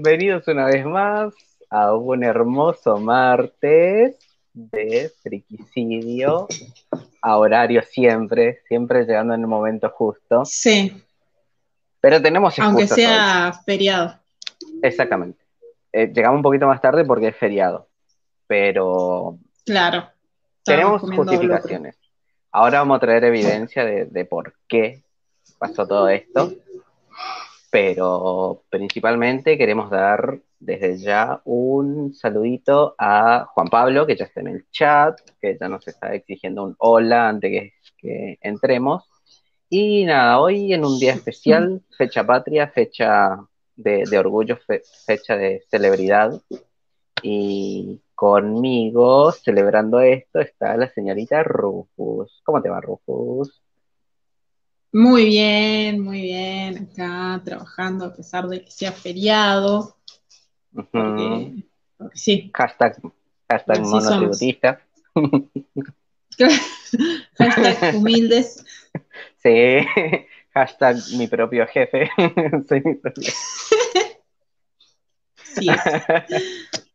Bienvenidos una vez más a un hermoso martes de friquicidio, a horario siempre, siempre llegando en el momento justo. Sí. Pero tenemos Aunque sea feriado. Exactamente. Eh, llegamos un poquito más tarde porque es feriado, pero Claro. tenemos justificaciones. Ahora vamos a traer evidencia de, de por qué pasó todo esto, pero principalmente queremos dar desde ya un saludito a Juan Pablo, que ya está en el chat, que ya nos está exigiendo un hola antes que, que entremos. Y nada, hoy en un día especial, fecha patria, fecha de, orgullo, fe- fecha de celebridad. Y conmigo, celebrando esto, está la señorita Rufus. ¿Cómo te va, Rufus? Muy bien, muy bien. Acá trabajando a pesar de que sea feriado. Ujú. Porque, porque sí. Hashtag, hashtag monotributista. Hashtag humildes. Sí, hashtag mi propio jefe. Soy mi propio Sí es.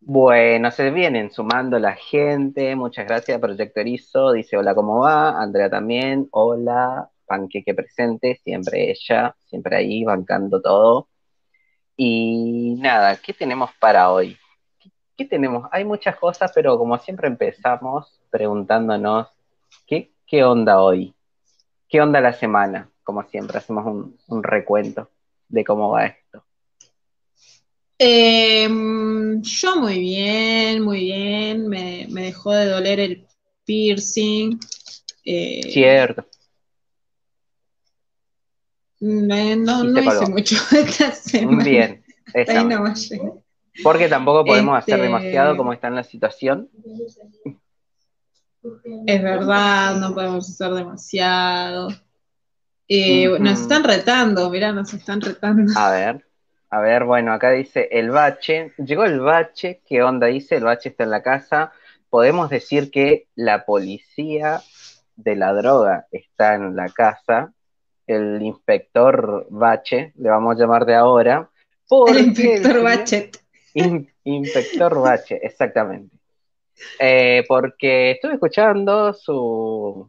Bueno, se vienen sumando la gente. Muchas gracias, Proyecto Erizo. Dice hola, ¿cómo va? Andrea también. Hola, Panqueque presente, siempre ella, siempre ahí, bancando todo. Y nada, ¿qué tenemos para hoy? ¿Qué, qué tenemos? Hay muchas cosas, pero como siempre empezamos preguntándonos, ¿qué, qué onda hoy? ¿Qué onda la semana? Como siempre, hacemos un, un recuento de cómo va esto. Em, yo muy bien, muy bien. Me, me dejó de doler el piercing. Eh, Cierto. me- no no hice mucho esta semana. Bien. Ahí. Porque tampoco podemos hacer Este- demasiado como está en la situación. Es verdad, no podemos hacer demasiado. Eh. Nos están retando, mirá, nos están retando. A ver, a ver, bueno, acá dice el bache. Llegó el bache, ¿qué onda? Dice, el bache está en la casa. Podemos decir que la policía de la droga está en la casa. El inspector Bache, le vamos a llamar de ahora. El inspector. In- inspector Bache, exactamente. Eh, porque estuve escuchando su,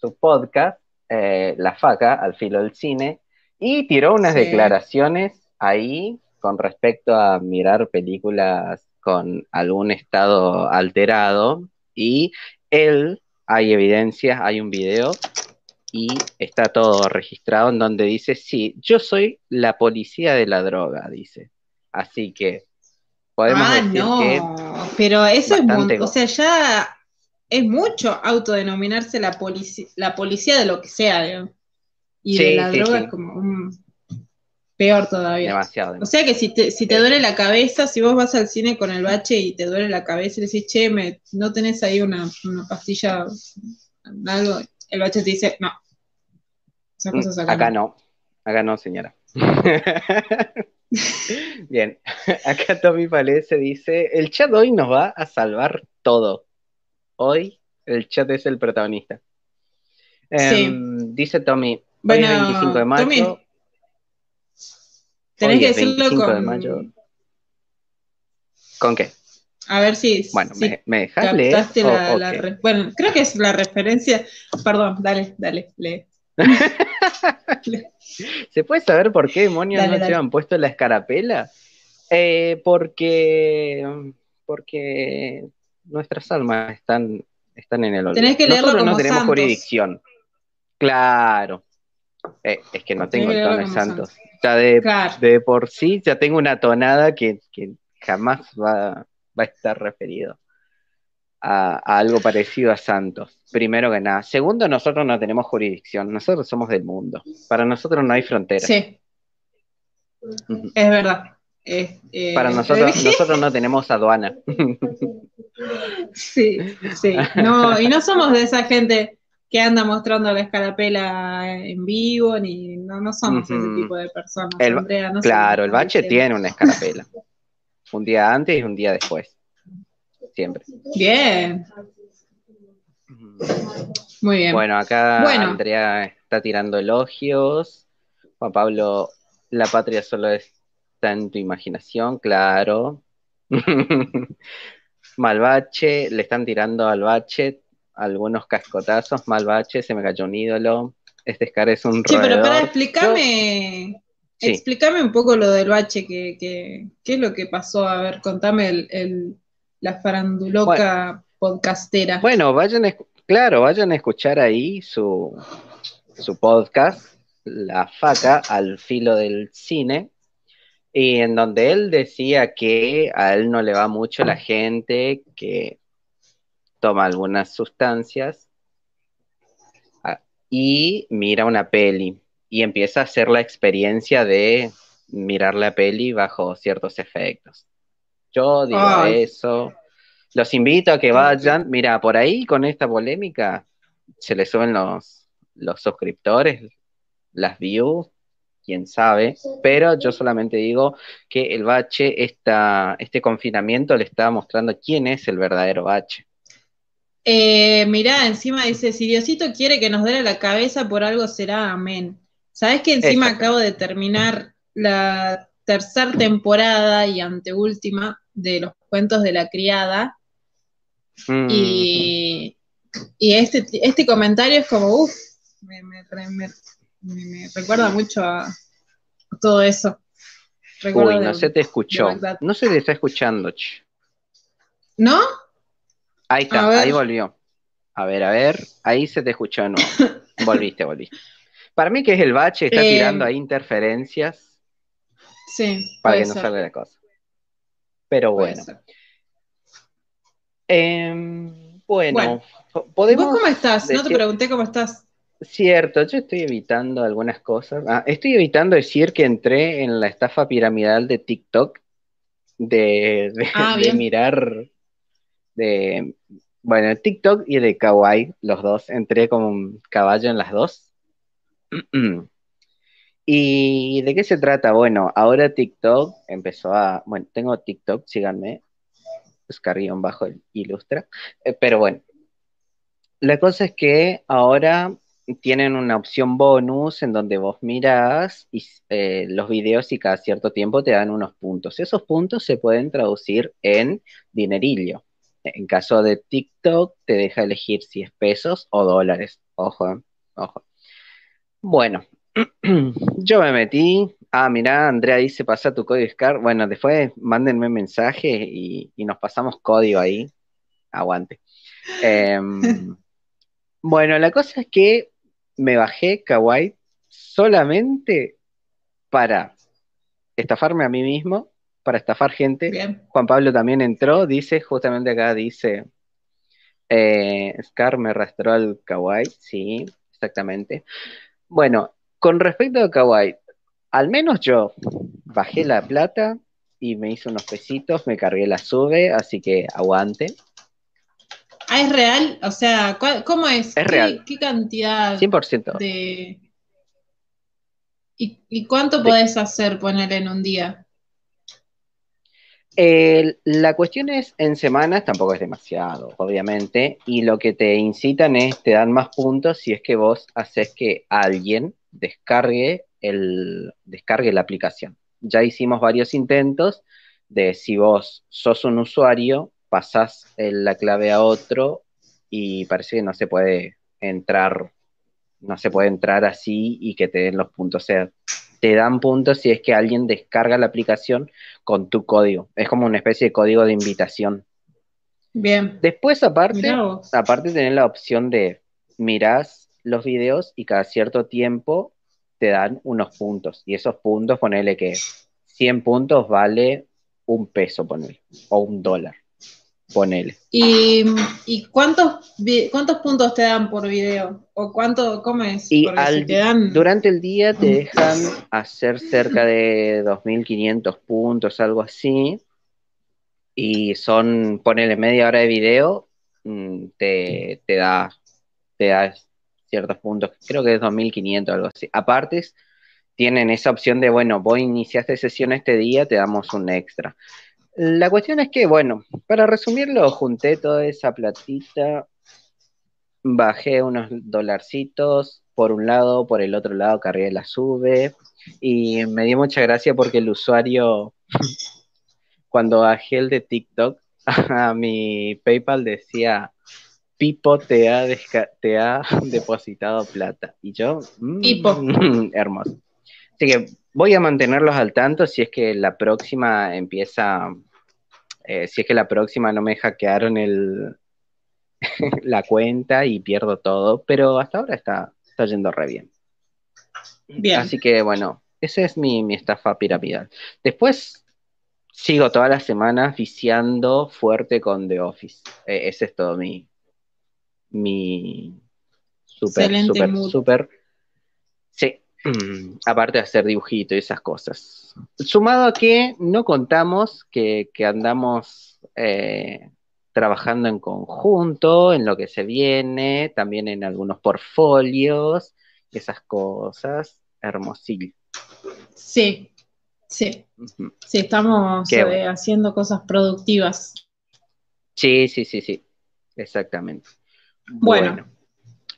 su podcast, eh, La Faca, al filo del cine, y tiró unas Sí. declaraciones ahí con respecto a mirar películas con algún estado alterado, y él, hay evidencias, hay un video, y está todo registrado en donde dice, sí, yo soy la policía de la droga, dice. Así que podemos Ah, decir no, que pero eso es, o sea, ya es mucho autodenominarse la policía, la policía de lo que sea, digamos. Y Sí, de la sí, droga sí. es como un peor todavía. demasiado. O sea que si te, si te duele la cabeza, si vos vas al cine con el bache y te duele la cabeza y le decís, che, me, ¿no tenés ahí una, una pastilla, algo? El bache te dice, no. Esas cosas Mm, acá, acá no. no, acá no, señora. Bien, acá Tommy Palese dice, el chat hoy nos va a salvar todo. Hoy el chat es el protagonista. Sí. Em, dice Tommy, hoy Bueno, es 25 de mayo. Tommy, Tenés que decirlo 25 de con... mayo. ¿Con qué? A ver si... Bueno, si ¿me, me dejas leer? captaste o- la, o la qué? re- Bueno, creo que es la referencia... Perdón, dale, dale, lee. ¿Se puede saber por qué demonios Dale, no dale. se han puesto la escarapela? Eh, porque, porque nuestras almas están, están en el olvido. Tenés que leerlo Nosotros no tenemos santos. jurisdicción. Claro. Eh, es que no tengo el tono de santos. Ya de, Claro. de por sí ya tengo una tonada que, que jamás va, va a estar referido a, a algo parecido a santos. Primero que nada. Segundo, nosotros no tenemos jurisdicción. Nosotros somos del mundo. Para nosotros no hay fronteras. Sí, es verdad. Eh, eh, Para nosotros, nosotros no tenemos aduana. Sí, sí. No, y no somos de esa gente que anda mostrando la escarapela en vivo, ni no, no somos ese tipo de personas. El- Andrea, no claro, el bache tiene una escarapela. Un día antes y un día después. Siempre. Bien, muy bien. Bueno, acá Bueno. Andrea está tirando elogios. Juan Pablo La patria solo está en tu imaginación, claro. Malvache, le están tirando al bache algunos cascotazos. Malvache, se me cayó un ídolo. Este Scar es un Sí, pero para explícame, explícame un poco lo del bache, que, que, ¿qué es lo que pasó? A ver, contame el, la faranduloca podcastera. Bueno, vayan, claro, vayan a escuchar ahí su, su podcast, La Faca al filo del cine, y en donde él decía que a él no le va mucho la gente que toma algunas sustancias ah, y mira una peli y empieza a hacer la experiencia de mirar la peli bajo ciertos efectos. Yo digo eso. Los invito a que vayan. Mira, por ahí con esta polémica se le suben los, los suscriptores, las views, quién sabe, pero yo solamente digo que el bache, esta, este confinamiento le está mostrando quién es el verdadero bache. Eh, mirá, encima dice, si Diosito quiere que nos dé la cabeza, por algo será, amén. ¿Sabes que encima acabo de terminar la tercera temporada y anteúltima de los cuentos de la criada? Mm. Y, este, este comentario es como, uff, me, me, recuerda mucho a, todo eso. Uy, no se te escuchó. No se te está escuchando. ¿No? Ahí está, ahí volvió. A ver, a ver, ahí se te escuchó, no. volviste, volviste. Para mí que es el bache, está eh, tirando ahí interferencias. Sí. Para que no salga la cosa. Pero bueno. Em, bueno, podemos. ¿Vos cómo estás? No te pregunté cómo estás. Cierto, yo estoy evitando algunas cosas. Ah, estoy evitando decir que entré en la estafa piramidal de TikTok de, de, ah, mirar de bueno, TikTok y de Kawaii, los dos. Entré como un caballo en las dos. ¿Y de qué se trata? Bueno, ahora TikTok empezó a. Bueno, tengo TikTok, síganme. Oscar-bajo bajo ilustra. Eh, pero bueno, la cosa es que ahora tienen una opción bonus en donde vos miras eh, los videos y cada cierto tiempo te dan unos puntos. Esos puntos se pueden traducir en dinerillo. En caso de TikTok, te deja elegir si es pesos o dólares. Ojo, eh, ojo. Bueno, yo me metí. Ah, mira, Andrea dice, pasa tu código SCAR. Bueno, después mándenme mensaje y, y nos pasamos código ahí. Aguante. Em, bueno, la cosa es que me bajé Kawaii solamente para estafarme a mí mismo, para estafar gente. Juan Pablo también entró, dice, justamente acá dice, eh, Scar me arrastró al Kawaii, sí, exactamente. Bueno, con respecto a Kawaii, al menos yo bajé la plata y me hice unos pesitos, me cargué la sube, así que aguante. Ah, es real, o sea, ¿cómo es? Es real. ¿Qué cantidad 100%. de... ¿Y, cuánto podés hacer, poner en un día? La cuestión es, en semanas tampoco es demasiado, obviamente, y lo que te incitan es, te dan más puntos si es que vos haces que alguien descargue, el, descargue la aplicación. Ya hicimos varios intentos de si vos sos un usuario, pasás la clave a otro y parece que no se puede entrar, no se puede entrar así y que te den los puntos. O te dan puntos si es que alguien descarga la aplicación con tu código. Es como una especie de código de invitación. Bien. Después, aparte, aparte tener la opción de mirás los videos y cada cierto tiempo te dan unos puntos. Y esos puntos, ponele que 100 puntos vale un peso, ponele, o un dólar. Ponele. ¿Y, y cuántos, cuántos puntos te dan por video? ¿O cuánto, cómo es? Y durante el día te dejan hacer cerca de 2.500 puntos, algo así. Y son, ponele media hora de video, mm, te, te da, te da ciertos puntos. Creo que es 2.500, algo así. Aparte, tienen esa opción de, bueno, vos iniciaste sesión este día, te damos un extra. La cuestión es que, bueno, para resumirlo, junté toda esa platita, bajé unos dolarcitos, por un lado, por el otro lado Carriel la sube. Y me dio mucha gracia porque el usuario, cuando bajé el de TikTok, a mi PayPal decía, Pipo te ha, te ha depositado plata. Y yo, mm, hermoso. Así que voy a mantenerlos al tanto si es que la próxima empieza, eh, si es que la próxima no me hackearon el, la cuenta y pierdo todo, pero hasta ahora está, está yendo re bien. Bien. Así que bueno, esa es mi, mi estafa piramidal. Después sigo todas las semanas viciando fuerte con The Office. E, ese es todo mi, mi super, super, super. Sí, aparte de hacer dibujito y esas cosas. Sumado a que no contamos que, andamos eh, trabajando en conjunto, en lo que se viene, también en algunos portfolios, esas cosas. Hermosil. Sí, sí. Sí, estamos eh, haciendo cosas productivas. Sí, sí, sí, sí. Exactamente. Bueno.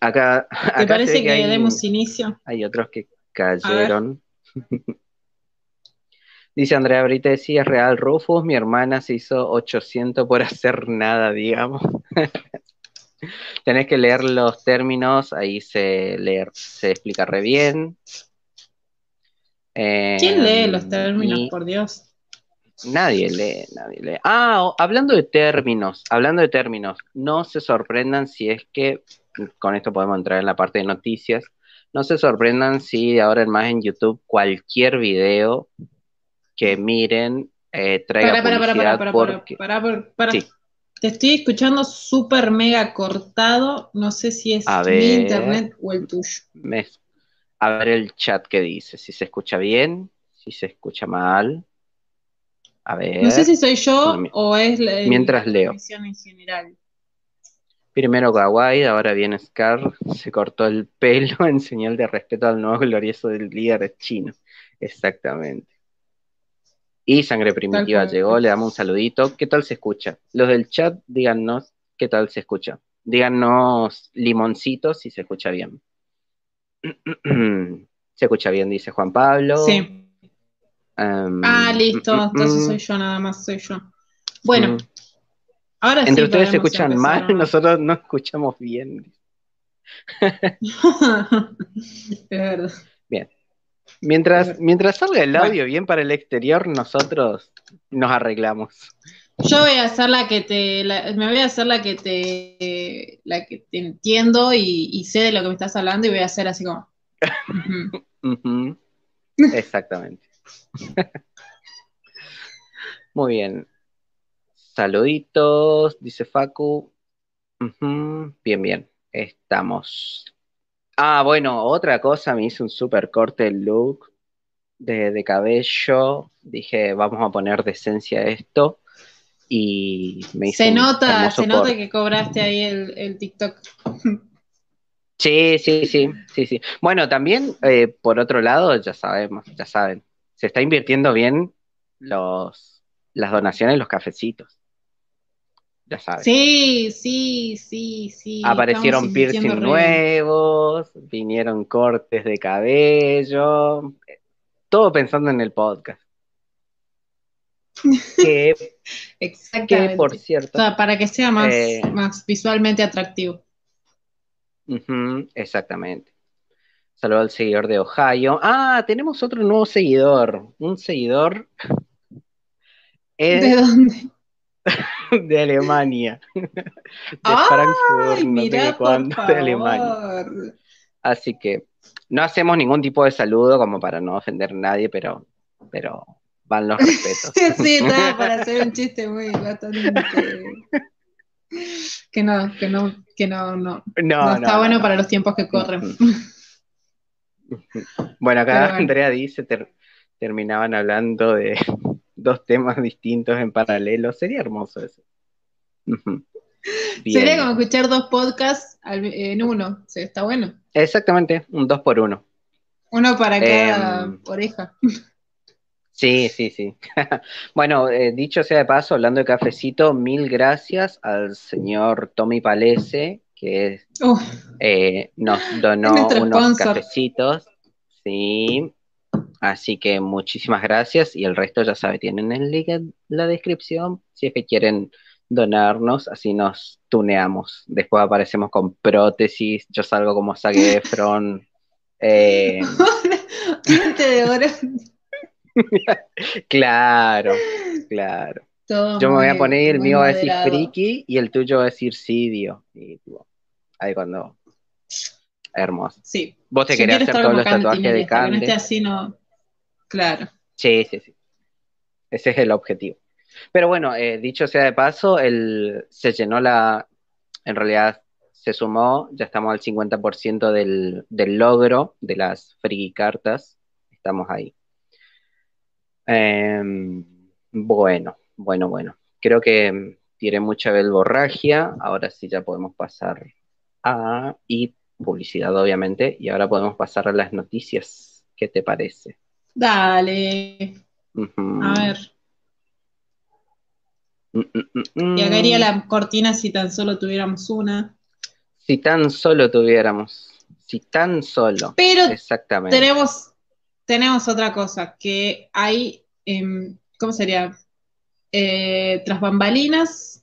acá, ¿Te parece que, demos inicio? Hay otros que cayeron. Dice Andrea Brite, sí, es real, Rufus, mi hermana se hizo 800 por hacer nada, digamos. Tenés que leer los términos, ahí se, leer, se explica re bien. ¿Quién lee los em, términos, por Dios? Nadie lee, nadie lee. Ah, hablando de términos, hablando de términos, no se sorprendan si es que, con esto podemos entrar en la parte de noticias, no se sorprendan si ahora en más en YouTube cualquier video que miren eh, traiga para, para, para, para, porque... para, para, Te estoy escuchando súper mega cortado, no sé si es mi internet o el tuyo. A ver el chat que dice, si se escucha bien, si se escucha mal. A ver. No sé si soy yo o es la, mientras leo. en general. Primero Kawaii, ahora viene Scar, se cortó el pelo en señal de respeto al nuevo glorioso del líder chino. Exactamente. Y Sangre Primitiva llegó, le damos un saludito. ¿Qué tal se escucha? Los del chat, díganos qué tal se escucha. Díganos limoncitos si se escucha bien. se escucha bien, dice Juan Pablo. Sí. Em, ah, listo, mm, entonces mm. soy yo, nada más soy yo. Bueno, mm. ahora Entre ustedes se escuchan mal, nosotros no escuchamos bien. es verdad. Mientras, mientras salga el audio bien para el exterior, nosotros nos arreglamos. Yo voy a hacer la que te, me voy a hacer la que te, la que te entiendo y, sé de lo que me estás hablando y voy a hacer así como. Exactamente. Muy bien. Saluditos, dice Facu. Bien, bien. Estamos. Ah, bueno, otra cosa, me hice un super corte el look de, cabello. Dije, vamos a poner decencia a esto. Y me hice Se nota, se nota que cobraste ahí el, el TikTok. Sí, sí, sí, sí, sí. Bueno, también, eh, por otro lado, ya sabemos, ya saben, se está invirtiendo bien los, las donaciones, los cafecitos. Ya saben. Sí, sí, sí, sí. Aparecieron piercing nuevos, vinieron cortes de cabello, todo pensando en el podcast. que, Exactamente. por cierto. para que sea más, eh, más visualmente atractivo. exactamente. Saludo al seguidor de Ohio. Ah, tenemos otro nuevo seguidor. Un seguidor. ¿De dónde? De Alemania. De Frankfurt, no sé cuándo, de Alemania. Así que no hacemos ningún tipo de saludo como para no ofender a nadie, pero, pero van los respetos. sí, estaba para hacer un chiste muy bastante que no, que no, que no, no. No, está bueno para los tiempos que corren. Bueno, acá Andrea dice, terminaban hablando de dos temas distintos en paralelo. Sería hermoso eso. Sería como escuchar dos podcasts en uno. está bueno. Exactamente, un dos por uno. Uno para cada em, oreja. Sí, sí, sí. bueno, eh, dicho sea de paso, hablando de cafecito, mil gracias al señor Tommy Palese, que Uh, eh, nos donó unos sponsor. cafecitos. Sí. Así que muchísimas gracias. Y el resto, ya sabe, tienen el link en la descripción. Si es que quieren donarnos, así nos tuneamos. Después aparecemos con prótesis. Yo salgo como Zac Efron. Eh, de oro. claro, claro. Todo Yo me voy a poner, el mío va a decir friki y el tuyo va a decir sidio. Y, tipo, ahí cuando. Hermoso. Sí. Vos te querías quiero hacer todos los Candy tatuajes de esté así, no. Claro. Sí, sí, sí. Ese es el objetivo. Pero bueno, eh, dicho sea de paso, el, se llenó la. En realidad se sumó, ya estamos al 50% del, del logro de las friki cartas. Estamos ahí. Em, bueno, bueno, bueno. Creo que tiré mucha belborragia. Ahora sí ya podemos pasar a. Y publicidad, obviamente. Y ahora podemos pasar a las noticias. ¿Qué te parece? Dale. A ver. Mm, mm, mm, Y acá iría la cortina si tan solo tuviéramos una. Si tan solo tuviéramos, si tan solo, Pero exactamente. tenemos, tenemos otra cosa, que hay, em, ¿cómo sería? Eh, tras bambalinas,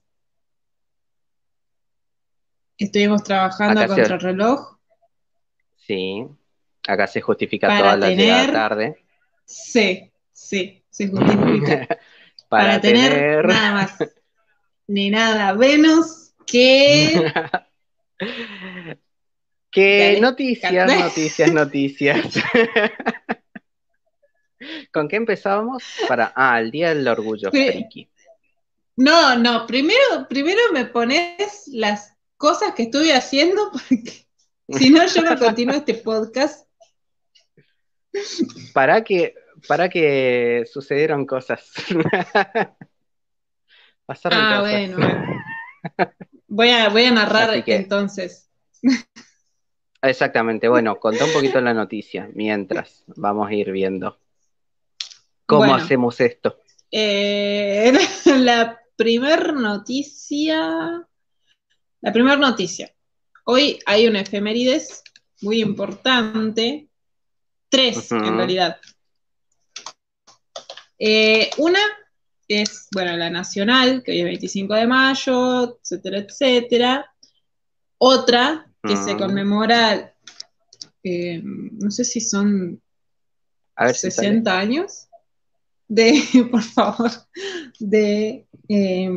estuvimos trabajando Acá contra el reloj. Sí, acá se justifica toda la tarde. Sí, sí, se justifica. Para, Para, tener, tener, nada más ni nada menos que que noticias, noticias, noticias. ¿Con qué empezábamos? Para, ah, el Día del Orgullo. Friki. No, no, primero, primero me pones las cosas que estuve haciendo porque si no yo no continúo este podcast. Para que, para que sucedieron cosas. Pasaron Ah, cosas. bueno. Voy a, voy a narrar que- entonces. Exactamente, bueno, contá un poquito la noticia mientras vamos a ir viendo cómo Bueno. hacemos esto. Eh, la primer noticia. La primera noticia. Hoy hay una efemérides muy importante. Tres, en realidad. Eh, una es, bueno, la nacional, que hoy es 25 de mayo, etcétera, etcétera. Otra que se conmemora, eh, no sé si son A ver si sale. 60 años de, por favor, de eh,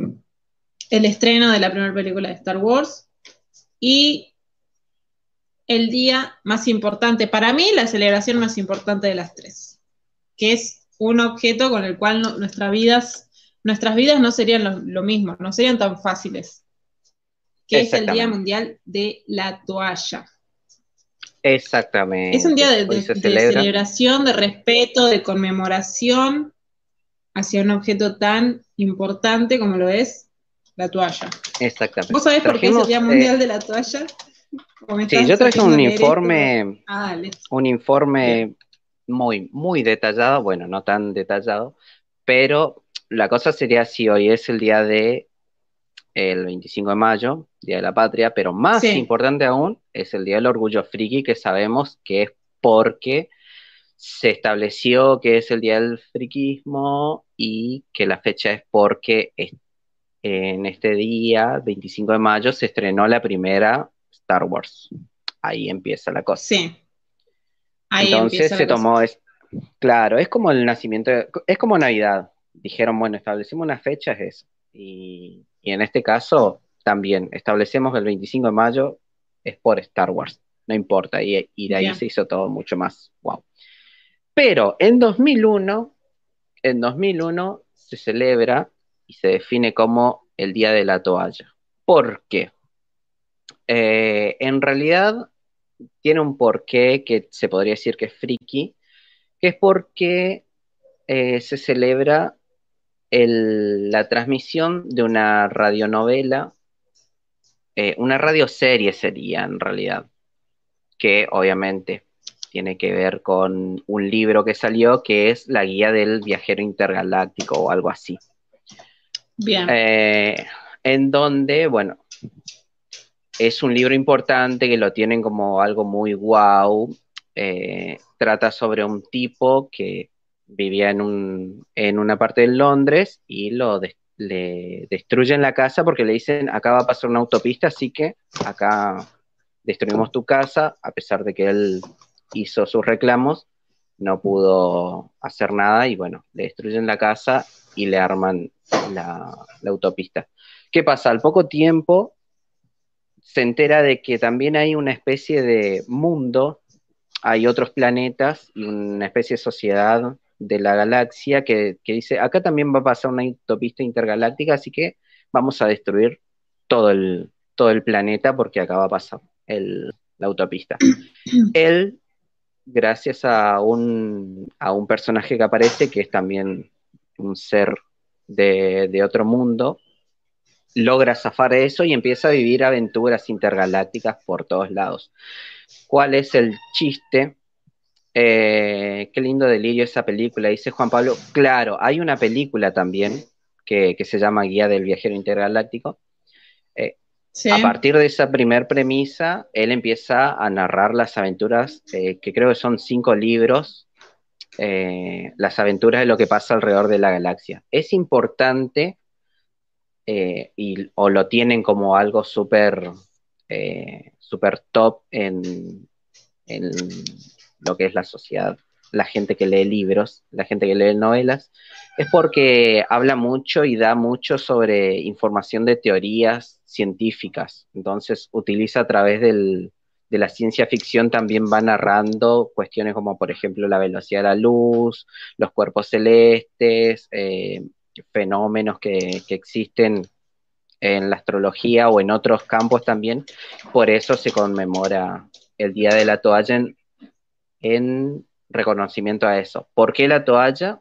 el estreno de la primera película de Star Wars y el día más importante, para mí la celebración más importante de las tres, que es un objeto con el cual no- nuestras vidas, nuestras vidas no serían lo, lo mismo, no serían tan fáciles, que es el Día. Mundial de la Toalla. Exactamente. Es un día de, Hoy de- se de celebra. celebración, de respeto, de conmemoración hacia un objeto tan importante como lo es la toalla. Exactamente. ¿Vos sabés por qué es el Día eh, Mundial de la Toalla? ¿O me Sí, yo traje un informe, Ah, un informe muy, muy detallado, bueno, no tan detallado, pero la cosa sería si hoy es el día de el 25 de mayo, Día de la Patria, pero más Sí. importante aún es el Día del Orgullo Friki, que sabemos que es porque se estableció que es el Día del Friquismo y que la fecha es porque es- en este día, 25 de mayo, se estrenó la primera Star Wars. Ahí empieza la cosa. Sí. Ahí Entonces empieza se cosa. tomó, es, claro, es como el nacimiento, de- es como Navidad. Dijeron, bueno, establecimos una fecha, es eso. Y, y en este caso también establecemos que el 25 de mayo es por Star Wars, no importa, y, y de ahí se hizo todo mucho más, wow. Pero en 2001, en 2001 se celebra y se define como el Día de la Toalla. ¿Por qué? Eh, en realidad tiene un porqué que se podría decir que es friki, que es porque eh, se celebra el- la transmisión de una radionovela, eh, una radioserie sería en realidad, que obviamente tiene que ver con un libro que salió que es La Guía del Viajero Intergaláctico o algo así. Bien. Eh, en donde, bueno, es un libro importante que lo tienen como algo muy guau. Eh, trata sobre un tipo que vivía en, un, en una parte de Londres y lo le destruyen la casa porque le dicen, acá va a pasar una autopista, así que acá destruimos tu casa, a pesar de que él hizo sus reclamos, no pudo hacer nada y bueno, le destruyen la casa y le arman la, autopista. ¿Qué pasa? Al poco tiempo se entera de que también hay una especie de mundo, hay otros planetas y una especie de sociedad de la galaxia que, dice, acá también va a pasar una autopista intergaláctica, así que vamos a destruir todo el, todo el planeta porque acá va a pasar la autopista. Él, gracias a un, a un personaje que aparece, que es también un ser de, otro mundo, logra zafar eso y empieza a vivir aventuras intergalácticas por todos lados. ¿Cuál es el chiste? Eh, qué lindo delirio esa película, dice Juan Pablo. Claro, hay una película también que, se llama Guía del Viajero Intergaláctico. Eh, a partir de esa primer premisa, él empieza a narrar las aventuras, eh, que creo que son cinco libros, las aventuras de lo que pasa alrededor de la galaxia. Es importante eh, y, o lo tienen como algo súper eh, super top en, en, lo que es la sociedad, la gente que lee libros, la gente que lee novelas, es porque habla mucho y da mucho sobre información de teorías científicas. Entonces utiliza a través del, de la ciencia ficción también va narrando cuestiones como, por ejemplo, la velocidad de la luz, los cuerpos celestes, eh, fenómenos que, existen en la astrología o en otros campos también. Por eso se conmemora el Día de la Toalla en, reconocimiento a eso. ¿Por qué la toalla?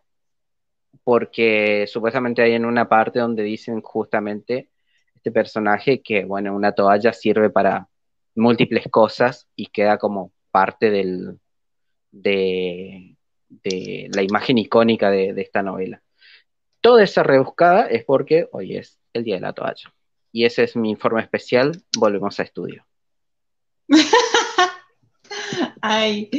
Porque supuestamente hay en una parte donde dicen justamente este personaje que, bueno, una toalla sirve para múltiples cosas y queda como parte del, de, la imagen icónica de, esta novela. Toda esa rebuscada es porque hoy es el Día de la Toalla. Y ese es mi informe especial. Volvemos a estudio. Ay,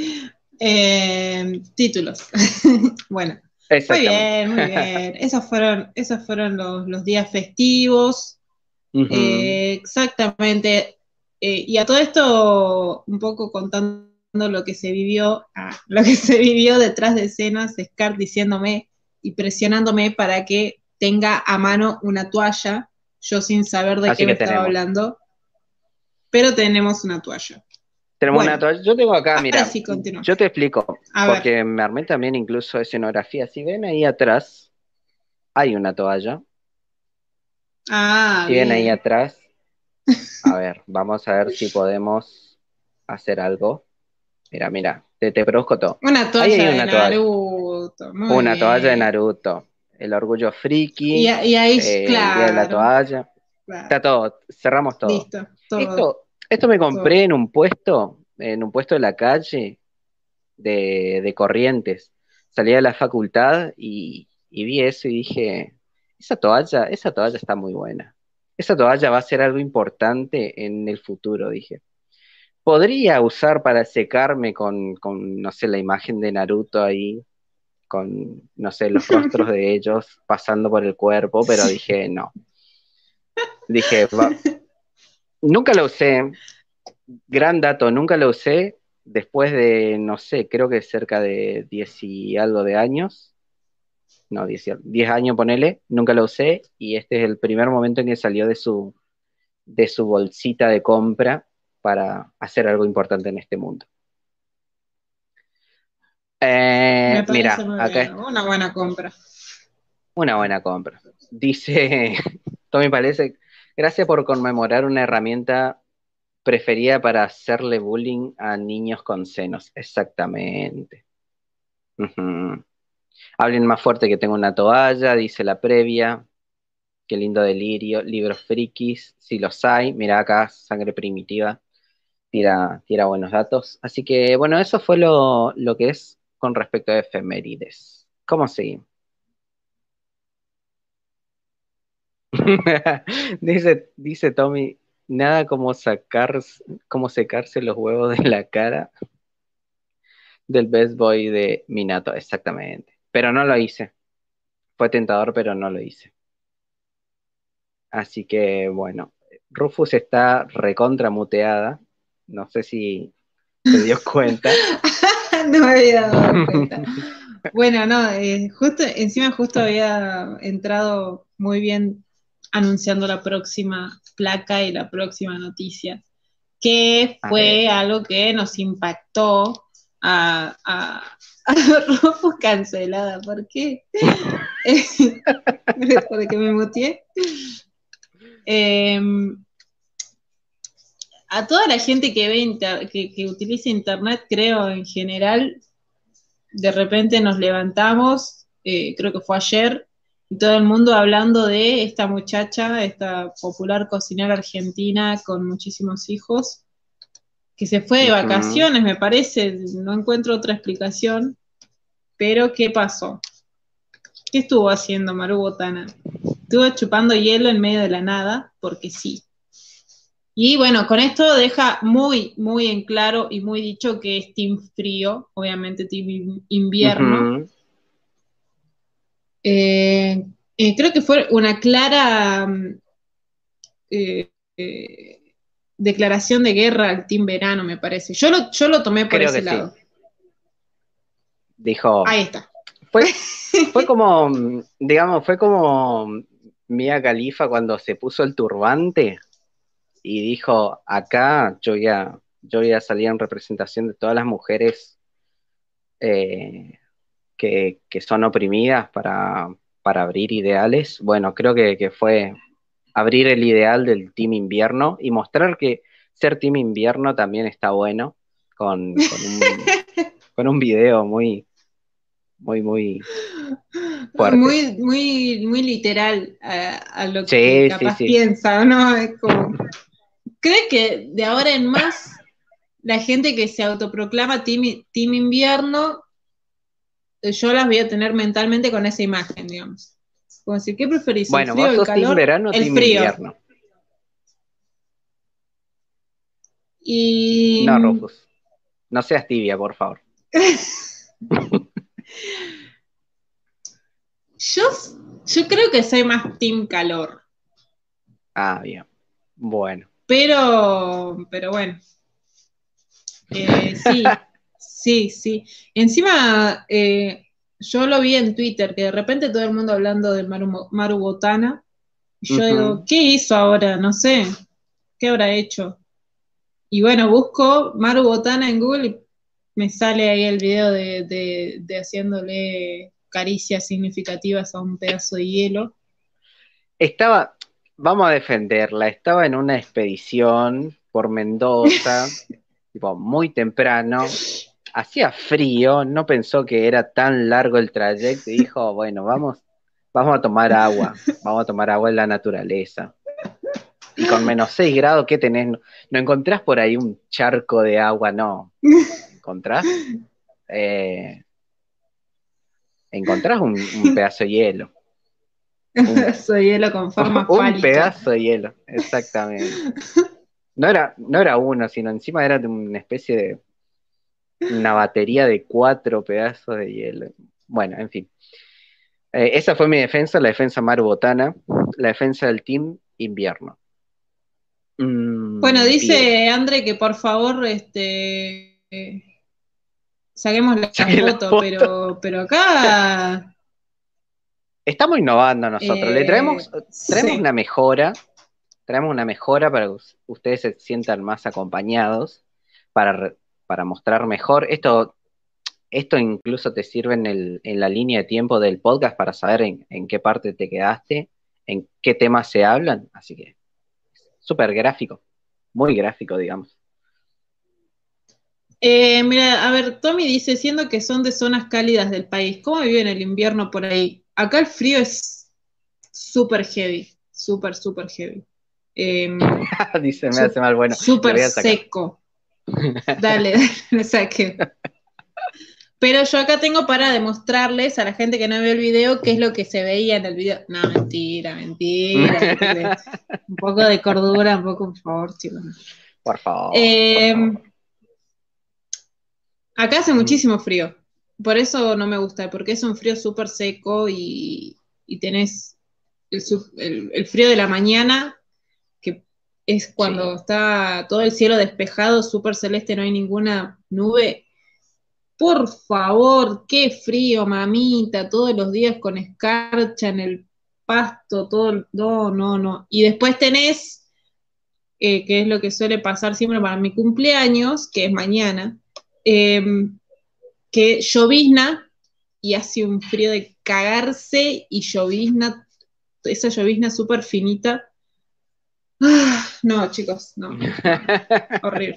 eh, títulos. bueno, muy bien, muy bien. Esos fueron, esos fueron los, días festivos. Eh, exactamente. Eh, y a todo esto, un poco contando lo que se vivió, ah, lo que se vivió detrás de escenas, Scar diciéndome y presionándome para que tenga a mano una toalla, yo sin saber de qué me estaba hablando, pero tenemos una toalla. Tenemos una toalla. Yo tengo acá, mira. yo te explico. porque me armé también incluso escenografía. Si ven ahí atrás, hay una toalla. Ah, si ven ahí atrás, a ver, vamos a ver si podemos hacer algo. Mira, mira, te, te produzco todo. Una toalla de Una toalla de Naruto. El orgullo friki. Y, ahí, eh, claro. la toalla. Está todo, cerramos todo. Listo, Esto, esto me compré en un puesto, en un puesto de la calle de, de Corrientes. Salí de la facultad y, y vi eso y dije, esa toalla, esa toalla está muy buena esa toalla va a ser algo importante en el futuro, dije. Podría usar para secarme con, no sé, la imagen de Naruto ahí, con, no sé, los rostros de ellos pasando por el cuerpo, pero dije, no. Dije, nunca lo usé. Gran dato, nunca lo usé después de, no sé, creo que cerca de 10 y algo de años no, 10, años, ponele, nunca lo usé y este es el primer momento en que salió de su, de su bolsita de compra para hacer algo importante en este mundo. Eh, mira, acá una buena compra. Una buena compra. Dice Tommy parece gracias por conmemorar una herramienta preferida para hacerle bullying a niños con senos. Exactamente. Hablen más fuerte que tengo una toalla, dice la previa. Qué lindo delirio. Libros frikis, si los hay. Mira acá, sangre primitiva. Tira, tira buenos datos. Así que, bueno, eso fue lo, que es con respecto a efemérides. ¿Cómo seguimos? dice, dice Tommy, nada como sacar, como secarse los huevos de la cara del best boy de Minato, exactamente. Pero no lo hice. Fue tentador, pero no lo hice. Así que bueno, Rufus está recontra muteada. No sé si se dio cuenta. no me había dado cuenta. Bueno, no, eh, justo, encima justo había entrado muy bien anunciando la próxima placa y la próxima noticia, que fue algo que nos impactó a, a, Rufus cancelada. ¿Por qué? Porque me muteé. Em, a toda la gente que ve que, utiliza internet, creo en general, de repente nos levantamos, eh, creo que fue ayer, y todo el mundo hablando de esta muchacha, esta popular cocinera argentina con muchísimos hijos, que se fue de vacaciones, me parece, no encuentro otra explicación, pero ¿qué pasó? ¿Qué estuvo haciendo Maru Botana? Estuvo chupando hielo en medio de la nada, porque sí. Y bueno, con esto deja muy, muy en claro y muy dicho que es Team Frío, obviamente Team Invierno. Eh, eh, creo que fue una clara mm, eh, declaración de guerra al Team Verano, me parece. Yo lo, yo lo tomé por ese lado. Dijo. Ahí está. Fue, fue como, digamos, fue como Mia Califa cuando se puso el turbante y dijo, acá yo ya, yo ya salía en representación de todas las mujeres que, son oprimidas para, abrir ideales. Bueno, creo que, fue abrir el ideal del Team Invierno y mostrar que ser Team Invierno también está bueno con, con, un, video muy, muy, muy fuerte. Muy, muy, muy literal a, lo que capaz piensa, ¿no? Es como, cree que de ahora en más la gente que se autoproclama team, team Invierno yo las voy a tener mentalmente con esa imagen, digamos. Como decir, ¿qué preferís? Bueno, ¿El frío, vos sos el calor? verano el frío. invierno. Y... No, Rufus. No seas tibia, por favor. yo, yo creo que soy más team calor. Ah, bien. Bueno. Pero, pero bueno. Eh, sí. Sí, sí. Encima, eh, yo lo vi en Twitter, que de repente todo el mundo hablando de Maru, Botana. Y yo digo, ¿qué hizo ahora? No sé. ¿Qué habrá hecho? Y bueno, busco Maru Botana en Google y me sale ahí el video de, haciéndole caricias significativas a un pedazo de hielo. Estaba, vamos a defenderla, estaba en una expedición por Mendoza, tipo muy temprano, hacía frío, no pensó que era tan largo el trayecto y dijo, bueno, vamos, vamos a tomar agua, vamos a tomar agua en la naturaleza. Y con menos 6 grados, ¿qué tenés? ¿No, encontrás por ahí un charco de agua? No. ¿Encontrás? Eh, encontrás un, pedazo de hielo. Un pedazo de hielo con forma Un pedazo de hielo, exactamente. No era, no era uno, sino encima era de una especie de una batería de cuatro pedazos de hielo. Bueno, en fin. Eh, esa fue mi defensa, la defensa Maru Botana, la defensa del team invierno. Mm, bueno, dice André que por favor este, saquemos la, foto, pero, pero acá... Estamos innovando nosotros, le traemos, eh, traemos una mejora, traemos una mejora para que ustedes se sientan más acompañados, para para mostrar mejor. Esto, esto incluso te sirve en, la línea de tiempo del podcast para saber en, qué parte te quedaste, en qué temas se hablan. Así que súper gráfico, muy gráfico, digamos. Eh, mira, a ver, Tommy dice, siendo que son de zonas cálidas del país, ¿cómo viven el invierno por ahí? Acá el frío es súper heavy, súper, súper heavy. Em, dice, me hace mal, bueno. Súper seco. Dale, dale, saque. Pero yo acá tengo para demostrarles a la gente que no vio el video qué es lo que se veía en el video. No, mentira, mentira. un poco de cordura, un poco, por favor, chicos. Por favor. Eh, por favor. Acá hace muchísimo frío. Por eso no me gusta, porque es un frío súper seco y, y tenés el, su- el- el frío de la mañana, que es cuando Sí. está todo el cielo despejado, súper celeste, no hay ninguna nube. Por favor, qué frío, mamita, todos los días con escarcha en el pasto, todo, el- no, no, no. Y después tenés, eh, que es lo que suele pasar siempre para mi cumpleaños, que es mañana, em, que llovizna y hace un frío de cagarse y llovizna, esa llovizna súper finita. Ah, no, chicos, no, horrible.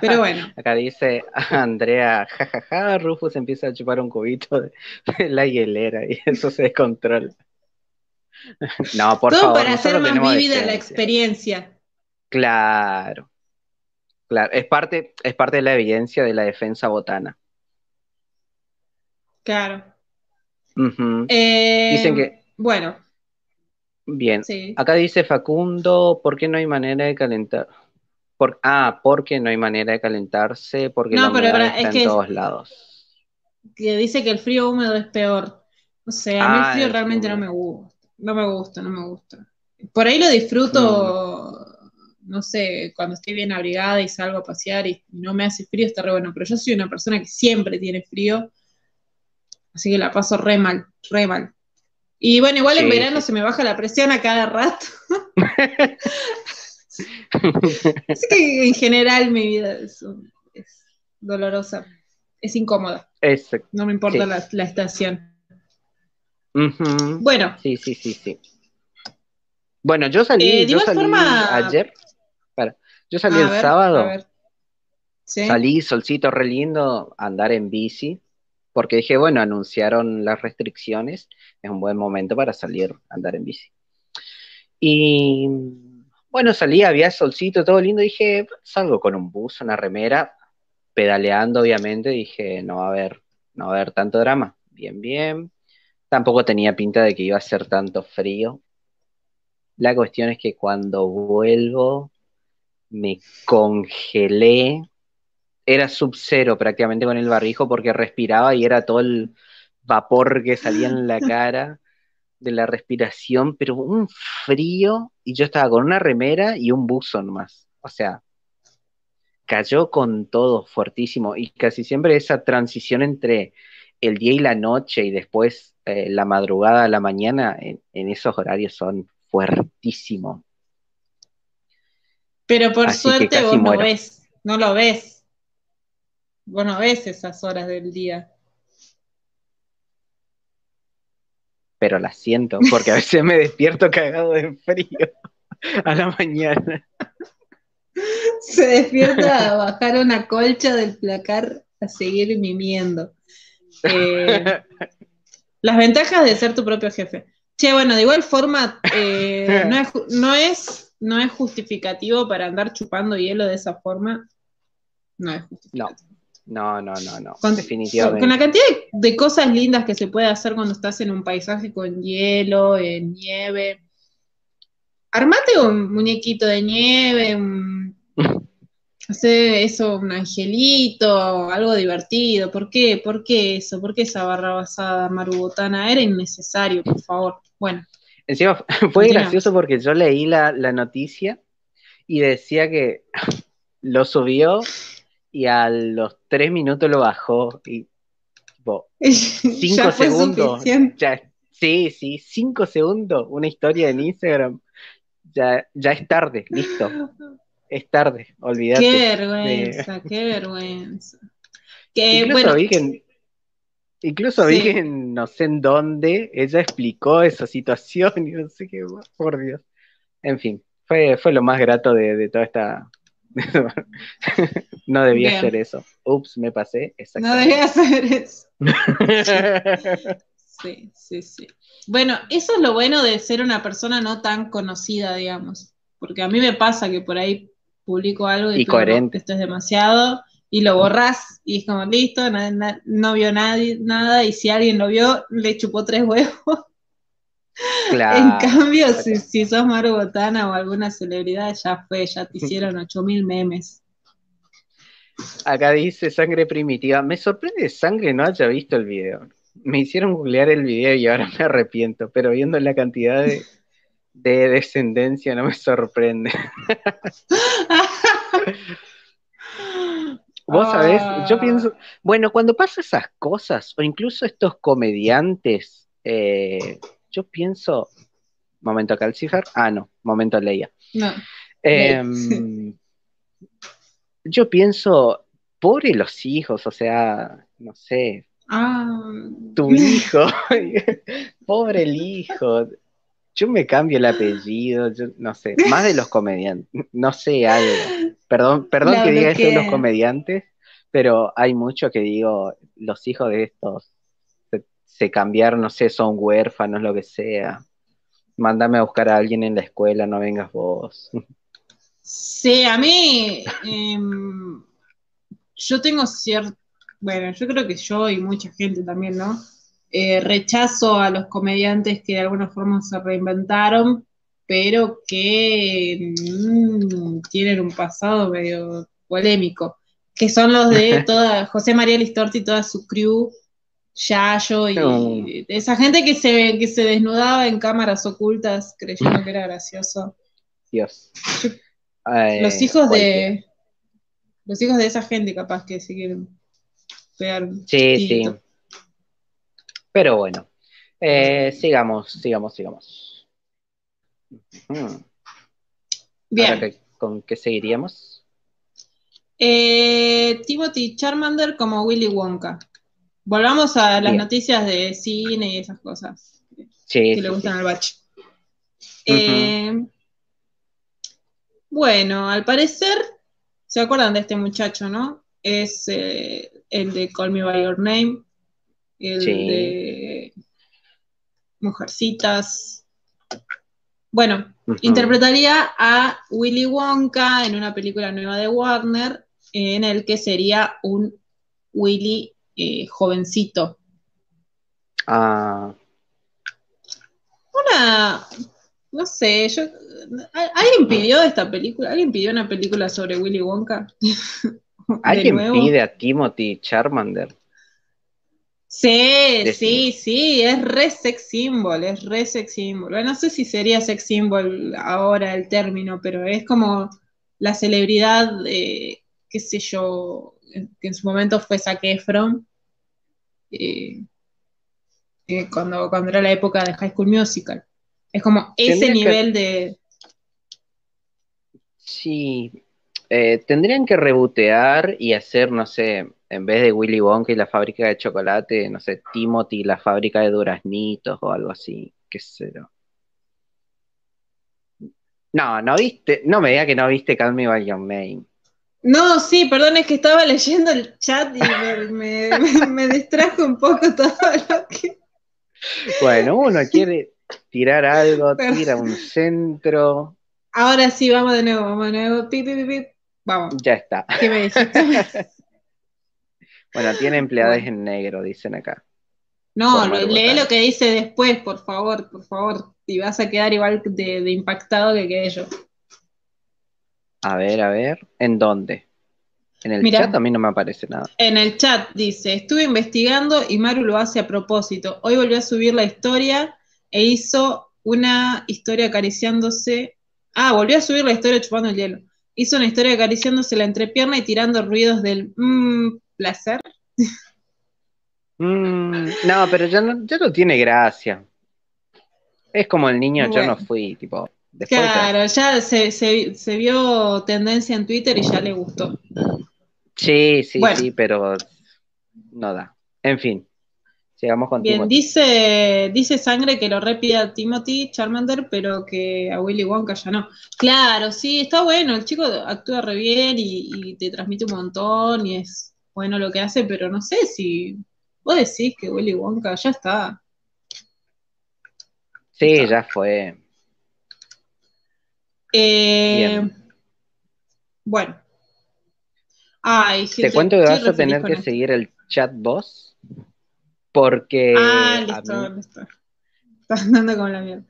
Pero bueno, Acá dice Andrea, jajaja, Rufus empieza a chupar un cubito de, de la hielera y eso se descontrola. No, por todo favor, para hacer más vívida la experiencia. Claro, claro, es parte, es parte de la evidencia de la defensa botana. Claro. Eh, Dicen que, Bueno, bien, sí. acá dice Facundo, ¿por qué no hay manera de calentar? Por, ah, porque no hay manera de calentarse, porque No, la pero para- está es en que- todos lados. Que dice que el frío húmedo es peor. No sé, a mí Ah, el frío el realmente frío no me gusta. No me gusta, no me gusta. Por ahí lo disfruto, Mm. No sé, cuando estoy bien abrigada y salgo a pasear y no me hace frío, está re bueno. Pero yo soy una persona que siempre tiene frío, así que la paso re mal, re mal. Y bueno, igual en verano se me baja la presión a cada rato. Así que en general mi vida es, dolorosa, es incómoda, no me importa Sí. la, la estación. Bueno, Sí, sí, sí, sí. Bueno, yo salí, Eh, de yo salí forma- ayer. Yo salí a el ver, sábado, salí solcito re lindo a andar en bici, porque dije, bueno, anunciaron las restricciones, es un buen momento para salir a andar en bici. Y bueno, salí, había solcito, todo lindo, dije, salgo con un bus, una remera, pedaleando obviamente, dije, no va a haber, no va a haber tanto drama. Bien, bien. Tampoco tenía pinta de que iba a ser tanto frío. La cuestión es que cuando vuelvo me congelé. Era sub-cero prácticamente con el barrijo porque respiraba y era todo el vapor que salía en la cara de la respiración, pero un frío y yo estaba con una remera y un buzo nomás. O sea, cayó con todo fuertísimo y casi siempre esa transición entre el día y la noche y después eh, la madrugada a la mañana en, en esos horarios son fuertísimos. Pero por Así suerte vos no muero. ves, no lo ves. Vos no ves esas horas del día. pero la siento, porque a veces me despierto cagado de frío a la mañana. Se despierta a bajar una colcha del placar a seguir mimiendo. Eh, las ventajas de ser tu propio jefe. Che, bueno, de igual forma, eh, no, es, no, es, no es justificativo para andar chupando hielo de esa forma. No es justificativo. No, no, no, no, Con, definitivamente. con la cantidad de, de cosas lindas que se puede hacer cuando estás en un paisaje con hielo, en nieve. Armate un muñequito de nieve, un, hace eso, un angelito, algo divertido. ¿Por qué? ¿Por qué eso? ¿Por qué esa barra basada marubotana? Era innecesario, por favor. Bueno, Encima fue gracioso porque yo leí la, la noticia y decía que lo subió y a los tres minutos lo bajó y tipo, cinco ya segundos. Ya, sí, sí, cinco segundos, una historia en Instagram. Ya, ya es tarde, listo. Es tarde, olvídate. Qué vergüenza, qué vergüenza. Que, incluso bueno, vi que en- incluso vi Sí. que en no sé en dónde ella explicó esa situación y no sé qué, por Dios. En fin, fue, fue lo más grato de, de toda esta. no debía Bien. hacer eso. Ups, me pasé. no debía hacer eso. Sí, sí, sí. Bueno, eso es lo bueno de ser una persona no tan conocida, digamos. Porque a mí me pasa que por ahí publico algo y, Y coherente. esto es demasiado. Y lo borrás y es como listo, no vio nadie, nada, y si alguien lo vio, le chupó tres huevos. en cambio, si, si, sos Maru Botana o alguna celebridad, ya fue, ya te hicieron 8000 memes. Acá dice sangre primitiva. Me sorprende sangre no haya visto el video. Me hicieron googlear el video y ahora me arrepiento, pero viendo la cantidad de, de descendencia no me sorprende. Vos sabés, yo ah. pienso, bueno, cuando pasa esas cosas, o incluso estos comediantes, eh, yo pienso, momento Calcifer, ah, no, momento Leia. No. Em, yo pienso, pobre los hijos, o sea, no sé, ah. tu hijo, pobre el hijo, yo me cambio el apellido, yo no sé, más de los comediantes, no sé algo. Perdón, perdón que diga esto de los comediantes, pero hay mucho que digo, los hijos de estos se, cambiaron, no sé, son huérfanos, lo que sea. Mándame a buscar a alguien en la escuela, no vengas vos. Sí, a mí, em, yo tengo cierto, bueno, yo creo que yo y mucha gente también, ¿no? Eh, rechazo a los comediantes que de alguna forma se reinventaron, pero que mm, tienen un pasado medio polémico, que son los de toda José María Listorti y toda su crew, Yayo y esa gente que se, que se desnudaba en cámaras ocultas creyendo que era gracioso. Dios. los hijos de los hijos de esa gente capaz que se quieren pegar. Sí, sí. Pero bueno, eh, sigamos, sigamos, sigamos. Bien. ¿Con qué seguiríamos? Eh, Timothy Charmander como Willy Wonka. Volvamos a las noticias de cine y esas cosas que le gustan al bache. Eh, bueno, al parecer, ¿se acuerdan de este muchacho, no? Es el de Call Me By Your Name, el de Mujercitas. Bueno, interpretaría a Willy Wonka en una película nueva de Warner, en el que sería un Willy eh, jovencito. Ah. Una, no sé, yo, ¿alguien pidió esta película? ¿Alguien pidió una película sobre Willy Wonka? ¿Alguien pide a Timothy Charmander? Sí, sí, sí, es re sex symbol, es re sex symbol. no sé si sería sex symbol ahora el término, pero es como la celebridad, qué sé yo, que en su momento fue Zac Efron, eh, eh, cuando, cuando era la época de High School Musical. Es como ese nivel de... Sí, eh, tendrían que rebotear y hacer, no sé, en vez de Willy Wonka y la fábrica de chocolate, no sé, Timothy, la fábrica de duraznitos o algo así, qué sé yo. No, no viste, no me diga que no viste Call Me By Your Name. No, sí, perdón, es que estaba leyendo el chat y me, distrajo un poco todo lo que... Bueno, uno quiere tirar algo, tira un centro. Ahora sí, vamos de nuevo, vamos de nuevo. Pip, pip, pip. Vamos. Ya está. ¿Qué me dijiste? Bueno, tiene empleadas en negro, dicen acá. No, lee lo que dice después, por favor, por favor. Y vas a quedar igual de, impactado que quedé yo. A ver, a ver. ¿En dónde? En el chat a mí no me aparece nada. En el chat dice, estuve investigando y Maru lo hace a propósito. Hoy volvió a subir la historia e hizo una historia acariciándose. Ah, volvió a subir la historia chupando el hielo. Hizo una historia acariciándose la entrepierna y tirando ruidos del mmm, placer. Mm, no, pero ya no, ya no tiene gracia. Es como el niño, yo no fui, tipo. claro, ya se, vio tendencia en Twitter y ya le gustó. Sí, sí, sí, pero no da. En fin, sigamos con Bien, dice, dice Sangre que lo repide a Timothy Charmander, pero que a Willy Wonka ya no. Claro, sí, está bueno, el chico actúa re bien y te transmite un montón y es bueno lo que hace, pero no sé si vos decís que Willy Wonka ya está. Sí, ya fue. Eh, bueno. Ay, Te cuento que vas a tener que seguir el chat vos, porque... Ah, listo, listo. Estás andando con la mierda.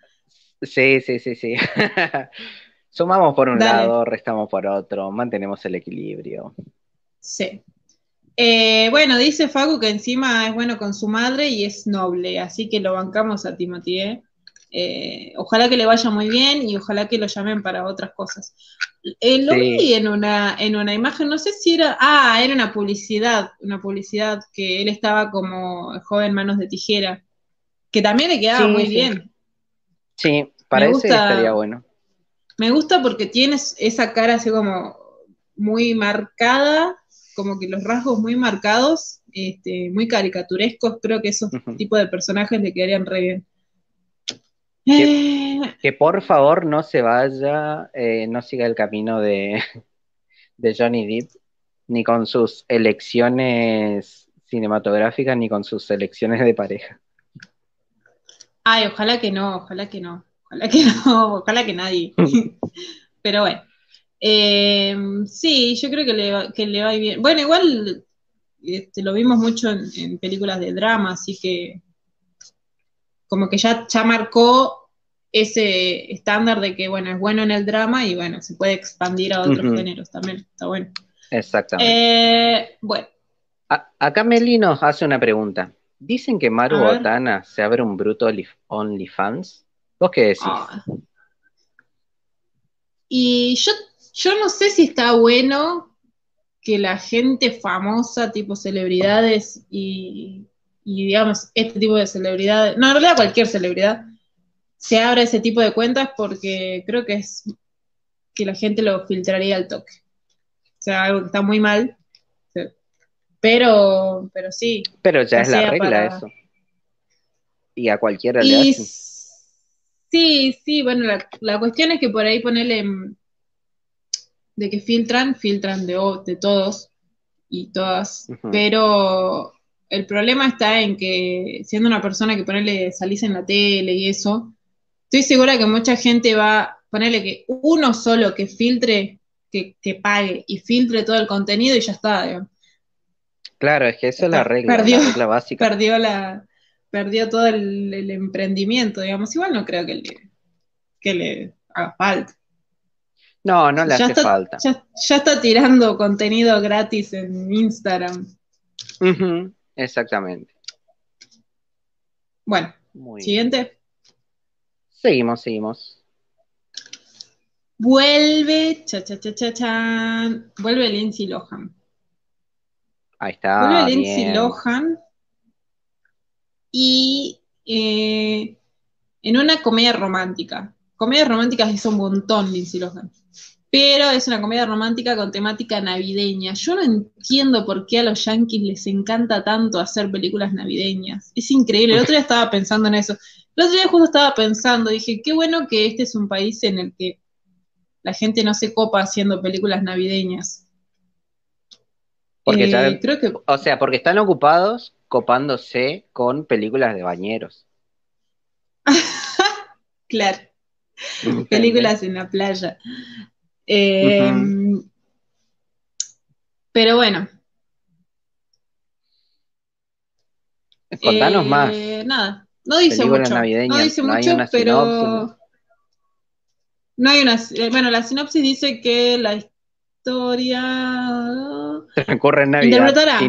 Sí, sí, sí, sí. Sumamos por un lado, restamos por otro, mantenemos el equilibrio. Sí. Eh, bueno, dice Facu que encima es bueno con su madre y es noble, así que lo bancamos a Timothy. ¿eh? Eh, ojalá que le vaya muy bien y ojalá que lo llamen para otras cosas. lo vi en una, en una imagen, no sé si era, ah, era una publicidad, una publicidad que él estaba como joven manos de tijera, que también le quedaba muy bien. Sí, parece estaría bueno. Me gusta porque tienes esa cara así como muy marcada como que los rasgos muy marcados, este, muy caricaturescos, creo que esos tipos de personajes le quedarían re bien. Que, eh. por favor no se vaya, eh, no siga el camino de, de Johnny Depp, ni con sus elecciones cinematográficas, ni con sus elecciones de pareja. Ay, ojalá que no, ojalá que no, ojalá que no, ojalá que nadie. Pero bueno. Eh, sí, yo creo que le, que le va bien. Bueno, igual este, lo vimos mucho en, películas de drama, así que como que ya, ya marcó ese estándar de que, bueno, es bueno en el drama y, bueno, se puede expandir a otros géneros también. Está bueno. Exactamente. Eh, bueno. acá Meli nos hace una pregunta. Dicen que Maru Botana se abre un bruto OnlyFans. ¿Vos qué decís? Ah. Y yo yo no sé si está bueno que la gente famosa, tipo celebridades y, digamos, este tipo de celebridades, no, en realidad cualquier celebridad, se abra ese tipo de cuentas porque creo que es que la gente lo filtraría al toque. O sea, algo que está muy mal. Pero, pero sí. Pero ya es la regla eso. Y a cualquiera le hace. Sí, sí, bueno, la, la, cuestión es que por ahí ponerle de que filtran, filtran de, de todos y todas, pero el problema está en que siendo una persona que ponerle salís en la tele y eso, estoy segura que mucha gente va a ponerle que uno solo que filtre, que, pague y filtre todo el contenido y ya está. Claro, es que esa es la regla, perdió, la regla básica. Perdió, la, perdió todo el, emprendimiento, digamos. Igual no creo que le, que le haga falta. No, no le hace falta. Ya, está tirando contenido gratis en Instagram. exactamente. Bueno, siguiente. Seguimos, seguimos. Vuelve, cha, cha, cha, cha, cha, vuelve Lindsay Lohan. Ahí está. Vuelve Lindsay Lohan. Y eh, en una comedia romántica. Comedias románticas hizo un montón Lindsay Lohan pero es una comedia romántica con temática navideña. Yo no entiendo por qué a los yankees les encanta tanto hacer películas navideñas. Es increíble. El otro día estaba pensando en eso. El otro día justo estaba pensando, dije, qué bueno que este es un país en el que la gente no se copa haciendo películas navideñas. Porque eh, creo que... O sea, porque están ocupados copándose con películas de bañeros. claro. Películas en la playa. Em, pero bueno. Contanos más. Eh, nada, no dice mucho. No dice mucho, pero. No hay una. Eh, bueno, la sinopsis dice que la historia. Transcurre en Navidad. Interpretará.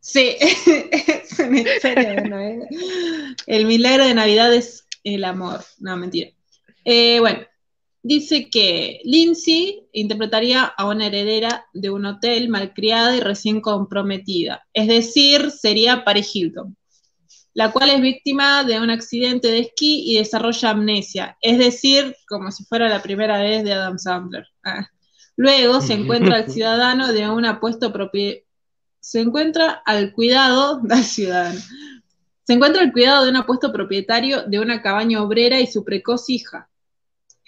Sí, es El milagro de Navidad es el amor. No, mentira. Eh, bueno, dice que Lindsay interpretaría a una heredera de un hotel malcriada y recién comprometida, es decir, sería Paris Hilton, la cual es víctima de un accidente de esquí y desarrolla amnesia, es decir, como si fuera la primera vez de Adam Sandler. Ah. Luego se encuentra al ciudadano de un apuesto se encuentra al cuidado del ciudadano. Se encuentra al cuidado de un apuesto propietario de una cabaña obrera y su precoz hija,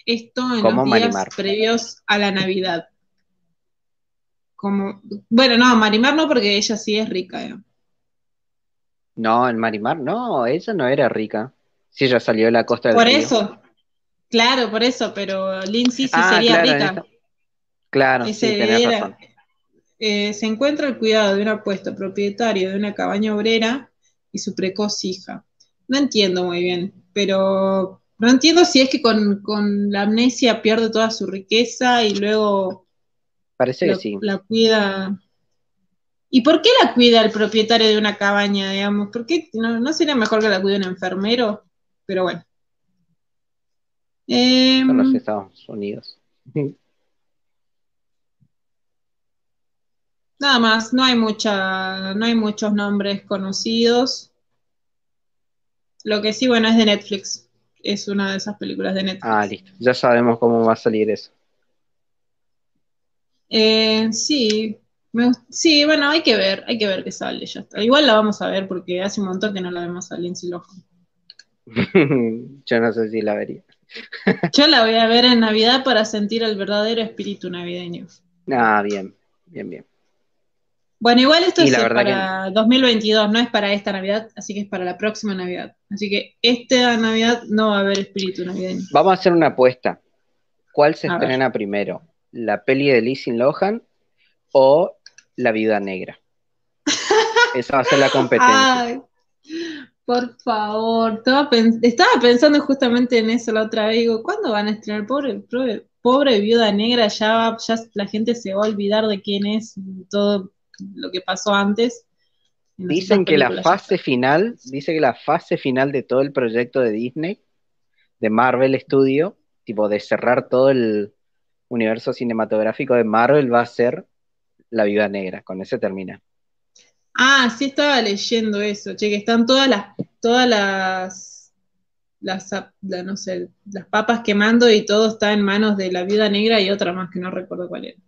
esto en los días previos a la Navidad. Como, bueno, no, Marimar no, porque ella sí es rica. ¿eh? No, en Marimar no, ella no era rica. Si ella salió de la costa del Por eso, claro, por eso, pero Lindsay sí ah, sería rica. Claro, sí, tenés razón. eh, se encuentra el cuidado de un apuesto propietario de una cabaña obrera y su precoz hija. No entiendo muy bien, pero no entiendo si es que con, la amnesia pierde toda su riqueza y luego Parece que sí. la cuida. ¿Y por qué la cuida el propietario de una cabaña, digamos? ¿Por qué no, sería mejor que la cuide un enfermero? Pero bueno. Son los em, Estados Unidos. Nada más, no hay mucha, no hay muchos nombres conocidos. Lo que sí, bueno, es de Netflix. Es una de esas películas de Netflix. Ah, listo. Ya sabemos cómo va a salir eso. Eh, sí, sí, bueno, hay que ver, hay que ver qué sale ya Igual la vamos a ver porque hace un montón que no la vemos a Lindsay Lohan. Yo no sé si la vería. Yo la voy a ver en Navidad para sentir el verdadero espíritu navideño. Ah, bien, bien, bien. Bueno, igual esto es para 2022, no es para esta Navidad, así que es para la próxima Navidad. Así que esta Navidad no va a haber espíritu navideño. Vamos a hacer una apuesta. ¿Cuál se estrena primero? ¿La peli de Lizzie Lohan o La Viuda Negra? Esa va a ser la competencia. Ay, por favor, estaba, pensando justamente en eso la otra vez. Digo, ¿cuándo van a estrenar? Pobre, pobre, pobre Viuda Negra, ya, ya la gente se va a olvidar de quién es todo lo que pasó antes. Dicen que la fase final, dice que la fase final de todo el proyecto de Disney, de Marvel Studio, tipo de cerrar todo el universo cinematográfico de Marvel, va a ser La Viuda Negra. Con ese termina. Ah, sí estaba leyendo eso, che, que están todas las, todas las, las, no sé, las papas quemando y todo está en manos de la viuda negra y otra más que no recuerdo cuál era.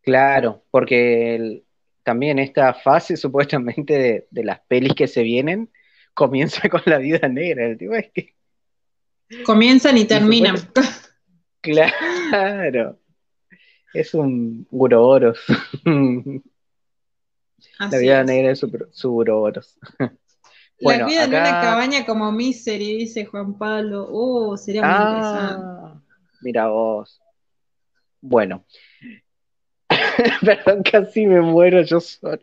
Claro, porque también esta fase supuestamente de, las pelis que se vienen comienza con la viuda negra. El es que... Comienzan y terminan. Claro. Es un uroboros. la viuda negra es su, uroboros. la vida en una cabaña como Misery, dice Juan Pablo. Oh, sería muy ah, interesante. Mira vos. Bueno, Perdón, casi me muero yo solo.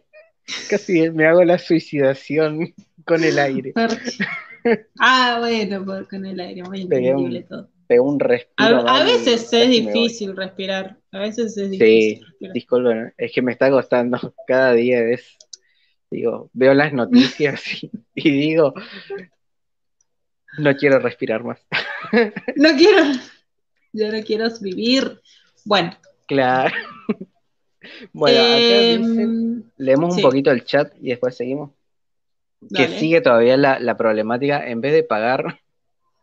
Casi me hago la suicidación con el aire. ah, bueno, con el aire, muy increíble todo. Pegó un respiro. A, veces es difícil respirar. A veces es difícil. Sí, disculpen, es que me está costando. Cada día es. Digo, veo las noticias y, digo, no quiero respirar más. no quiero, yo no quiero vivir. Bueno. Claro. Bueno, acá em, leemos un poquito el chat y después seguimos. Que sigue todavía la, problemática, en vez de pagar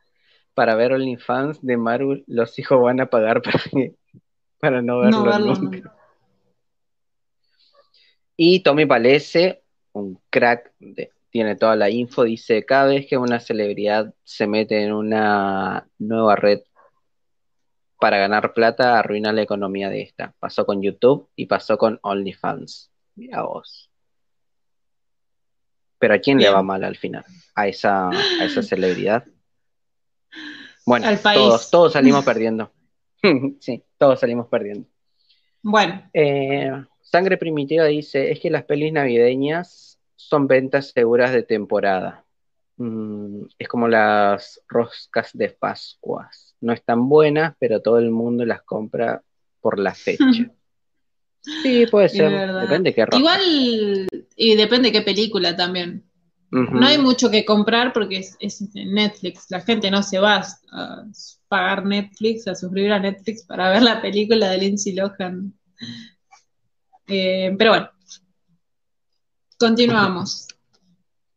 para ver OnlyFans de Marvel, los hijos van a pagar para, para no verlo, nunca. Y Tommy Palese, un crack, tiene toda la info, dice, cada vez que una celebridad se mete en una nueva red para ganar plata arruina la economía de esta. Pasó con YouTube y pasó con OnlyFans. Mira vos. Pero ¿a quién le va mal al final? ¿A esa, a esa celebridad? Bueno, Todos, todos salimos perdiendo. sí, todos salimos perdiendo. Bueno. Eh, Sangre Primitiva dice, es que las pelis navideñas son ventas seguras de temporada. Mm, es como las roscas de Pascuas no están buenas, pero todo el mundo las compra por la fecha. Sí, puede ser. Depende qué Igual, y depende qué película también. No hay mucho que comprar porque es, Netflix. La gente no se va a pagar Netflix, a suscribir a Netflix para ver la película de Lindsay Lohan. Eh, pero bueno, continuamos.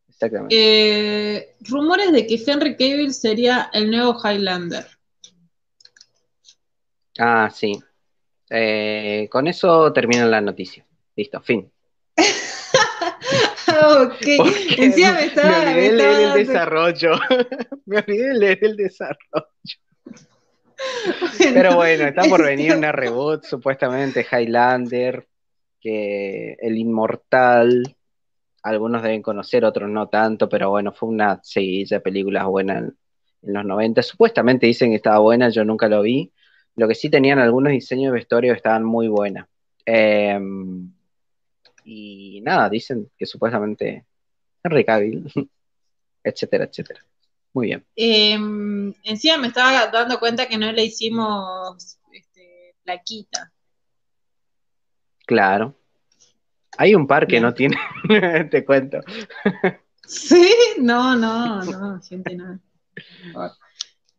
Exactamente. Eh, rumores de que Henry Cavill sería el nuevo Highlander. Ah, sí. Eh, con eso termina la noticia. Listo, fin. ok. Encima me estaba. Me olvidé de leer el desarrollo. me olvidé de leer el desarrollo. Pero bueno, está por venir una reboot, supuestamente Highlander, que el Inmortal, algunos deben conocer, otros no tanto, pero bueno, fue una seguidilla de películas buenas en, en, los 90. Supuestamente dicen que estaba buena, yo nunca lo vi. Lo que sí tenían algunos diseños de vestuario estaban muy buenas. Em, y nada, dicen que supuestamente Henry Cavill, etcétera, etcétera. Muy bien. Em, encima me estaba dando cuenta que no le hicimos este, plaquita. Claro. Hay un par que no tiene, te cuento. Sí, no, no, no, gente, no.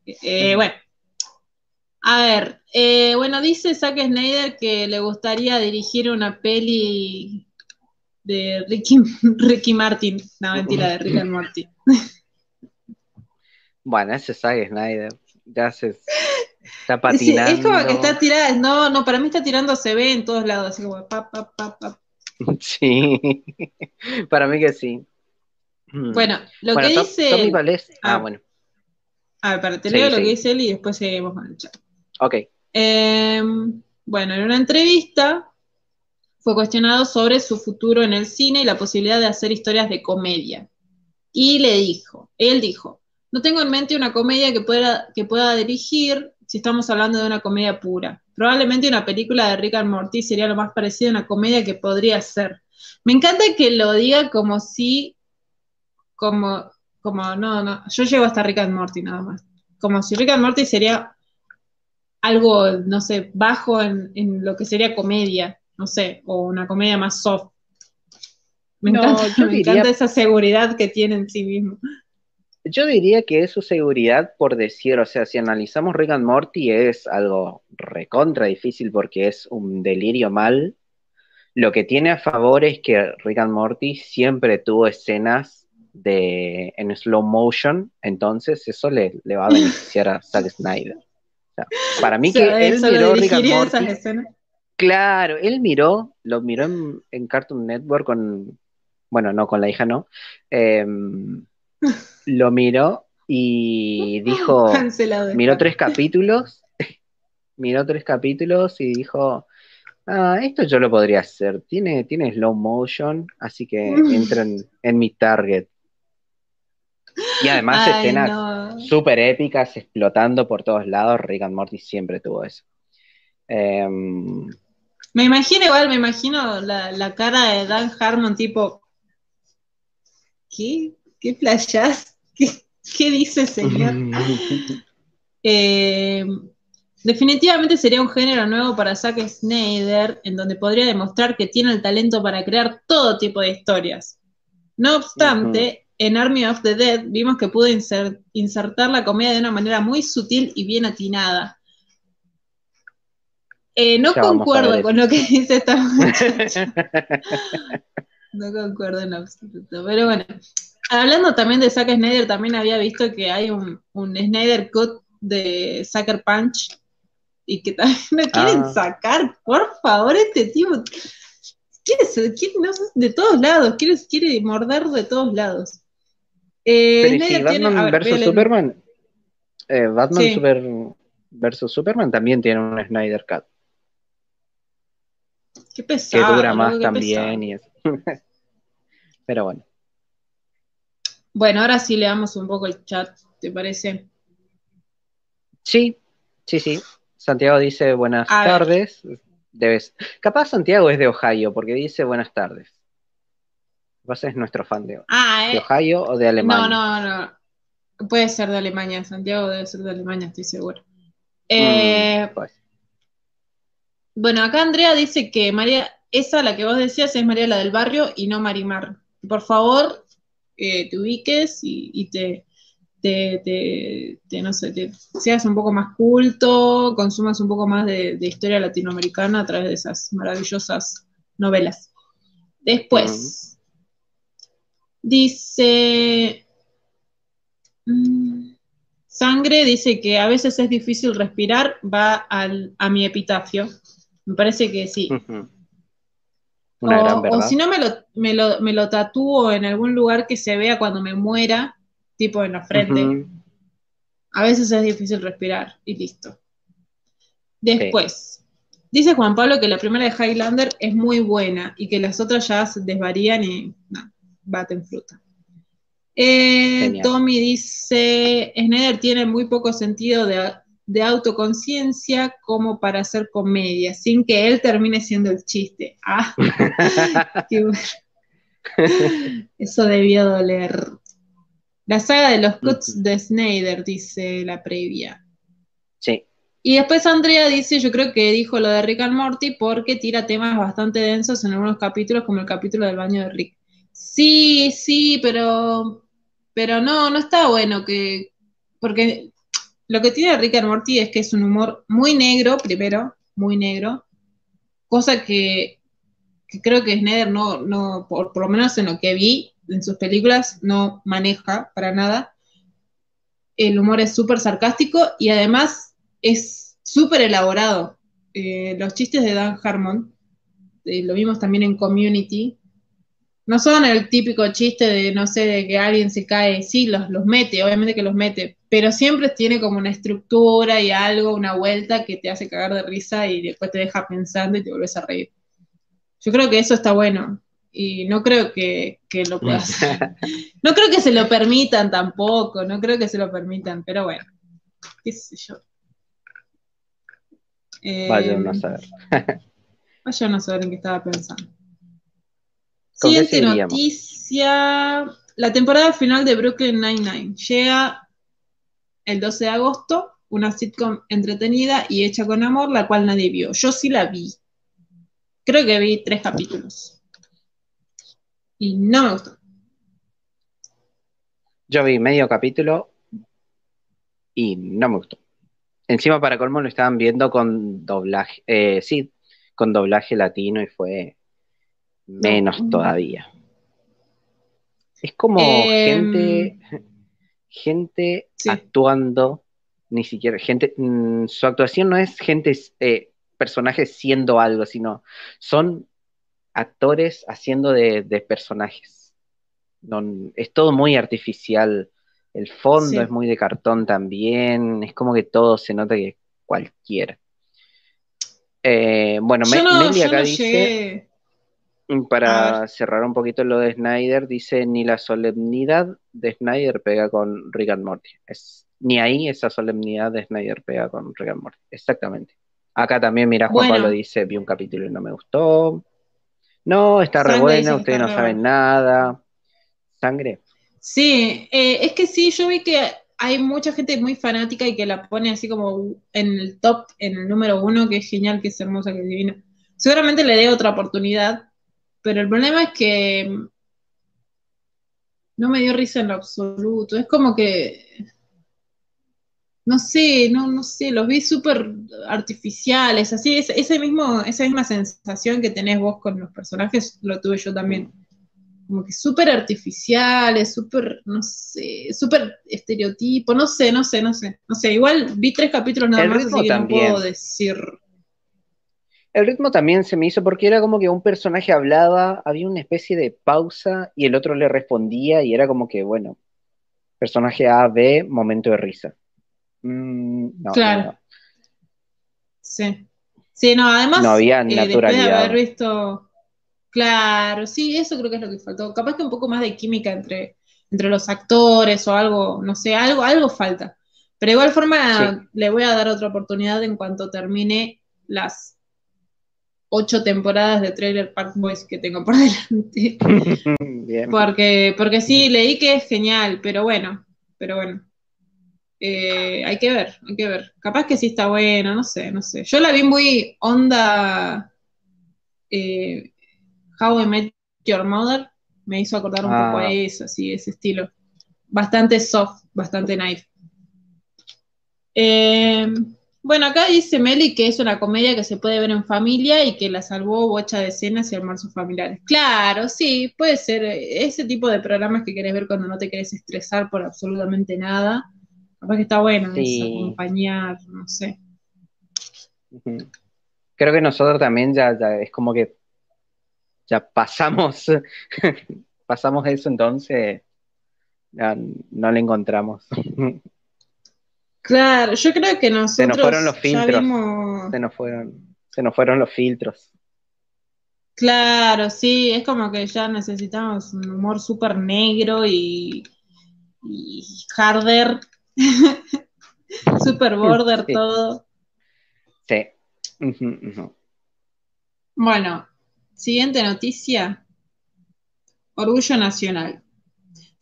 Eh, bueno, a ver, eh, bueno, dice Zack Snyder que le gustaría dirigir una peli de Ricky, Ricky Martin, no mentira, de Rick and Morty. Bueno, ese Zack Snyder ya se está patinando. es como que está tirada, no, no, para mí está tirando se ve en todos lados, así como pa, pa, pa, pa. Sí, para mí que sí. Mm. Bueno, lo que dice. Ah, ah, bueno. A ver, para te leo lo que dice él y después seguimos con el chat. Ok. Em, bueno, en una entrevista fue cuestionado sobre su futuro en el cine y la posibilidad de hacer historias de comedia. Y le dijo, él dijo, no tengo en mente una comedia que pueda, que pueda dirigir si estamos hablando de una comedia pura. Probablemente una película de Rick and Morty sería lo más parecido a una comedia que podría ser. Me encanta que lo diga como si, como, como, no, no, yo llego hasta Rick and Morty nada más. Como si Rick and Morty sería algo, no sé, bajo en, lo que sería comedia, no sé, o una comedia más soft. Me, encanta, me encanta esa seguridad que tiene en sí mismo. Yo diría que es su seguridad por decir, o sea, si analizamos Rick and Morty es algo recontra difícil porque es un delirio mal. Lo que tiene a favor es que Rick and Morty siempre tuvo escenas de, en slow motion, entonces eso le, va a beneficiar a Zack Snyder. Para mí que él miró Rick and Morty. Claro, él miró, lo miró en, Cartoon Network con, bueno, no con la hija, no. Eh, lo miró y dijo, miró tres capítulos, miró tres capítulos y dijo, ah, esto yo lo podría hacer, tiene, tiene slow motion, así que entran en mi target. Y además escenas súper épicas, explotando por todos lados, Rick and Morty siempre tuvo eso. Em, me imagino igual, me imagino la, la cara de Dan Harmon tipo, ¿qué? ¿Qué playas? ¿Qué, dice, señor? Eh, definitivamente sería un género nuevo para Zack Snyder, en donde podría demostrar que tiene el talento para crear todo tipo de historias. No obstante, en Army of the Dead vimos que pudo insertar la comedia de una manera muy sutil y bien atinada. Eh, no concuerdo con lo que dice esta muchacha. No concuerdo en absoluto. Pero bueno, hablando también de Zack Snyder, también había visto que hay un, un Snyder Cut de Sucker Punch y que también lo quieren ah. sacar. Por favor, este tipo quiere, quiere no, de todos lados, quiere, quiere morder de todos lados. Eh, Pero Batman versus Superman, eh, Batman Super versus Superman también tiene un Snyder Cut. Qué pesado. Que dura más también y eso. Pero bueno. Bueno, ahora sí leamos un poco el chat, ¿te parece? Sí, sí, sí. Santiago dice buenas tardes. Debes. Capaz Santiago es de Ohio, porque dice buenas tardes. Capaz es nuestro fan de, ah, de eh. Ohio o de Alemania. No, no, no. Puede ser de Alemania. Santiago debe ser de Alemania, estoy seguro. Eh, mm, pues. Bueno, acá Andrea dice que María, esa la que vos decías es María la del barrio y no Marimar. Por favor, eh, te ubiques y, te, no sé, te seas un poco más culto, consumas un poco más de, historia latinoamericana a través de esas maravillosas novelas. Después, dice, mm, Sangre dice que a veces es difícil respirar, va a mi epitafio. Me parece que sí o, si no, me lo, me, lo, me lo tatúo en algún lugar que se vea cuando me muera, tipo en la frente. A veces es difícil respirar y listo. Después, dice Juan Pablo que la primera de Highlander es muy buena y que las otras ya se desvarían y no, baten fruta. Eh, Tommy dice, Snyder tiene muy poco sentido de, de autoconciencia como para hacer comedia, sin que él termine siendo el chiste. Ah, qué bueno. Eso debió doler. La saga de los cuts de Snyder, dice la previa. Sí. Y después Andrea dice, yo creo que dijo lo de Rick and Morty porque tira temas bastante densos en algunos capítulos, como el capítulo del baño de Rick. Sí, sí, pero, pero no, no está bueno que, porque lo que tiene Rick and Morty es que es un humor muy negro, primero, muy negro, cosa que, creo que Snyder no, no por, por, lo menos en lo que vi en sus películas, no maneja para nada. El humor es súper sarcástico y además es súper elaborado. Eh, los chistes de Dan Harmon, eh, lo vimos también en Community, no son el típico chiste de, no sé, de que alguien se cae, sí, los, los mete, obviamente que los mete, pero siempre tiene como una estructura y algo, una vuelta que te hace cagar de risa y después te deja pensando y te vuelves a reír. Yo creo que eso está bueno y no creo que, que lo puedas. no creo que se lo permitan tampoco, no creo que se lo permitan, pero bueno, qué sé yo. Vaya a saber. Vaya a saber en qué estaba pensando. Siguiente noticia. La temporada final de Brooklyn Nine-Nine llega el 12 de agosto, una sitcom entretenida y hecha con amor, la cual nadie vio. Yo sí la vi. Creo que vi tres capítulos. Y no me gustó. Yo vi medio capítulo y no me gustó. Encima, para colmo, lo estaban viendo con doblaje, eh, sí, con doblaje latino y fue menos todavía. Es como em, gente, gente actuando, ni siquiera, gente, mm, su actuación no es gente, eh, personajes siendo algo, sino son actores haciendo de, personajes. es todo muy artificial. El fondo es muy de cartón también, es como que todo se nota que cualquiera. Eh, bueno, Meli acá dice, para cerrar un poquito lo de Snyder, dice, ni la solemnidad de Snyder pega con Rick and Morty. Es, ni ahí esa solemnidad de Snyder pega con Rick and Morty. Exactamente. Acá también, mira, Juan Pablo dice, vi un capítulo y no me gustó. No, está re buena, ustedes no saben nada. Sangre. Sí, eh, es que sí, yo vi que hay mucha gente muy fanática y que la pone así como en el top, en el número uno, que es genial, que es hermosa, que es divina. Seguramente le dé otra oportunidad, pero el problema es que no me dio risa en lo absoluto. Es como que, no sé, no, no sé, los vi súper artificiales, así, ese mismo, esa misma sensación que tenés vos con los personajes, lo tuve yo también como que súper artificiales, súper, no sé, súper estereotipo, no sé, no sé, no sé, no sé, igual vi tres capítulos nada más, así que no puedo decir. El ritmo también se me hizo porque era como que un personaje hablaba, había una especie de pausa y el otro le respondía y era como que, bueno, personaje A, B, momento de risa. Mm, no, claro. Sí. Sí, no, además, no había naturalidad. Eh, después de haber visto Claro, sí, eso creo que es lo que faltó. Capaz que un poco más de química entre, entre los actores o algo, no sé, algo, algo falta. Pero de igual forma le voy a dar otra oportunidad en cuanto termine las ocho temporadas de Trailer Park Boys que tengo por delante. Porque, porque sí, leí que es genial, pero bueno, pero bueno. Eh, hay que ver, hay que ver. Capaz que sí está bueno, no sé, no sé. Yo la vi muy onda eh, How I Met Your Mother me hizo acordar un poco a ah. eso, así, ese estilo. Bastante soft, bastante nice. Eh, bueno, acá dice Meli que es una comedia que se puede ver en familia y que la salvó bocha de escenas y sus familiares. Claro, sí, puede ser ese tipo de programas que querés ver cuando no te querés estresar por absolutamente nada. Capaz que está bueno acompañar, no sé. Creo que nosotros también ya, ya es como que ya pasamos, pasamos eso, entonces no le encontramos. Claro, yo creo que nosotros. Se nos fueron los filtros. Se, nos fueron, se nos fueron los filtros. Claro, sí, es como que ya necesitamos un humor súper negro y, y harder. Super border Sí. todo. Sí. Bueno, siguiente noticia. Orgullo Nacional.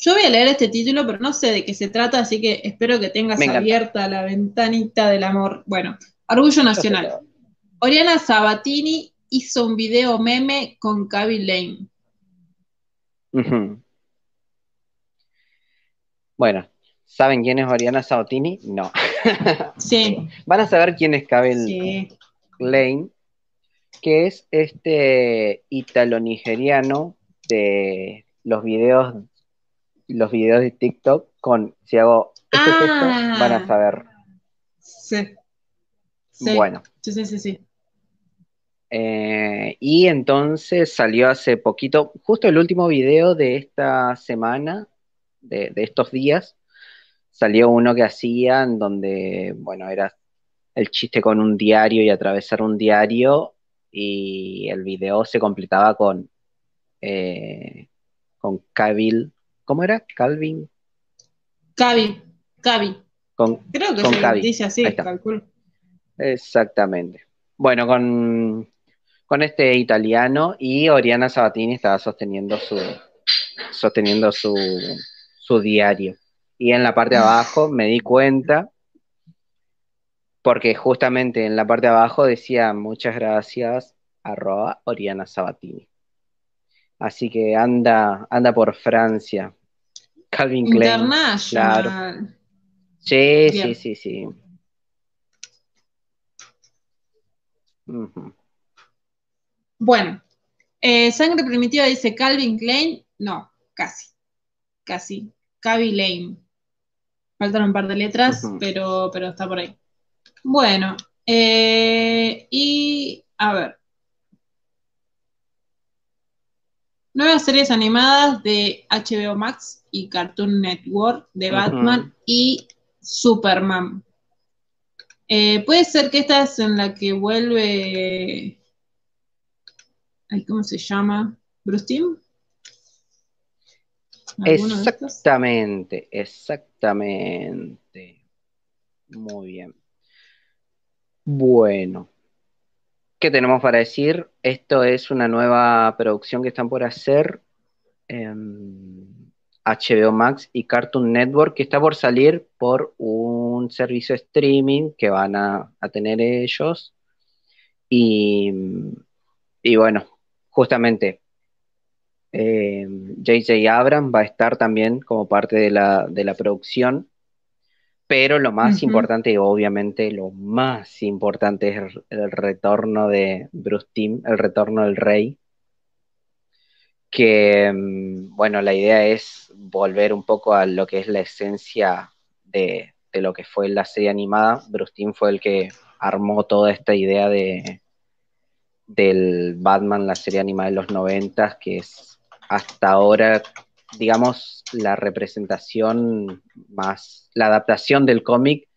Yo voy a leer este título, pero no sé de qué se trata, así que espero que tengas abierta la ventanita del amor. Bueno, Orgullo Nacional. Oriana Sabatini hizo un video meme con Kaby Lane. Ujú. Bueno, ¿saben quién es Oriana Sabatini? No. Sí, Van a saber quién es sí. Lane, que es este ítalo-nigeriano de los videos, los videos de TikTok con, si hago este Ah. gesto, van a saber. Sí. Sí. Bueno, Sí, sí, sí, sí. eh, y entonces salió hace poquito, justo el último video de esta semana, de, de estos días, salió uno que hacía en donde, bueno, era el chiste con un diario y atravesar un diario, y el video se completaba con, eh, con Cavill, ¿cómo era? Calvin, Kaby, Kaby. con, Creo que Con se Kaby. dice así, calculo. exactamente. Bueno, con, con este italiano y Oriana Sabatini estaba sosteniendo su, sosteniendo su, su diario. Y en la parte de abajo me di cuenta, porque justamente en la parte de abajo decía muchas gracias, arroba Oriana Sabatini. Así que anda, anda por Francia. Calvin Klein. International. Sí, Bien. sí, sí, sí. Ujú. Bueno, eh, Sangre Primitiva dice Calvin Klein. No, casi. Casi. Kaby Lane. Faltan un par de letras, pero, pero está por ahí. Bueno, eh, y a ver. Nuevas series animadas de HBO Max y Cartoon Network de. Batman y Superman. Eh, puede ser que esta es en la que vuelve. ay, ¿Cómo se llama? ¿Bruce. Exactamente, exactamente. Muy bien. Bueno, ¿qué tenemos para decir? Esto es una nueva producción que están por hacer en HBO Max y Cartoon Network que está por salir por un servicio streaming que van a, tener ellos. Y, y bueno, justamente eh, J.J. Abrams va a estar también como parte de la, de la producción, pero lo más Ujú. importante, y obviamente lo más importante es el, el retorno de Bruce Timm, el retorno del rey, que mm, bueno, la idea es volver un poco a lo que es la esencia de, de lo que fue la serie animada. Bruce Timm fue el que armó toda esta idea de del Batman, la serie animada de los noventas, que es hasta ahora, digamos, la representación más, la adaptación del cómic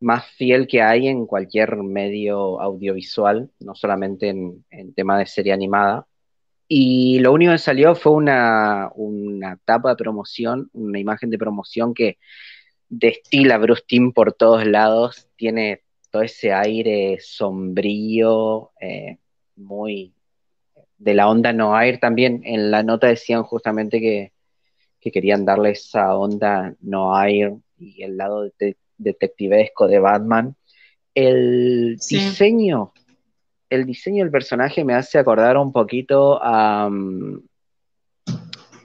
más fiel que hay en cualquier medio audiovisual, no solamente en, en tema de serie animada. Y lo único que salió fue una, una tapa de promoción, una imagen de promoción que destila Bruce por todos lados, tiene todo ese aire sombrío, eh, muy de la onda Noir también. En la nota decían justamente que, que querían darle esa onda Noir y el lado de- detectivesco de Batman. El Sí. diseño, el diseño del personaje me hace acordar un poquito a, mm,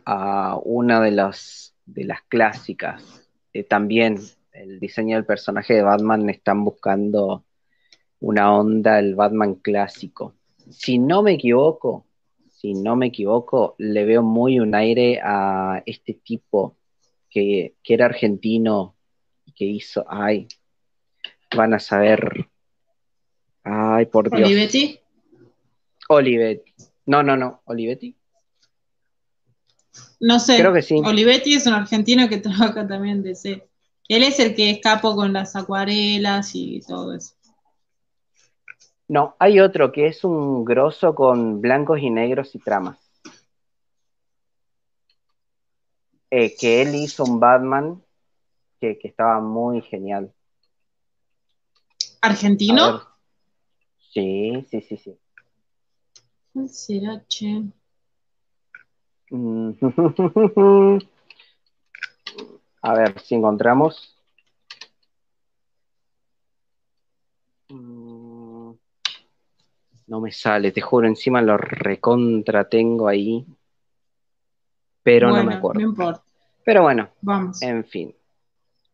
a una de las, de las clásicas. Eh, también el diseño del personaje de Batman están buscando una onda, el Batman clásico. Si no me equivoco, si no me equivoco, le veo muy un aire a este tipo que, que era argentino y que hizo, ay, van a saber, ay, por Dios. Olivetti. Olivetti. No, no, no, Olivetti. No sé. Creo que sí. Olivetti es un argentino que trabaja también en DC. Él es el que escapó con las acuarelas y todo eso. No, hay otro que es un grosso con blancos y negros y tramas. Eh, que él hizo un Batman que, que estaba muy genial. ¿Argentino? Sí, sí, sí, sí. ¿Cuál será, che? A ver si encontramos. No me sale, te juro, encima lo recontra tengo ahí. Pero no me acuerdo. no importa. Pero bueno, Vamos. en fin.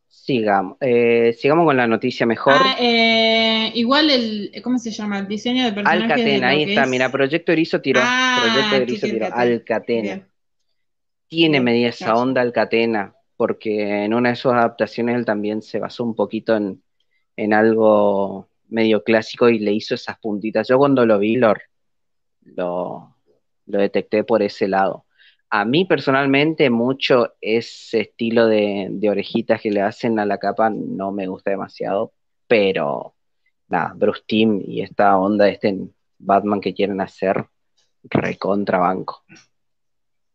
Sigamos. Eh, sigamos con la noticia mejor. Ah, eh, igual el, ¿cómo se llama? El diseño de personajes Alcatena, ahí está, es- mira, Proyecto Erizo tiró. Ah, Proyecto Erizo tiró. Alcatena. Bien. Tiene media esa onda Alcatena, porque en una de sus adaptaciones él también se basó un poquito en, en algo medio clásico y le hizo esas puntitas. Yo cuando lo vi lo, lo, detecté por ese lado. A mí personalmente mucho ese estilo de, orejitas que le hacen a la capa no me gusta demasiado, pero nada, Bruce Timm y esta onda este Batman que quieren hacer, recontra banco.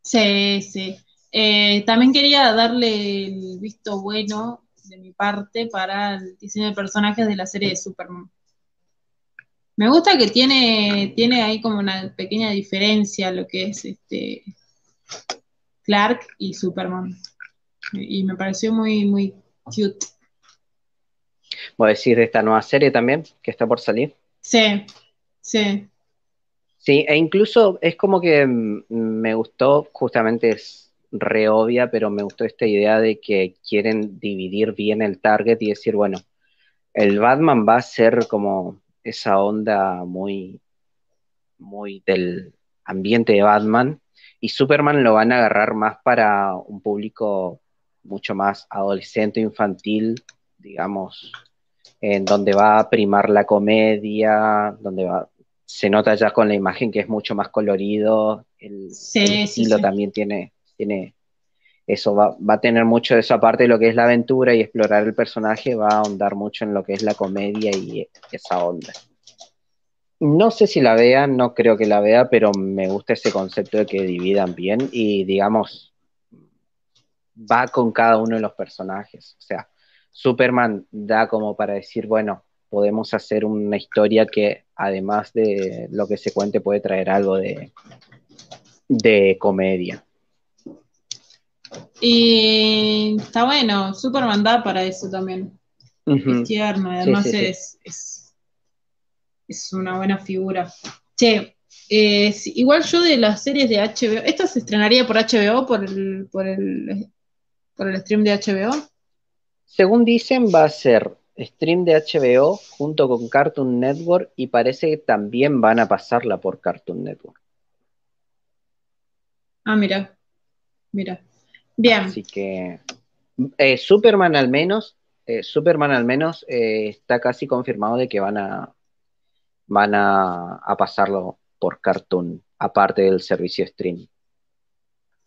Sí, sí. Eh, también quería darle el visto bueno de mi parte para el diseño de personajes de la serie de Superman. Me gusta que tiene, tiene ahí como una pequeña diferencia lo que es este Clark y Superman. Y me pareció muy, muy cute. Voy a decir de esta nueva serie también, que está por salir. Sí, sí. Sí, e incluso es como que mm, me gustó, justamente es re obvia, pero me gustó esta idea de que quieren dividir bien el target y decir, bueno, el Batman va a ser como esa onda muy, muy del ambiente de Batman y Superman lo van a agarrar más para un público mucho más adolescente, infantil, digamos, en donde va a primar la comedia, donde va, se nota ya con la imagen que es mucho más colorido, el, Sí, el sí, estilo sí. también tiene, tiene eso, va, va a tener mucho de eso, aparte de lo que es la aventura y explorar el personaje, va a ahondar mucho en lo que es la comedia y esa onda. No sé si la vea, no creo que la vea, pero me gusta ese concepto de que dividan bien y digamos, va con cada uno de los personajes. O sea, Superman da como para decir, bueno, podemos hacer una historia que además de lo que se cuente puede traer algo de, de comedia. Y está bueno, Superman da para eso también. Es tierno, y Sí, además sí, sí. Es, es, es una buena figura. Che, eh, igual yo de las series de HBO, ¿esta se estrenaría por HBO, por el, por el, por el stream de HBO? Según dicen, va a ser stream de HBO junto con Cartoon Network y parece que también van a pasarla por Cartoon Network. Ah, mira, mira. Bien, Así que eh, Superman al menos, eh, Superman al menos eh, está casi confirmado de que van a van a, a pasarlo por Cartoon, aparte del servicio stream.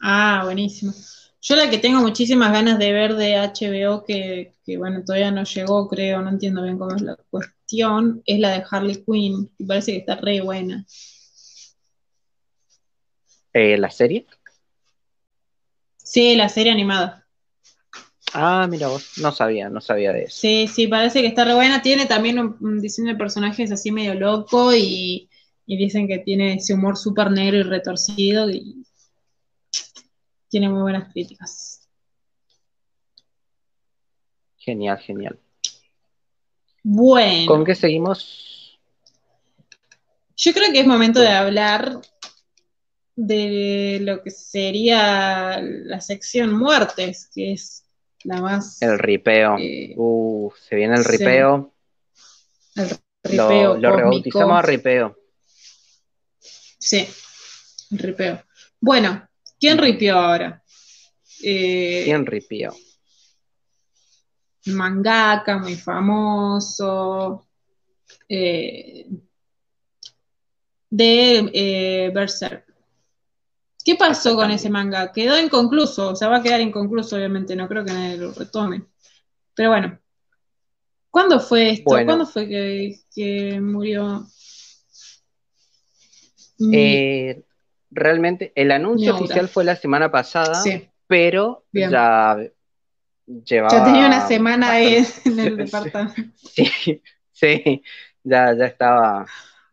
ah, buenísimo. Yo la que tengo muchísimas ganas de ver de HBO, que, que bueno, todavía no llegó, creo, no entiendo bien cómo es la cuestión, es la de Harley Quinn, y parece que está re buena. ¿La serie? Sí, la serie animada. Ah, mira vos, no sabía, no sabía de eso. Sí, sí, parece que está re buena. Tiene también un, un diseño de personajes así medio loco y, y dicen que tiene ese humor súper negro y retorcido y tiene muy buenas críticas. Genial, genial. Bueno, ¿Con qué seguimos? yo creo que es momento de hablar de lo que sería la sección muertes, que es la más El ripeo. eh, Uh, se viene el sí. ripeo. el ripeo lo rebautizamos a ripeo. Sí, el ripeo. Bueno, ¿quién ripió ahora? Eh, ¿Quién ripeo? mangaka muy famoso, eh, de Berserk. ¿Qué pasó con ese manga? Quedó inconcluso, o sea, va a quedar inconcluso, obviamente, no creo que nadie lo retome. Pero bueno, ¿cuándo fue esto? Bueno. ¿Cuándo fue que, que murió? Eh, realmente, el anuncio Miura. oficial fue la semana pasada, sí, pero Bien. ya llevaba. ya tenía una semana ahí en el departamento. Sí, Sí, ya, ya estaba,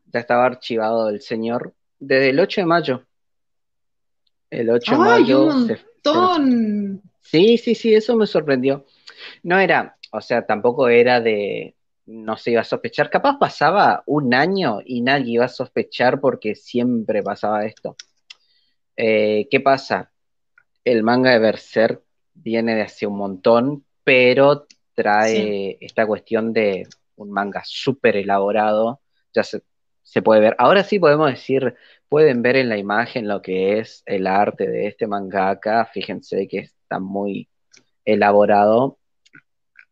ya estaba archivado el señor desde el 8 de mayo. El 8 de mayo. Un montón. Sí, sí, sí, eso me sorprendió. No era, o sea, tampoco era de, no se iba a sospechar. Capaz pasaba un año y nadie iba a sospechar porque siempre pasaba esto. Eh, ¿Qué pasa? El manga de Berserk viene de hace un montón, pero trae esta cuestión de un manga súper elaborado, ya se, se, puede ver. Ahora sí podemos decir, pueden ver en la imagen lo que es el arte de este mangaka, fíjense que está muy elaborado,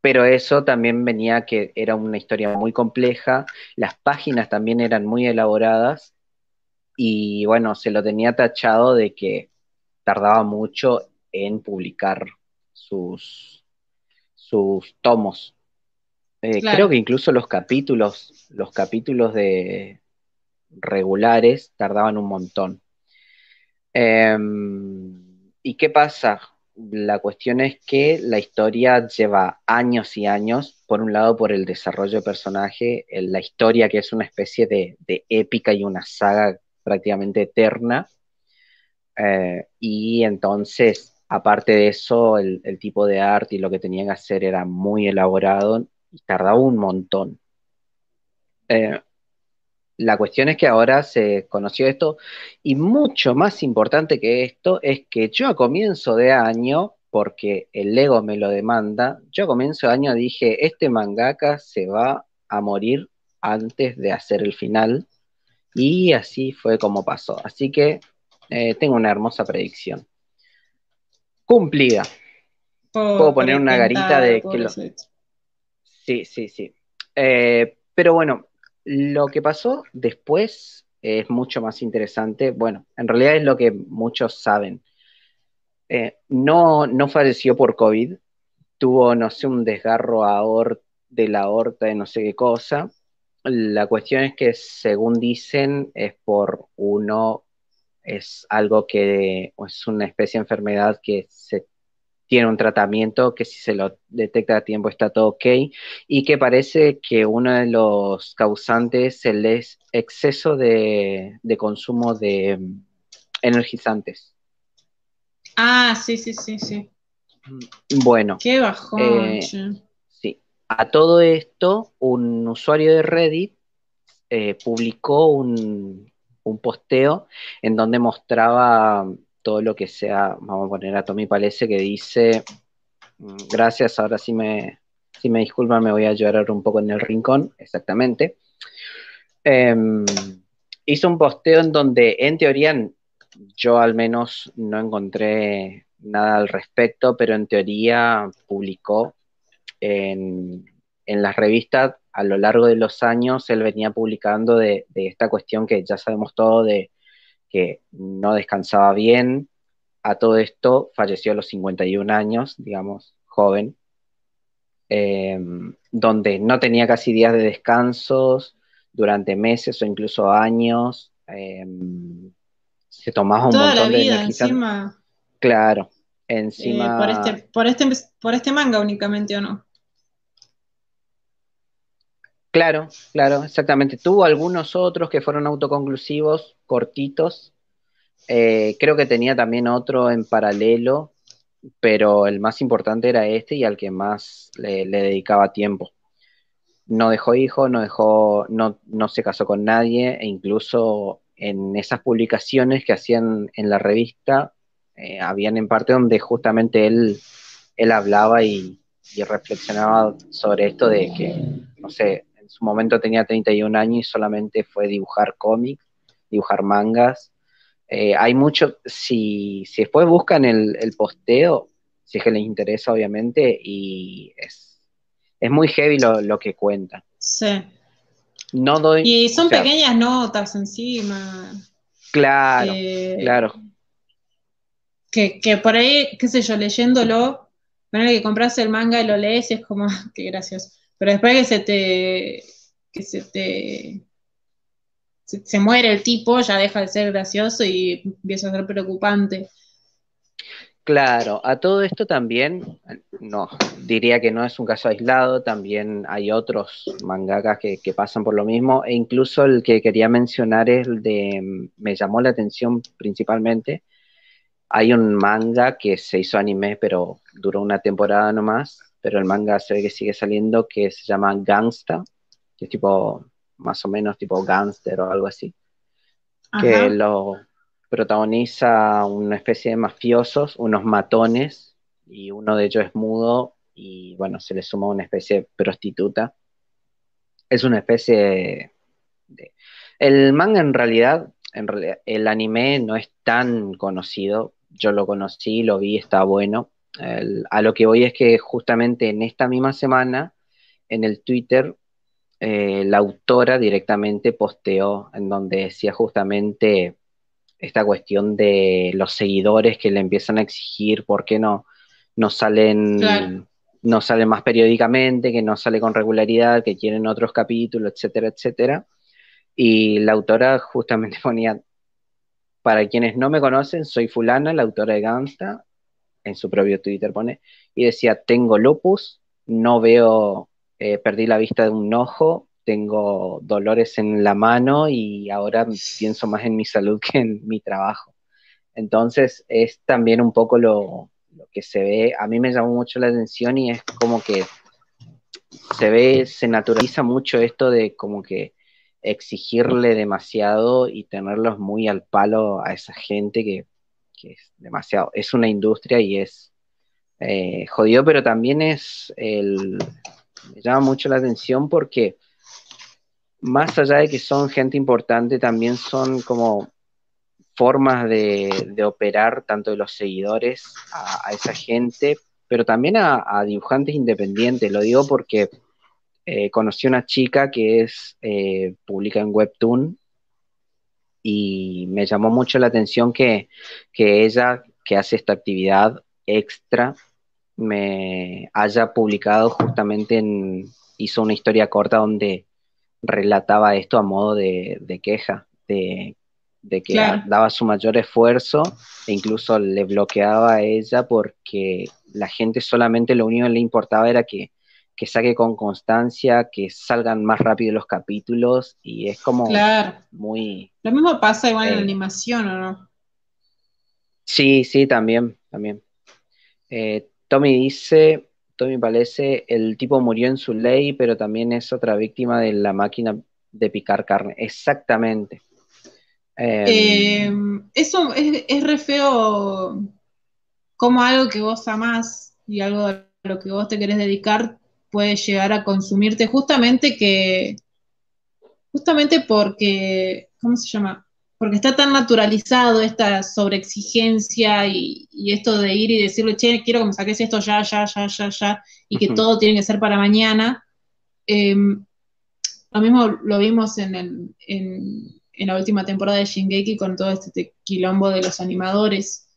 pero eso también venía que era una historia muy compleja, las páginas también eran muy elaboradas y bueno, se lo tenía tachado de que tardaba mucho en publicar sus, sus tomos. Eh, creo que incluso los capítulos, los capítulos de regulares tardaban un montón. Em, ¿Y qué pasa? La cuestión es que la historia lleva años y años, por un lado por el desarrollo de personaje, la historia que es una especie de, épica y una saga prácticamente eterna, eh, y entonces, aparte de eso, el, tipo de arte y lo que tenían que hacer era muy elaborado y tardaba un montón. Eh, la cuestión es que ahora se conoció esto y mucho más importante que esto es que yo a comienzo de año, porque el ego me lo demanda, yo a comienzo de año dije, este mangaka se va a morir antes de hacer el final y así fue como pasó. Así que eh, tengo una hermosa predicción. Cumplida. Puedo poner una garita de que lo... Sí, sí, sí. Eh, pero bueno, lo que pasó después es mucho más interesante. Bueno, en realidad es lo que muchos saben. Eh, no, no falleció por COVID, tuvo, no sé, un desgarro de la aorta de no sé qué cosa. La cuestión es que, según dicen, es por uno, es algo que es una especie de enfermedad que se tiene un tratamiento que si se lo detecta a tiempo está todo ok y que parece que uno de los causantes es el exceso de, consumo de mm, energizantes. Ah, sí, sí, sí, sí. Bueno. Qué bajón. Eh, sí. A todo esto, un usuario de Reddit eh, publicó un, un posteo en donde mostraba todo lo que sea, vamos a poner a Tommy Palese que dice, mm, gracias, ahora sí me, si me disculpan, me voy a llorar un poco en el rincón, exactamente. Em, hizo un posteo en donde, en teoría, yo al menos no encontré nada al respecto, pero en teoría publicó en, en las revistas a lo largo de los años, él venía publicando de, de esta cuestión que ya sabemos todo de que no descansaba bien. A todo esto falleció a los 51 años, digamos, joven, em, donde no tenía casi días de descansos durante meses o incluso años. Em, se tomaba un montón la vida, encima. Claro, encima. Eh, por, este, por, este, por este manga únicamente, ¿o no? Claro, claro, exactamente. Tuvo algunos otros que fueron autoconclusivos, cortitos. Eh, creo que tenía también otro en paralelo, pero el más importante era este y al que más le, dedicaba tiempo. No dejó hijos, no dejó, no, no se casó con nadie, e incluso en esas publicaciones que hacían en la revista, eh, habían en parte donde justamente él, él hablaba y, y reflexionaba sobre esto de que, no sé, en su momento tenía 31 años y solamente fue dibujar cómics, dibujar mangas. Eh, hay mucho, si, si, después buscan el, posteo, si es que les interesa, obviamente, y es, es muy heavy lo, que cuenta. Sí. No doy, y son pequeñas notas encima. Claro, eh, claro. Que, que, por ahí, qué sé yo, leyéndolo, bueno, que compras el manga y lo lees y es como, qué gracioso. Pero después que se te, que se te, se, muere el tipo, ya deja de ser gracioso y empieza a ser preocupante. Claro, a todo esto también, no, diría que no es un caso aislado, también hay otros mangakas que, que, pasan por lo mismo, e incluso el que quería mencionar es el de, me llamó la atención principalmente, hay un manga que se hizo anime, pero duró una temporada nomás, pero el manga se ve que sigue saliendo, que se llama Gangsta, que es tipo, más o menos tipo gangster o algo así, que lo protagoniza una especie de mafiosos, unos matones, y uno de ellos es mudo, y bueno, se le suma una especie de prostituta. Es una especie de... El manga en realidad, en realidad, el anime no es tan conocido, yo lo conocí, lo vi, está bueno. A lo que voy es que justamente en esta misma semana, en el Twitter, eh, la autora directamente posteó en donde decía justamente esta cuestión de los seguidores que le empiezan a exigir por qué no, no salen, no salen más periódicamente, que no sale con regularidad, que quieren otros capítulos, etcétera, etcétera. Y la autora justamente ponía, para quienes no me conocen, soy fulana, la autora de Gangsta, en su propio Twitter pone, y decía, tengo lupus, no veo, eh, perdí la vista de un ojo, tengo dolores en la mano y ahora pienso más en mi salud que en mi trabajo. Entonces es también un poco lo, que se ve, a mí me llamó mucho la atención y es como que se ve, se naturaliza mucho esto de como que exigirle demasiado y tenerlos muy al palo a esa gente que, es demasiado, es una industria y es eh, jodido, pero también es el, me llama mucho la atención porque más allá de que son gente importante, también son como formas de, operar tanto de los seguidores a, esa gente, pero también a, dibujantes independientes. Lo digo porque eh, conocí una chica que es eh, publica en Webtoon y me llamó mucho la atención que, que ella, que hace esta actividad extra, me haya publicado justamente en, hizo una historia corta donde relataba esto a modo de, queja, de, que daba su mayor esfuerzo e incluso le bloqueaba a ella porque la gente solamente lo único que le importaba era que, saque con constancia, que salgan más rápido los capítulos y es como muy... Lo mismo pasa igual en la eh, animación, ¿o no? Sí, sí, también, también. Eh, Tommy dice, todo me parece, el tipo murió en su ley, pero también es otra víctima de la máquina de picar carne. Exactamente. Em, eso es, re feo como algo que vos amás y algo a lo que vos te querés dedicar puede llegar a consumirte justamente que justamente porque ¿cómo se llama? porque está tan naturalizado esta sobreexigencia y, y esto de ir y decirle, che, quiero que me saques esto ya, ya, ya, ya, ya, y que todo tiene que ser para mañana. Em, lo mismo lo vimos en, el, en, la última temporada de Shingeki con todo este quilombo de los animadores.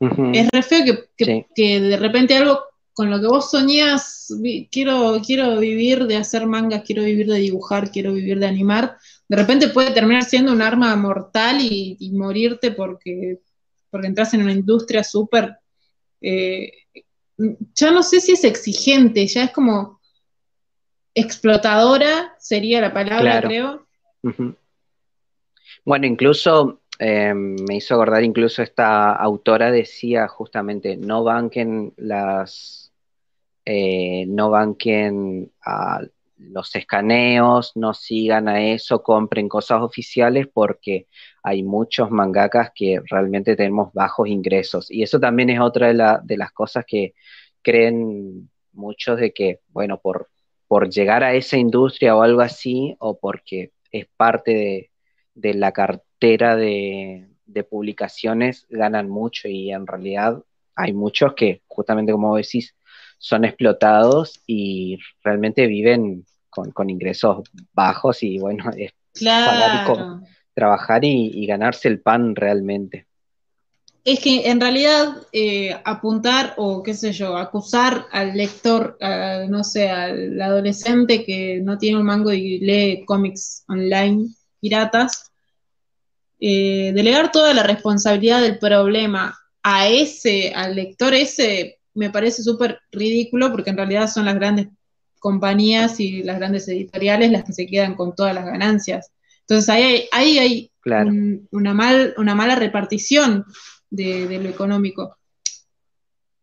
Es re feo que, que, de repente algo con lo que vos soñás, quiero, quiero vivir de hacer mangas, quiero vivir de dibujar, quiero vivir de animar, de repente puede terminar siendo un arma mortal y, morirte porque, porque entras en una industria súper... Eh, ya no sé si es exigente, ya es como explotadora, sería la palabra, creo. Bueno, incluso eh, me hizo acordar, incluso esta autora decía justamente, no banquen las, eh, no banquen a los escaneos, no sigan a eso, compren cosas oficiales porque hay muchos mangakas que realmente tenemos bajos ingresos. Y eso también es otra de, las cosas que creen muchos de que, bueno, por, por llegar a esa industria o algo así, o porque es parte de, la cartera de, de publicaciones, ganan mucho y en realidad hay muchos que, justamente como decís, son explotados y realmente viven con, ingresos bajos y bueno, es trabajar y, ganarse el pan realmente. Es que en realidad eh, apuntar o qué sé yo, acusar al lector, no sé, al adolescente que no tiene un mango y lee cómics online piratas, eh, delegar toda la responsabilidad del problema a ese, al lector ese, me parece súper ridículo porque en realidad son las grandes compañías y las grandes editoriales las que se quedan con todas las ganancias. Entonces ahí hay, hay una, mal, una mala repartición de, lo económico.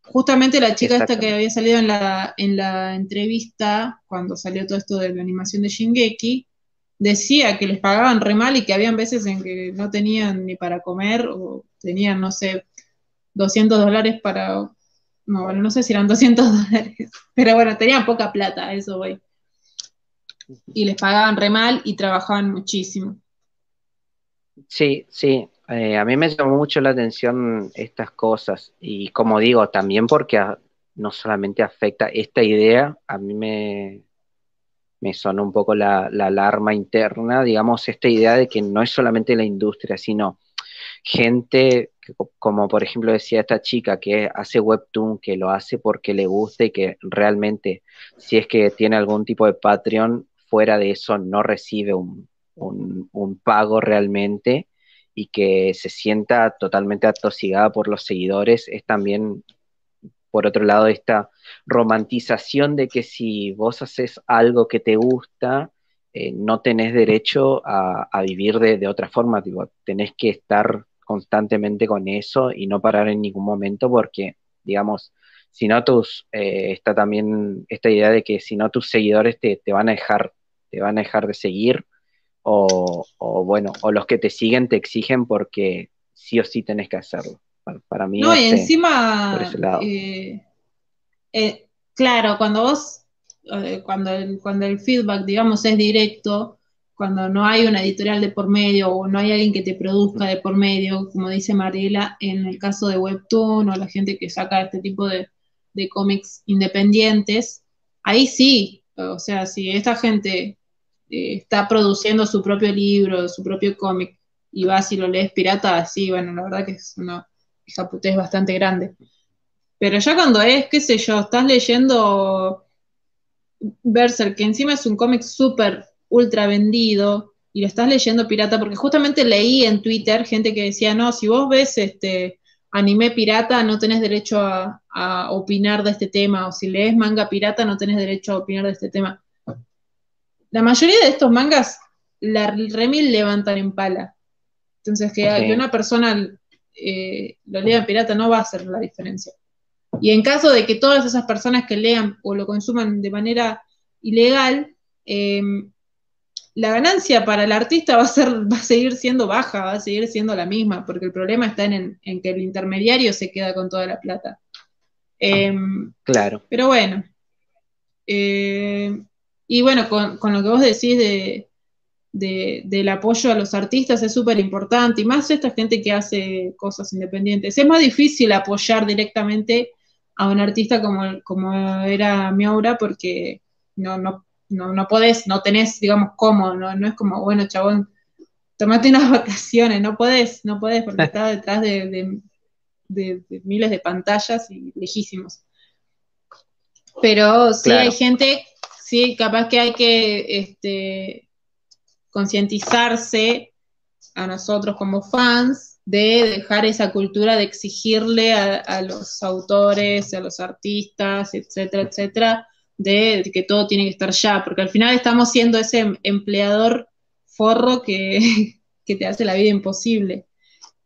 Justamente la chica esta que había salido en la, en la entrevista, cuando salió todo esto de la animación de Shingeki, decía que les pagaban re mal y que habían veces en que no tenían ni para comer o tenían, no sé, 200 dólares para no, bueno, no sé si eran 200 dólares, pero bueno, tenían poca plata, eso voy. Y les pagaban re mal y trabajaban muchísimo. Sí, sí, eh, a mí me llamó mucho la atención estas cosas y como digo, también porque no solamente afecta esta idea, a mí me, me sonó un poco la, la, alarma interna, digamos, esta idea de que no es solamente la industria, sino gente como por ejemplo decía esta chica que hace webtoon, que lo hace porque le gusta y que realmente si es que tiene algún tipo de Patreon, fuera de eso no recibe un, pago realmente y que se sienta totalmente atosigada por los seguidores, es también, por otro lado, esta romantización de que si vos haces algo que te gusta, eh, no tenés derecho a, vivir de, de, otra forma, digo, tenés que estar constantemente con eso y no parar en ningún momento porque, digamos, si no tus, eh, está también esta idea de que si no tus seguidores te, van a dejar, te van a dejar de seguir o, bueno, o los que te siguen te exigen porque sí o sí tenés que hacerlo. Para, mí. No, y encima, eh, eh, claro, cuando vos, cuando cuando el feedback, digamos, es directo, cuando no hay una editorial de por medio o no hay alguien que te produzca de por medio, como dice Mariela, en el caso de Webtoon o la gente que saca este tipo de, cómics independientes, ahí sí, o sea, si esta gente eh, está produciendo su propio libro, su propio cómic, y vas y lo lees pirata, sí, bueno, la verdad que es una es bastante grande. Pero ya cuando es, qué sé yo, estás leyendo Berserk, que encima es un cómic súper ultra vendido y lo estás leyendo pirata, porque justamente leí en Twitter gente que decía, no, si vos ves este anime pirata no tenés derecho a, opinar de este tema, o si lees manga pirata no tenés derecho a opinar de este tema. La mayoría de estos mangas, la remil levantan en pala. Entonces, que, una persona eh, lo lea en pirata no va a hacer la diferencia. Y en caso de que todas esas personas que lean o lo consuman de manera ilegal, eh, la ganancia para el artista va a, ser, va a seguir siendo baja, va a seguir siendo la misma, porque el problema está en, que el intermediario se queda con toda la plata. Em, claro. Pero bueno. Eh, y bueno, con, lo que vos decís de, del apoyo a los artistas es súper importante, y más esta gente que hace cosas independientes. Es más difícil apoyar directamente a un artista como, como era Miaura, porque no, no, no, no podés, no tenés, digamos, cómo, no, no es como, bueno, chabón, tomate unas vacaciones, no podés, no podés, porque está detrás de, miles de pantallas y lejísimos. Pero sí hay gente, sí, capaz que hay que este, concientizarse a nosotros como fans de dejar esa cultura de exigirle a, a los autores, a los artistas, etcétera, etcétera, de que todo tiene que estar ya, porque al final estamos siendo ese empleador forro que, te hace la vida imposible.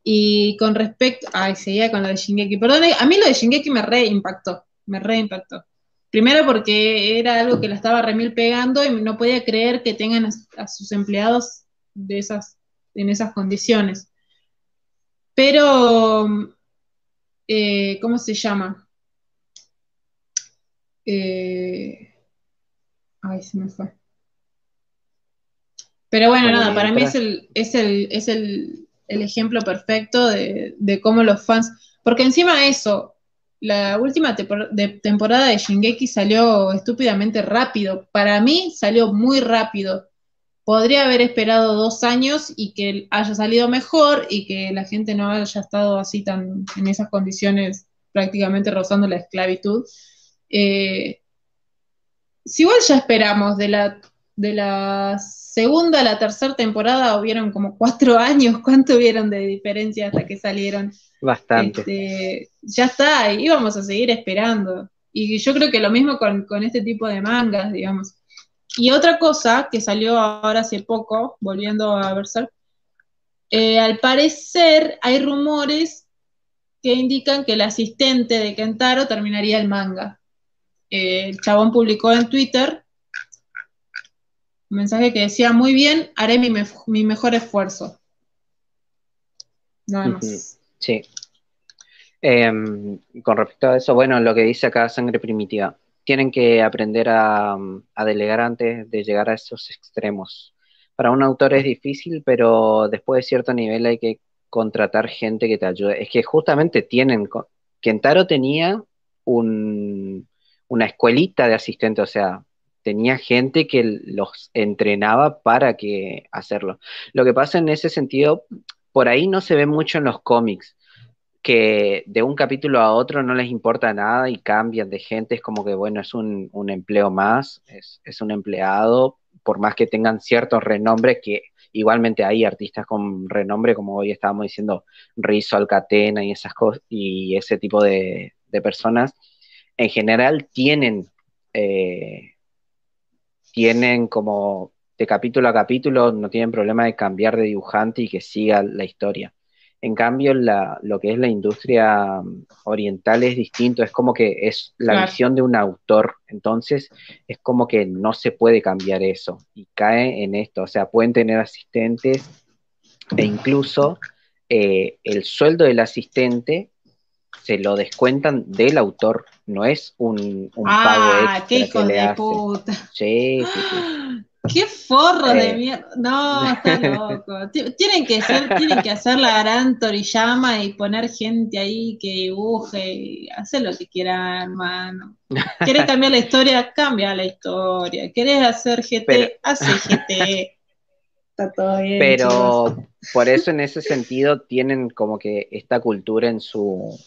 Y con respecto, ay, seguía con lo de Shingeki, perdón, a mí lo de Shingeki me re impactó, me re impactó. Primero porque era algo que la estaba remil pegando y no podía creer que tengan a, sus empleados de esas, en esas condiciones. Pero, eh, ¿cómo se llama? Eh, ay, se me fue. Pero bueno, nada, para mí es el, es el, es el, ejemplo perfecto de, cómo los fans. Porque encima eso, la última temporada de Shingeki salió estúpidamente rápido. Para mí salió muy rápido. Podría haber esperado dos años y que haya salido mejor y que la gente no haya estado así tan en esas condiciones prácticamente rozando la esclavitud. Eh, si igual ya esperamos de, la, de las segunda a la tercera temporada hubieron como cuatro años, ¿cuánto hubieron de diferencia hasta que salieron? Bastante. Este, ya está, íbamos a seguir esperando. Y yo creo que lo mismo con, este tipo de mangas, digamos. Y otra cosa que salió ahora hace poco, volviendo a Berserk, eh, al parecer hay rumores que indican que el asistente de Kentaro terminaría el manga. Eh, el chabón publicó en Twitter un mensaje que decía, muy bien, haré mi, mi mejor esfuerzo. Nada más. Sí. Em, con respecto a eso, bueno, lo que dice acá Sangre Primitiva, tienen que aprender a, delegar antes de llegar a esos extremos. Para un autor es difícil, pero después de cierto nivel hay que contratar gente que te ayude. Es que justamente tienen, Kentaro tenía un, una escuelita de asistentes, o sea, tenía gente que los entrenaba para que hacerlo. Lo que pasa en ese sentido, por ahí no se ve mucho en los cómics que de un capítulo a otro no les importa nada y cambian de gente, es como que, bueno, es un, empleo más, es, un empleado, por más que tengan ciertos renombres, que igualmente hay artistas con renombre, como hoy estábamos diciendo, Rizzo, Alcatena y esas cosas, y ese tipo de, personas, en general tienen, eh, tienen como de capítulo a capítulo, no tienen problema de cambiar de dibujante y que siga la historia. En cambio, lo que es la industria mm, oriental es distinto, es como que es la visión de un autor, entonces es como que no se puede cambiar eso y cae en esto, o sea, pueden tener asistentes e incluso eh, el sueldo del asistente se lo descuentan del autor, no es un, un ah, pago extra que le de Puta. Sí, sí, sí. ¡Qué forro de eh. mierda! No, está loco. Tienen que, hacer, tienen que hacer la gran Toriyama y poner gente ahí que dibuje y hacer lo que quieran, hermano. ¿Quieres cambiar la historia? Cambia la historia. ¿Quieres hacer GT? Hace GT. Está todo bien. Pero por eso en ese sentido tienen como que esta cultura en su,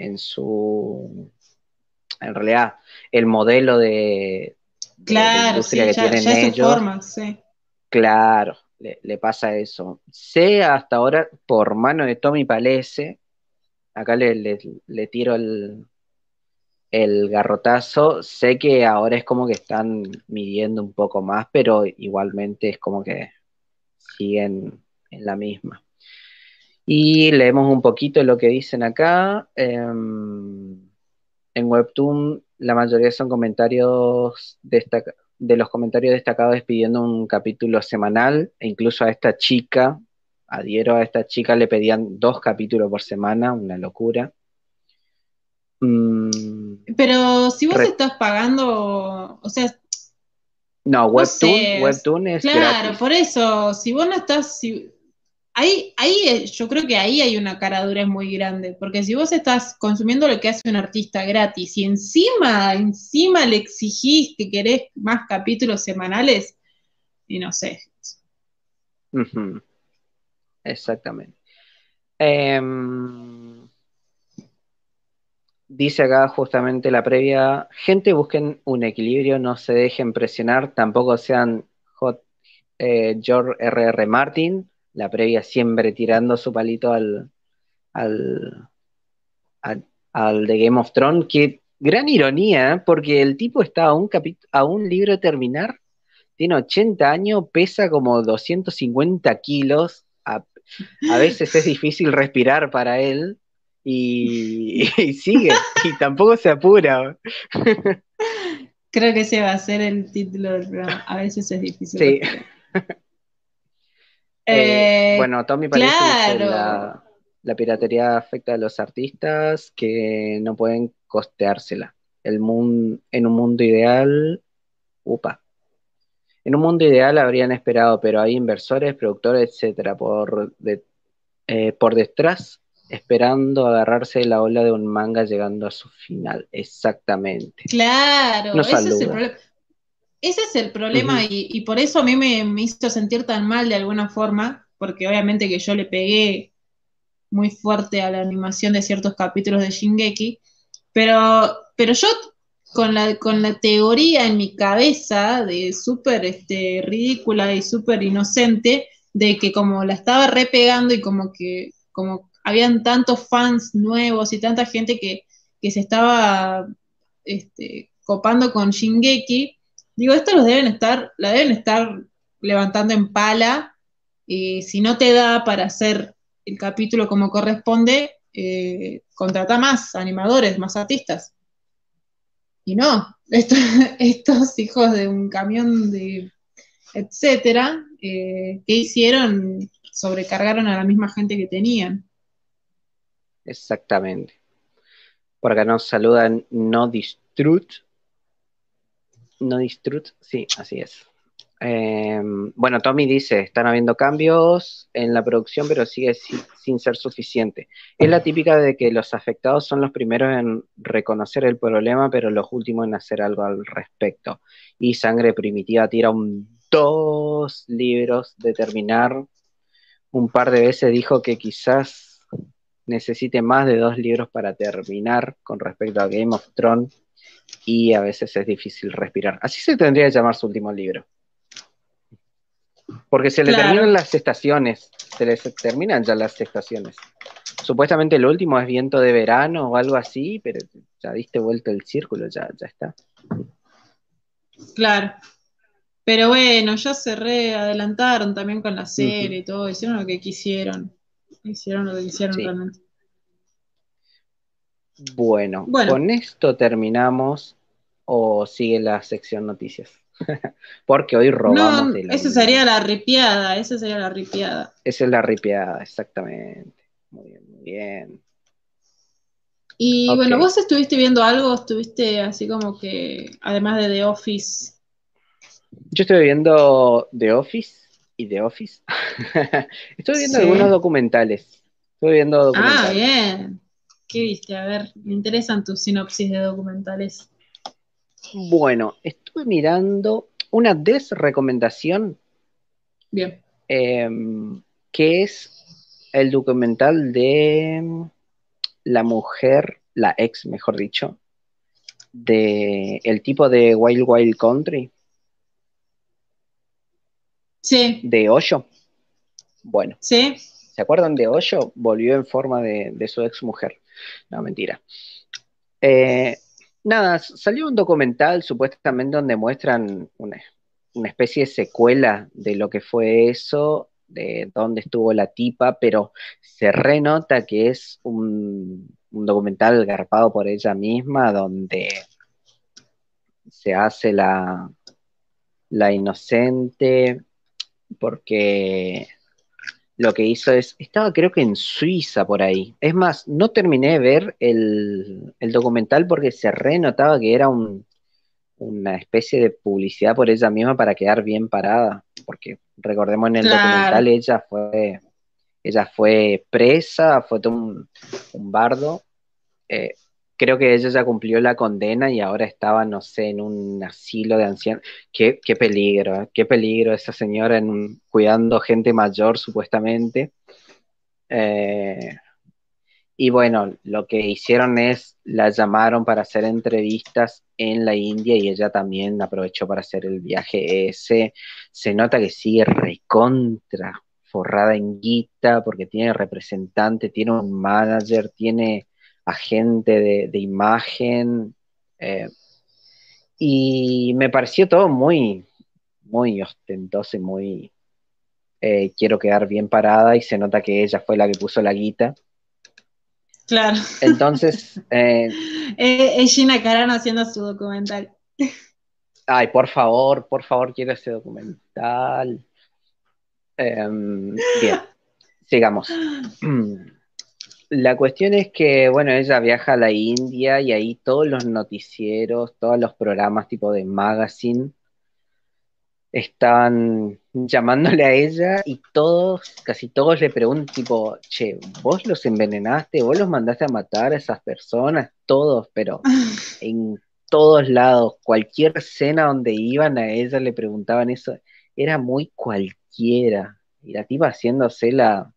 en su, en realidad, el modelo de, claro, sí, ya, tienen Forma, sí. Claro, le, pasa eso. Sé hasta ahora, por mano de Tommy Palese, acá le, le, tiro el, el garrotazo, sé que ahora es como que están midiendo un poco más, pero igualmente es como que siguen en la misma. Y leemos un poquito lo que dicen acá. Em, en Webtoon la mayoría son comentarios de los comentarios destacados pidiendo un capítulo semanal, e incluso a esta chica, adhiero a esta chica, le pedían dos capítulos por semana, una locura. Mm, Pero si vos estás pagando, o sea... No, Webtoon, Webtoon es... Claro, por eso, si vos no estás... Ahí, ahí yo creo que ahí hay una caradura muy grande, porque si vos estás consumiendo lo que hace un artista gratis y encima, encima le exigís que querés más capítulos semanales, y no sé. Exactamente. Em, dice acá justamente la previa, gente busquen un equilibrio, no se dejen presionar, tampoco sean hot, eh, George R.R. Martin, la previa siempre tirando su palito al, al, al, de Game of Thrones, que gran ironía, ¿eh? porque el tipo está a un, a un libro de terminar, tiene 80 años, pesa como 250 kilos, a, veces es difícil respirar para él y, sigue, y tampoco se apura. Creo que ese va a ser el título del programa. A veces es difícil. Sí. Eh, eh, bueno, Tommy parece que la, piratería afecta a los artistas que no pueden costeársela. El en un mundo ideal, upa. En un mundo ideal habrían esperado, pero hay inversores, productores, etcétera, por, eh, por detrás, esperando agarrarse la ola de un manga llegando a su final. Exactamente. Claro, ese es el problema. Ese es el problema y, por eso a mí me, hizo sentir tan mal de alguna forma, porque obviamente que yo le pegué muy fuerte a la animación de ciertos capítulos de Shingeki, pero, pero yo con la, con la teoría en mi cabeza de súper este, ridícula y súper inocente, de que como la estaba repegando y como que como habían tantos fans nuevos y tanta gente que, se estaba este, copando con Shingeki, digo, esto los deben estar, la deben estar levantando en pala, y si no te da para hacer el capítulo como corresponde, eh, contrata más animadores, más artistas. Y no, estos, hijos de un camión de etcétera, eh, ¿qué hicieron? Sobrecargaron a la misma gente que tenían. Exactamente. Por acá nos saludan No Distrut. No Distrut, sí, así es. Em, bueno, Tommy dice, están habiendo cambios en la producción, pero sigue sin, ser suficiente. Es la típica de que los afectados son los primeros en reconocer el problema, pero los últimos en hacer algo al respecto. Y Sangre Primitiva tira un dos libros de terminar. Un par de veces dijo que quizás necesite más de dos libros para terminar con respecto a Game of Thrones y a veces es difícil respirar. Así se tendría que llamar su último libro. Porque se le terminan las estaciones, se le terminan ya las estaciones. Supuestamente el último es viento de verano o algo así, pero ya diste vuelta el círculo, ya, ya está. Claro. Pero bueno, ya se adelantaron también con la serie y todo, hicieron lo que quisieron. Hicieron lo que quisieron realmente. Bueno, con esto terminamos o sigue la sección noticias. Porque hoy robamos de la Esa sería la ripiada, esa sería la ripiada. Esa es la ripiada, exactamente. Muy bien, muy bien. Y bueno, vos estuviste viendo algo, estuviste así como que, además de The Office. Yo estuve viendo The Office y The Office. estuve viendo algunos documentales. Estuve viendo documentales. Ah, bien. ¿Qué viste? A ver, me interesan tus sinopsis de documentales. Bueno, estuve mirando una desrecomendación. Bien. Em, que es el documental de la mujer, la ex, mejor dicho, de el tipo de Wild Wild Country. Sí. De Hoyo. Bueno. Sí. ¿Se acuerdan de Hoyo? Volvió en forma de, de su ex mujer. No, mentira. Eh, Nada, salió un documental supuestamente donde muestran una, especie de secuela de lo que fue eso, de dónde estuvo la tipa, pero se renota que es un, documental garpado por ella misma, donde se hace la, la inocente, porque lo que hizo es, estaba creo que en Suiza por ahí. Es más, no terminé de ver el, documental porque se renotaba que era una especie de publicidad por ella misma para quedar bien parada, porque recordemos en el documental ella fue, ella fue presa, fue todo un, bardo. Eh, creo que ella ya cumplió la condena y ahora estaba, no sé, en un asilo de ancianos. Qué, peligro, ¿eh? qué peligro esa señora en cuidando gente mayor, supuestamente. Eh, y bueno, lo que hicieron es, la llamaron para hacer entrevistas en la India y ella también aprovechó para hacer el viaje ese. Se nota que sigue recontra forrada en guita porque tiene representante, tiene un manager, tiene agente de, imagen. Eh, y me pareció todo muy, muy ostentoso y muy... Eh, quiero quedar bien parada y se nota que ella fue la que puso la guita. Claro. Entonces... Eh, es Gina Carano haciendo su documental. Ay, por favor, por favor, quiero ese documental. Em, bien, sigamos. La cuestión es que, bueno, ella viaja a la India y ahí todos los noticieros, todos los programas tipo de magazine están llamándole a ella y todos, casi todos le preguntan tipo, che, vos los envenenaste, vos los mandaste a matar a esas personas, todos, pero en todos lados, cualquier escena donde iban a ella le preguntaban eso, era muy cualquiera. Y la tipa haciéndose la,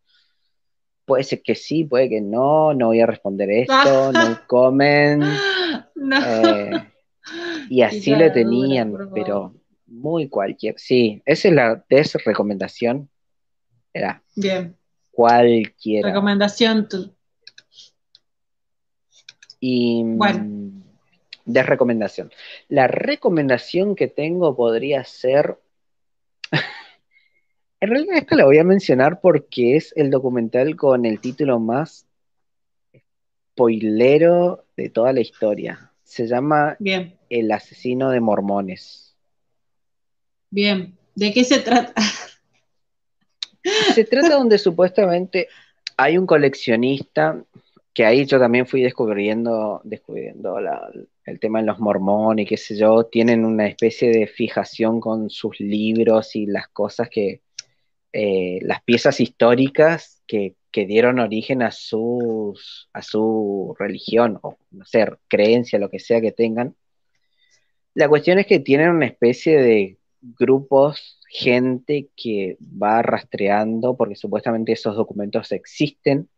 puede ser que sí, puede que no, no voy a responder esto, no comen. No. Eh, Y así lo tenían, pero muy cualquier. Sí, esa es la recomendación. Era. Bien. Cualquiera. Recomendación tú. Y. Bueno. De recomendación. La recomendación que tengo podría ser. en realidad, esta la voy a mencionar porque es el documental con el título más spoilero de toda la historia. Se llama Bien. El asesino de mormones. Bien. ¿De qué se trata? Se trata donde supuestamente hay un coleccionista, que ahí yo también fui descubriendo, descubriendo el tema de los mormones y qué sé yo, tienen una especie de fijación con sus libros y las cosas que, eh, las piezas históricas que, dieron origen a, sus, a su religión o, no sé, creencia, lo que sea que tengan. La cuestión es que tienen una especie de grupos gente que va rastreando, porque supuestamente esos documentos existen,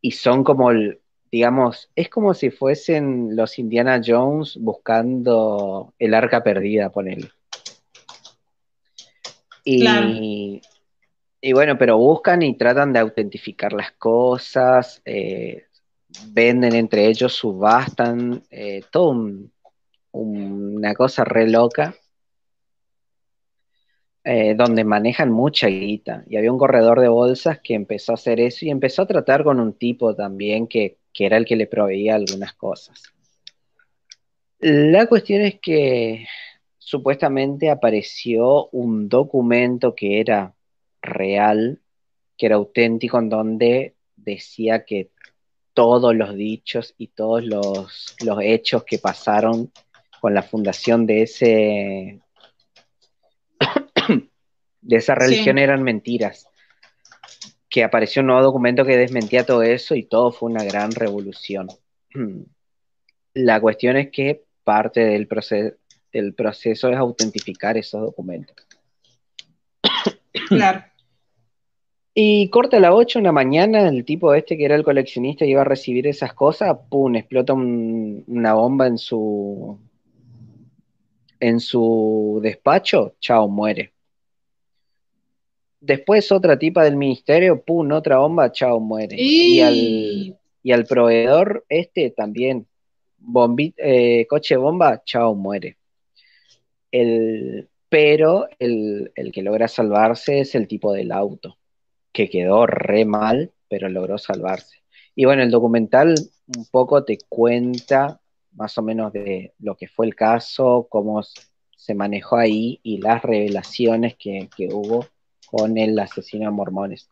y son como, digamos, es como si fuesen los Indiana Jones buscando el arca perdida, ponele. Y, y bueno, pero buscan y tratan de autentificar las cosas, eh, venden entre ellos, subastan, eh, todo una cosa re loca. Eh, donde manejan mucha guita. Y había un corredor de bolsas que empezó a hacer eso y empezó a tratar con un tipo también que, era el que le proveía algunas cosas. La cuestión es que supuestamente apareció un documento que era real, que era auténtico, en donde decía que todos los dichos y todos los, los hechos que pasaron con la fundación de ese de esa religión eran mentiras. Que apareció un nuevo documento que desmentía todo eso y todo fue una gran revolución. La cuestión es que parte del, proceso del proceso es autentificar esos documentos. Claro. Y corta la 8 una mañana, el tipo este que era el coleccionista iba a recibir esas cosas, ¡pum! explota una bomba en su en su despacho, chao, muere. Después otra tipa del ministerio, pum, otra bomba, chao, muere. Y, al, proveedor este también, eh, coche bomba, chao, muere. El, pero el, el, que logra salvarse es el tipo del auto, que quedó re mal, pero logró salvarse. Y bueno, el documental un poco te cuenta más o menos de lo que fue el caso, cómo se manejó ahí y las revelaciones que, hubo con el asesino de mormones.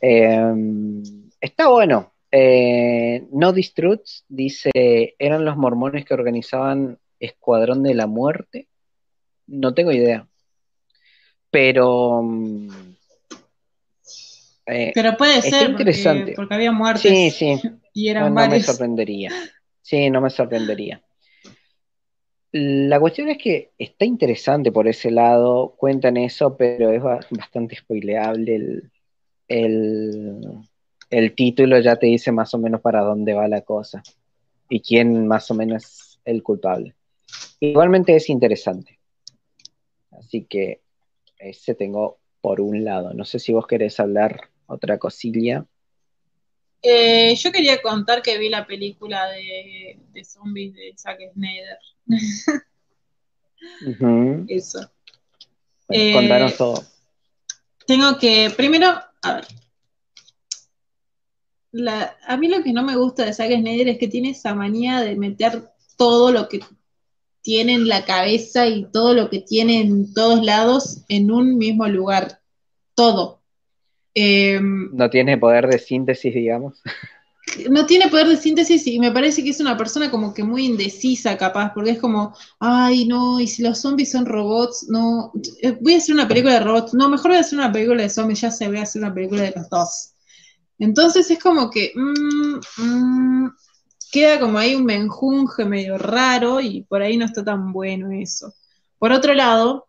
Em, está bueno. Eh, no Distruts dice, eran los mormones que organizaban Escuadrón de la Muerte. No tengo idea. Pero... Mm, eh, Pero puede ser interesante. Porque, había muertes. Sí, sí. Y eran no me sorprendería. Sí, no me sorprendería. La cuestión es que está interesante por ese lado, cuentan eso, pero es bastante spoileable. El, el, título ya te dice más o menos para dónde va la cosa y quién más o menos es el culpable. Igualmente es interesante. Así que ese tengo por un lado. No sé si vos querés hablar otra cosilla. Eh, yo quería contar que vi la película de, zombies de Zack Snyder. Eso. Eh, contanos todo. Tengo que, primero, a ver. a mí lo que no me gusta de Zack Snyder es que tiene esa manía de meter todo lo que tiene en la cabeza y todo lo que tiene en todos lados en un mismo lugar. Todo. Em, no tiene poder de síntesis, digamos. No tiene poder de síntesis y me parece que es una persona como que muy indecisa, capaz, porque es como, ay, no, y si los zombies son robots, no, eh, voy a hacer una película de robots, no, mejor voy a hacer una película de zombies, ya se voy a hacer una película de los dos. Entonces es como que mm, mm, queda como ahí un menjunje medio raro y por ahí no está tan bueno eso. Por otro lado,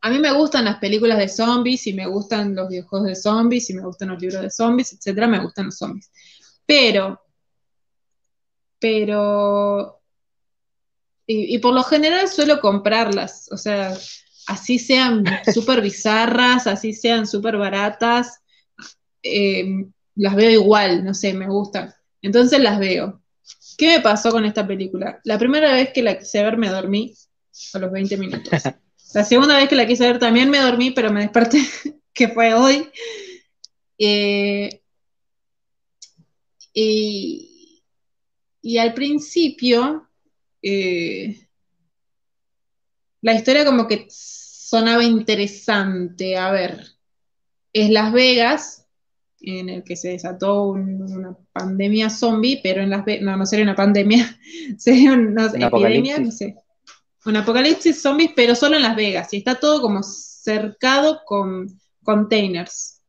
a mí me gustan las películas de zombies y me gustan los videojuegos de zombies y me gustan los libros de zombies, etcétera, me gustan los zombies. Pero, pero y, por lo general suelo comprarlas, o sea, así sean súper bizarras, así sean súper baratas, eh, las veo igual, no sé, me gustan. Entonces las veo. ¿Qué me pasó con esta película? La primera vez que la quise ver me dormí a los 20 minutos. La segunda vez que la quise ver también me dormí, pero me desperté, que fue hoy. Eh, y, y, al principio, eh, la historia como que sonaba interesante. A ver, es Las Vegas, en el que se desató una pandemia zombie, pero en Las Vegas, no, no sería una pandemia, sería una, epidemia, no sé. Un apocalipsis zombies, pero solo en Las Vegas, y está todo como cercado con containers.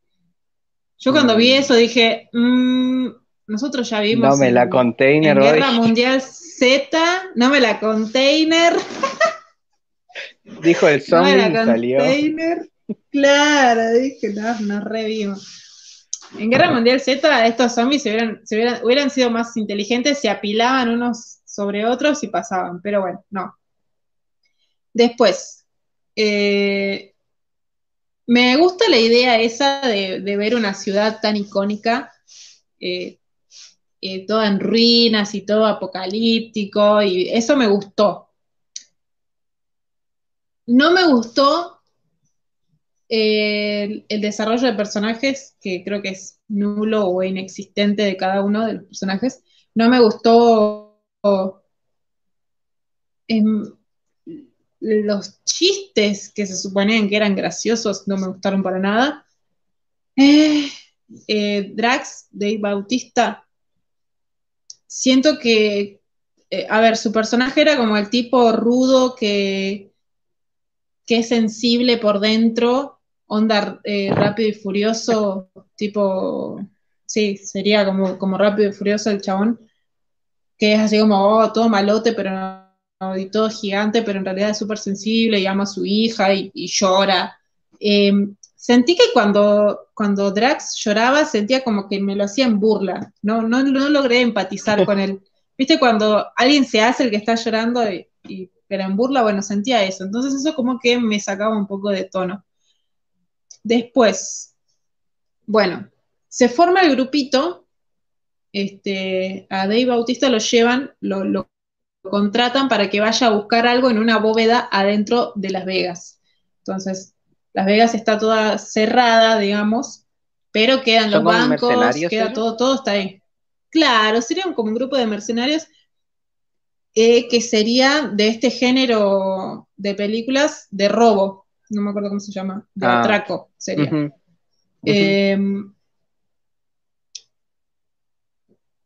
Yo cuando vi mm. eso dije, mmm, nosotros ya vimos. No me la container en Guerra Mundial Z, no me la container. Dijo el zombie no salió. Container. Claro, dije, no, nos revimos. En Guerra Mundial Z, estos zombies se hubieran, hubieran sido más inteligentes, se apilaban unos sobre otros y pasaban, pero bueno, no. Después, eh, me gusta la idea esa de, ver una ciudad tan icónica eh, eh, toda en ruinas y todo apocalíptico, y eso me gustó. No me gustó eh, el, desarrollo de personajes, que creo que es nulo o inexistente de cada uno de los personajes. No me gustó em, los chistes que se suponían que eran graciosos, no me gustaron para nada. Eh, Drax, Dave Bautista, siento que, eh, a ver, su personaje era como el tipo rudo que, que es sensible por dentro, onda eh, rápido y furioso, tipo, sí, sería como, como rápido y furioso el chabón, que es así como, oh, todo malote, pero no, y todo gigante, pero en realidad es súper sensible y ama a su hija y, llora. Em, sentí que cuando, cuando Drax lloraba sentía como que me lo hacía en burla, no, no, no logré empatizar con él. ¿Viste cuando alguien se hace el que está llorando y, y, pero en burla? Bueno, sentía eso. Entonces eso como que me sacaba un poco de tono. Después, bueno, se forma el grupito, este, a Dave Bautista lo llevan, lo, lo contratan para que vaya a buscar algo en una bóveda adentro de Las Vegas. Entonces, las Vegas está toda cerrada, digamos, pero quedan los bancos, queda todo, todo está ahí. Claro, sería como un grupo de mercenarios eh, que sería de este género de películas de robo, no me acuerdo cómo se llama, de ah. atraco sería. Em,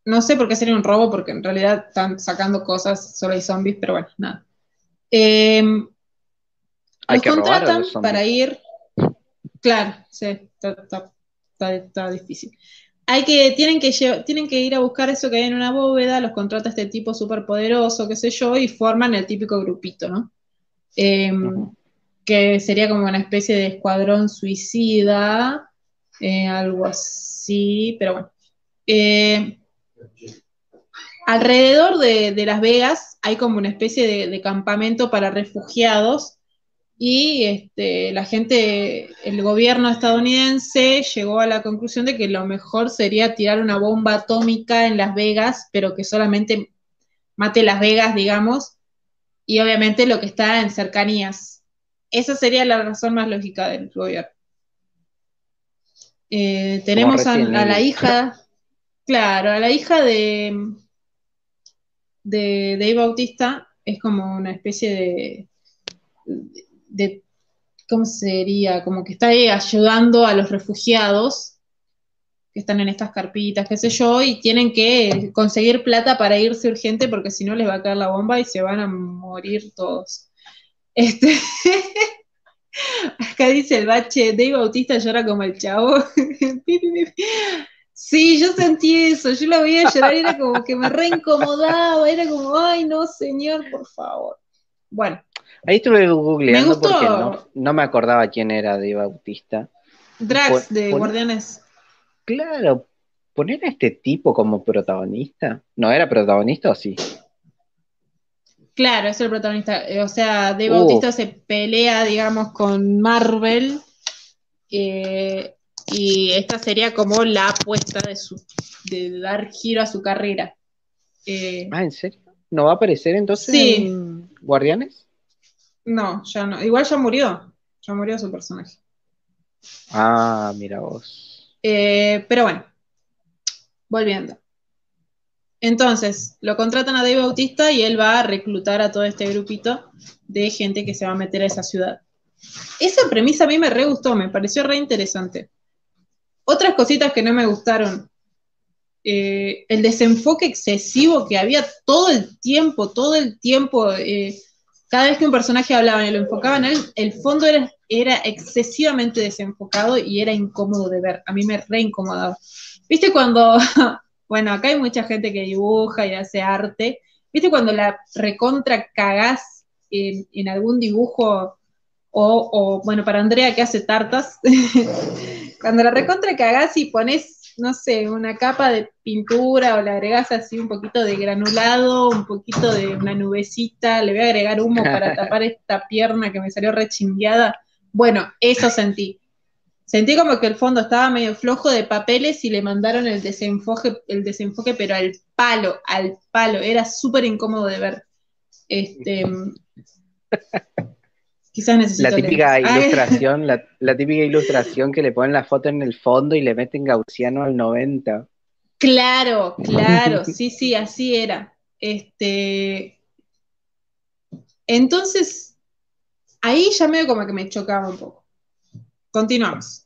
no sé por qué sería un robo, porque en realidad están sacando cosas, solo hay zombies, pero bueno, nada. Eh, los contratan para ir. Claro, sí, está, difícil. Hay que, tienen que, tienen que ir a buscar eso que hay en una bóveda, los contrata este tipo súper poderoso, qué sé yo, y forman el típico grupito, ¿no? Em, que sería como una especie de escuadrón suicida, eh, algo así, pero bueno. Eh, alrededor de, Las Vegas hay como una especie de campamento para refugiados y este, la gente, el gobierno estadounidense llegó a la conclusión de que lo mejor sería tirar una bomba atómica en Las Vegas, pero que solamente mate Las Vegas, digamos, y obviamente lo que está en cercanías. Esa sería la razón más lógica del gobierno. Eh, tenemos a, la hija, claro, a la hija de, de Dave Bautista, es como una especie de de, ¿cómo sería? Como que está ahí ayudando a los refugiados que están en estas carpitas, qué sé yo, y tienen que conseguir plata para irse urgente porque si no les va a caer la bomba y se van a morir todos. Este, acá dice el bache, Dave Bautista llora como el chavo. Sí, yo sentí eso, yo la veía llorar, era como que me reincomodaba, era como, ay no, señor, por favor. Bueno, Ahí estuve googleando porque no, me acordaba quién era de Bautista. Drax de Guardianes. Claro, poner a este tipo como protagonista. ¿No era protagonista o sí? Claro, es el protagonista. Eh, o sea, Dave Bautista se pelea, digamos, con Marvel. Eh, y esta sería como la apuesta de, su, de dar giro a su carrera. Eh, ah, ¿en serio? ¿No va a aparecer entonces en Guardianes? No, ya no. Igual ya murió. Ya murió su personaje. Ah, mira vos. pero bueno, volviendo. Entonces, lo contratan a Dave Bautista y él va a reclutar a todo este grupito de gente que se va a meter a esa ciudad. Esa premisa a mí me re gustó, me pareció re interesante. Otras cositas que no me gustaron. Eh, el desenfoque excesivo que había todo el tiempo, todo el tiempo. Eh, cada vez que un personaje hablaba y lo enfocaban en él, el fondo era, era excesivamente desenfocado y era incómodo de ver. A mí me re incomodaba. ¿Viste cuando Bueno, acá hay mucha gente que dibuja y hace arte. ¿Viste cuando la recontra cagás en, algún dibujo? O, bueno, para Andrea que hace tartas, cuando la recontra cagás y pones, no sé, una capa de pintura o le agregás así un poquito de granulado, un poquito de una nubecita, le voy a agregar humo para tapar esta pierna que me salió rechingueada. Bueno, eso sentí. Sentí como que el fondo estaba medio flojo de papeles y le mandaron el desenfoque, el desenfoque, pero al palo, al palo. Era súper incómodo de ver. Este, quizás necesito. La típica ilustración, la, típica ilustración que le ponen la foto en el fondo y le meten gaussiano al 90. Claro, claro, sí, sí, así era. Este. Entonces, ahí ya medio como que me chocaba un poco. Continuamos.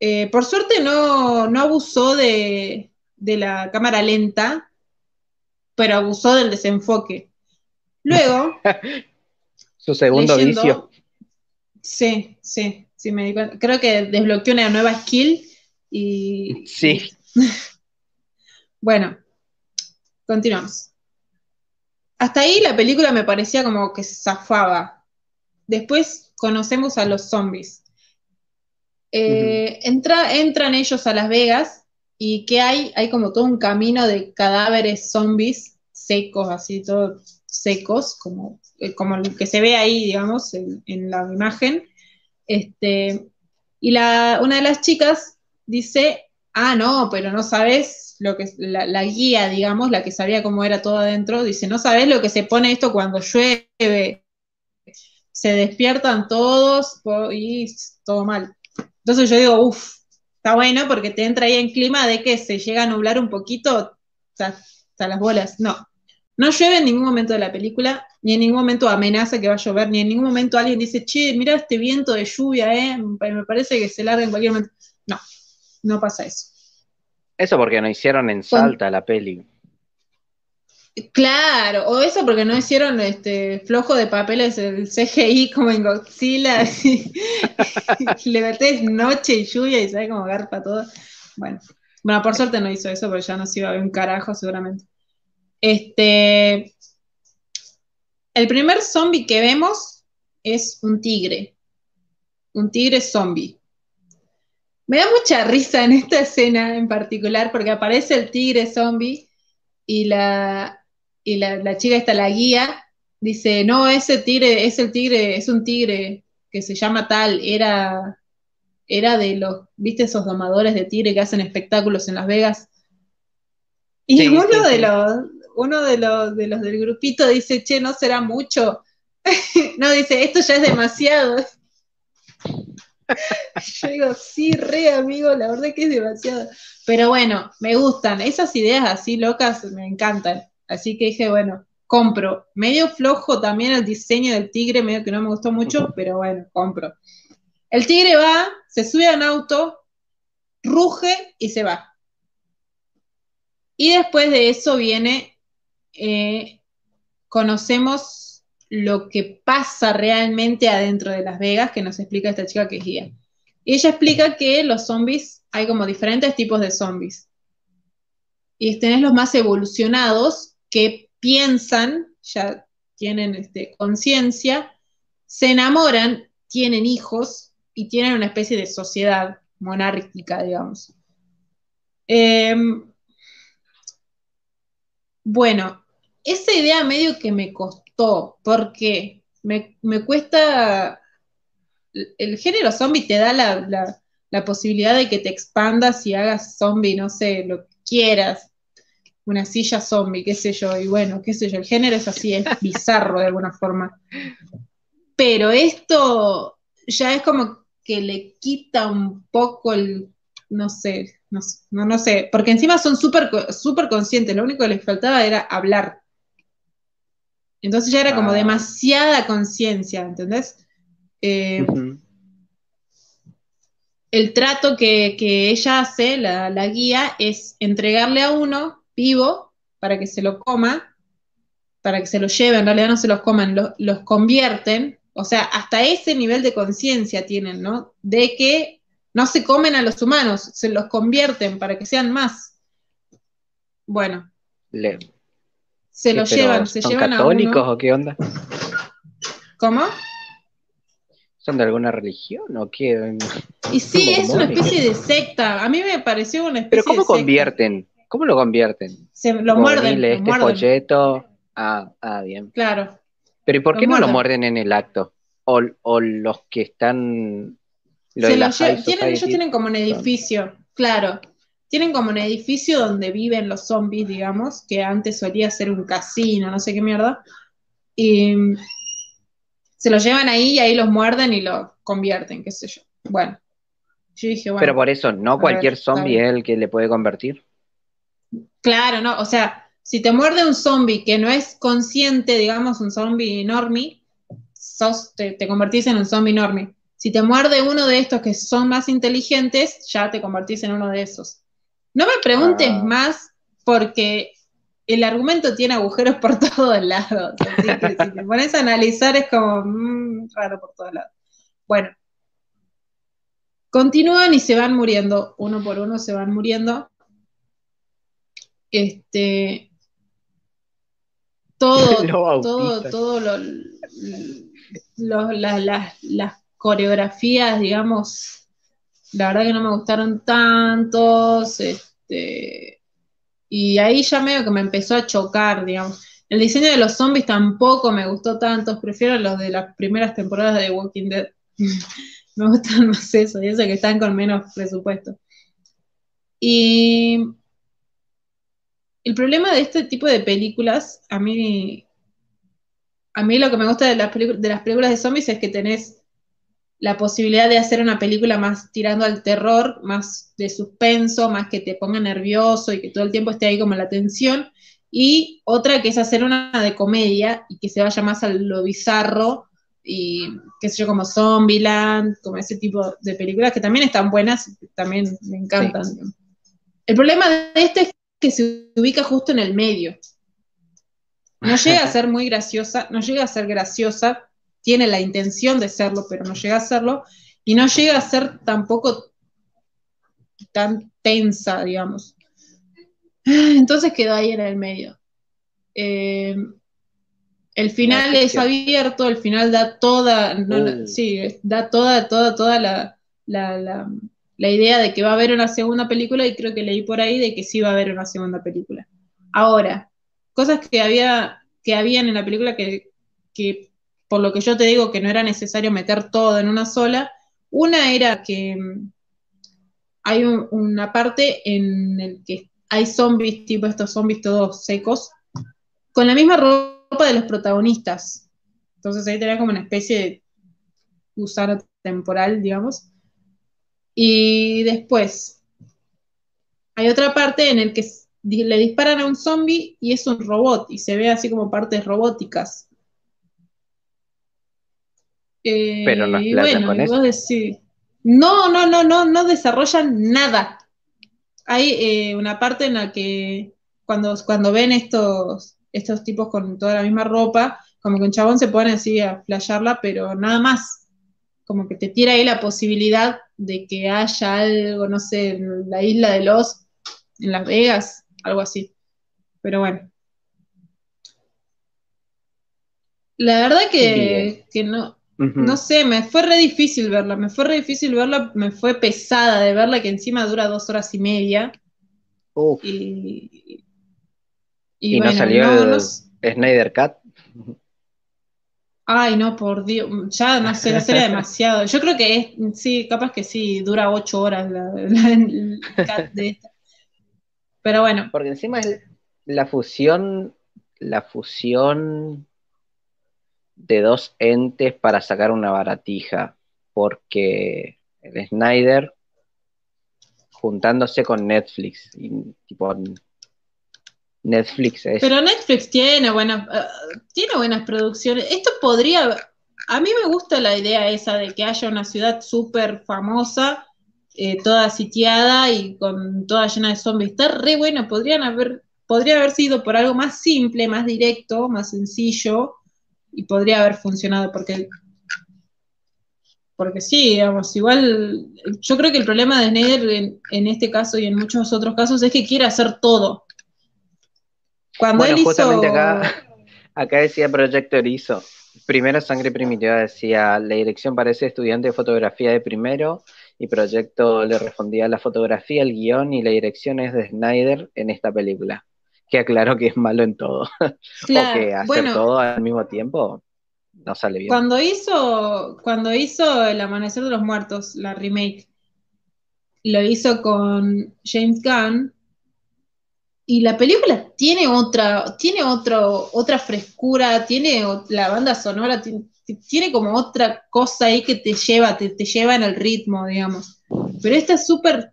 Eh, por suerte no, abusó de, la cámara lenta, pero abusó del desenfoque. Luego. Su segundo vicio. Sí, sí, sí, me di cuenta. Creo que desbloqueó una nueva skill y. Sí. bueno, continuamos. Hasta ahí la película me parecía como que zafaba. Después conocemos a los zombies. Eh, entran ellos a Las Vegas y ¿qué hay? Hay como todo un camino de cadáveres zombies secos, así todos secos, como, eh, como el que se ve ahí, digamos, en, la imagen. Este, y la, una de las chicas dice, ah, no, pero no sabes lo que la, la, guía, digamos, la que sabía cómo era todo adentro, dice, no sabes lo que se pone esto cuando llueve. Se despiertan todos y todo mal. Entonces yo digo, uff, está bueno porque te entra ahí en clima de que se llega a nublar un poquito hasta las bolas. No, no llueve en ningún momento de la película, ni en ningún momento amenaza que va a llover, ni en ningún momento alguien dice, che, mira este viento de lluvia, eh, me parece que se larga en cualquier momento. No, no pasa eso. Eso porque no hicieron en Salta la peli. Claro, o eso porque no hicieron este flojo de papeles el CGI como en Godzilla, y, le metés noche y lluvia y sabe cómo garpa todo. Bueno, bueno, por suerte no hizo eso, porque ya no se iba a ver un carajo seguramente. Este, el primer zombie que vemos es un tigre, un tigre zombie. Me da mucha risa en esta escena en particular porque aparece el tigre zombie y la, y la, chica está la guía, dice, no, ese tigre, es el tigre, es un tigre que se llama tal, era, era de los, ¿viste esos domadores de tigre que hacen espectáculos en Las Vegas? Y uno de los, uno de los, de los del grupito dice, che, no será mucho. no, dice, esto ya es demasiado. Yo digo, sí, re amigo, la verdad que es demasiado. Pero bueno, me gustan. Esas ideas así locas me encantan. Así que dije, bueno, compro. Medio flojo también el diseño del tigre, medio que no me gustó mucho, pero bueno, compro. El tigre va, se sube a un auto, ruge y se va. Y después de eso viene, eh, conocemos lo que pasa realmente adentro de Las Vegas, que nos explica esta chica que es guía. Y ella explica que los zombies, hay como diferentes tipos de zombies. Y tenés los más evolucionados, que piensan, ya tienen este, conciencia, se enamoran, tienen hijos y tienen una especie de sociedad monárquica, digamos. Em, bueno, esa idea medio que me costó, porque me, me cuesta, el género zombie te da la, la, posibilidad de que te expandas y hagas zombie, no sé, lo que quieras, una silla zombie, qué sé yo, y bueno, qué sé yo, el género es así, es bizarro de alguna forma. Pero esto ya es como que le quita un poco el, no sé, no, no, sé, porque encima son súper super conscientes, lo único que les faltaba era hablar. Entonces ya era como ah. demasiada conciencia, ¿entendés? Eh, el trato que, ella hace, la, guía, es entregarle a uno vivo para que se lo coma, para que se lo lleve, en realidad no se los coman, los convierten, o sea, hasta ese nivel de conciencia tienen, ¿no? De que no se comen a los humanos, se los convierten para que sean más. Bueno. Se los llevan, se ¿son llevan católicos o qué onda? ¿Cómo? ¿Son de alguna religión o qué? Y sí, es una especie de secta. A mí me pareció una especie ¿Pero cómo convierten? ¿Cómo lo convierten? Se lo muerden. este folleto. Ah, ah, bien. Claro. Pero ¿y por qué no lo muerden en el acto? O, o los que están ellos tienen como un edificio, claro. Tienen como un edificio donde viven los zombies, digamos, que antes solía ser un casino, no sé qué mierda. Y se los llevan ahí y ahí los muerden y lo convierten, qué sé yo. Bueno. Yo dije, bueno. Pero por eso, ¿no cualquier zombie es el que le puede convertir? Claro, no, o sea, si te muerde un zombie que no es consciente, digamos, un zombie normie, sos, te, te convertís en un zombie normie. Si te muerde uno de estos que son más inteligentes, ya te convertís en uno de esos. No me preguntes ah. más porque el argumento tiene agujeros por todos lados. Así que si te pones a analizar es como mm, raro por todos lados. Bueno, continúan y se van muriendo, uno por uno se van muriendo. Este, todo, todo, todo lo, las coreografías, digamos, la verdad que no me gustaron tantos, este, y ahí ya medio que me empezó a chocar, digamos. El diseño de los zombies tampoco me gustó tanto, prefiero los de las primeras temporadas de Walking Dead. me gustan más eso, y eso que están con menos presupuesto. Y el problema de este tipo de películas, a mí, a mí lo que me gusta de las, de las películas de zombies es que tenés la posibilidad de hacer una película más tirando al terror, más de suspenso, más que te ponga nervioso y que todo el tiempo esté ahí como la tensión, y otra que es hacer una de comedia y que se vaya más a lo bizarro y qué sé yo, como Zombieland, como ese tipo de películas que también están buenas, también me encantan. El problema de este es que se ubica justo en el medio. No llega a ser muy graciosa, no llega a ser graciosa, tiene la intención de serlo, pero no llega a serlo, y no llega a ser tampoco tan tensa, digamos. Entonces quedó ahí en el medio. Eh, el final es abierto, el final da toda, oh. sí, da toda, toda, toda la, la, idea de que va a haber una segunda película y creo que leí por ahí de que sí va a haber una segunda película. Ahora, cosas que había que habían en la película que, que por lo que yo te digo que no era necesario meter todo en una sola. Una era que mm, hay una parte en el que hay zombies, tipo estos zombies todos secos, con la misma ropa de los protagonistas. Entonces ahí tenía como una especie de gusano temporal, digamos. Y después hay otra parte en el que le disparan a un zombie y es un robot y se ve así como partes robóticas. Pero no bueno, con eso. no, no, no, no, no desarrollan nada. Hay eh, una parte en la que cuando, cuando ven estos, estos tipos con toda la misma ropa, como que un chabón se pone así a flashearla, pero nada más. Como que te tira ahí la posibilidad de que haya algo, no sé, en la isla de los, en Las Vegas, algo así. Pero bueno. La verdad que, que no, no sé, me fue re difícil verla, me fue re difícil verla, me fue pesada de verla, que encima dura dos horas y media. Y, y, no salió Snyder Cut. Ay, no, por Dios, ya no sé, la serie demasiado. Yo creo que es, sí, capaz que sí, dura ocho horas la, cat de esta. Pero bueno. Porque encima es la fusión, la fusión de dos entes para sacar una baratija. Porque el Snyder juntándose con Netflix. Y, tipo, Netflix es. Pero Netflix tiene buenas, eh, tiene buenas producciones. Esto podría. A mí me gusta la idea esa de que haya una ciudad súper famosa, eh, toda sitiada y con toda llena de zombies. Está re bueno. Podrían haber, podría haber sido por algo más simple, más directo, más sencillo y podría haber funcionado porque porque sí, digamos, igual yo creo que el problema de Snyder en, este caso y en muchos otros casos es que quiere hacer todo. Cuando él justamente acá, acá decía Projector hizo, primero Sangre Primitiva decía, la dirección parece estudiante de fotografía de primero, y Proyecto le respondía la fotografía, el guion y la dirección es de Snyder en esta película. Que aclaró que es malo en todo. o que hacer todo al mismo tiempo no sale bien. Cuando hizo, cuando hizo El Amanecer de los Muertos, la remake, lo hizo con James Gunn. Y la película tiene otra, tiene otro, otra frescura, tiene la banda sonora, tiene, como otra cosa ahí que te lleva, te, lleva en el ritmo, digamos. Pero esta es súper,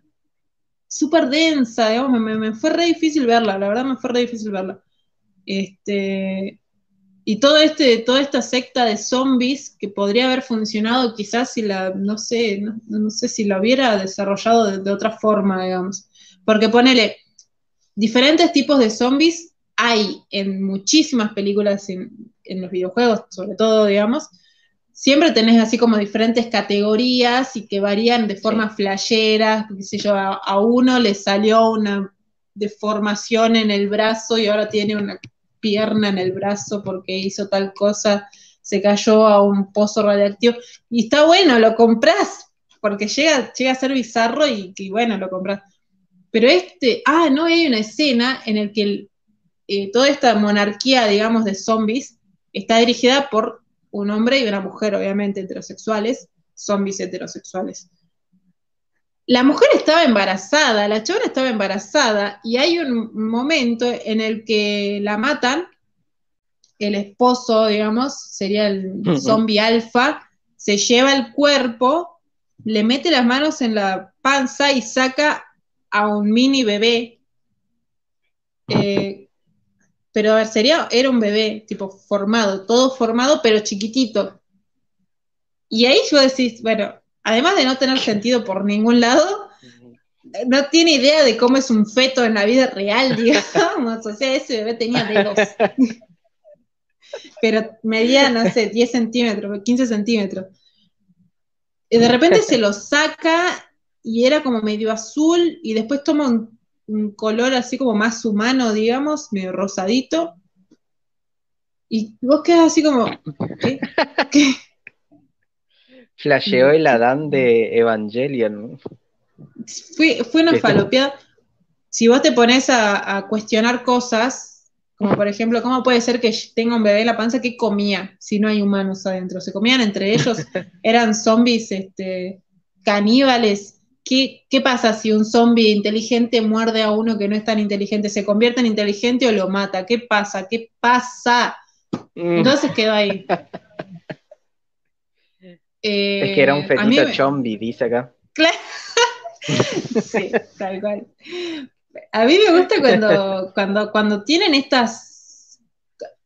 súper densa, digamos, me, fue re difícil verla, la verdad me fue re difícil verla. Este, y todo este, toda esta secta de zombies que podría haber funcionado quizás si la, no sé, no, sé si la hubiera desarrollado de, otra forma, digamos. Porque ponele, diferentes tipos de zombies hay en muchísimas películas, en, los videojuegos sobre todo, digamos. Siempre tenés así como diferentes categorías y que varían de forma flashera, qué sé yo, a uno le salió una deformación en el brazo y ahora tiene una pierna en el brazo porque hizo tal cosa, se cayó a un pozo radiactivo. Y está bueno, lo compras, porque llega, llega a ser bizarro y, bueno, lo compras. Pero este, ah, no hay una escena en la que eh, toda esta monarquía, digamos, de zombies está dirigida por un hombre y una mujer, obviamente heterosexuales, zombies heterosexuales. La mujer estaba embarazada, la chabona estaba embarazada, y hay un momento en el que la matan, el esposo, digamos, sería el zombie alfa, se lleva el cuerpo, le mete las manos en la panza y saca a un mini bebé. Eh, pero a ver, sería, era un bebé, tipo formado, todo formado, pero chiquitito. Y ahí yo decís, bueno, además de no tener sentido por ningún lado, no tiene idea de cómo es un feto en la vida real, digamos. O sea, ese bebé tenía dedos. Pero medía, no sé, 10 centímetros, 15 centímetros. Y de repente se lo saca y era como medio azul y después toma un, color así como más humano, digamos, medio rosadito. Y vos quedas así como, ¿qué? ¿Qué? Flasheó el Adán de Evangelion. Fue, fue una falopeada. Si vos te pones a, cuestionar cosas, como por ejemplo, ¿cómo puede ser que tenga un bebé en la panza que comía si no hay humanos adentro? Se comían entre ellos, eran zombies este, caníbales. ¿Qué, ¿Qué, pasa si un zombie inteligente muerde a uno que no es tan inteligente? ¿Se convierte en inteligente o lo mata? ¿Qué pasa? ¿Qué pasa? Mm. Entonces quedó ahí. es que era un eh, fetito chombi, dice acá. Claro. sí, tal cual. A mí me gusta cuando, cuando, cuando tienen estas.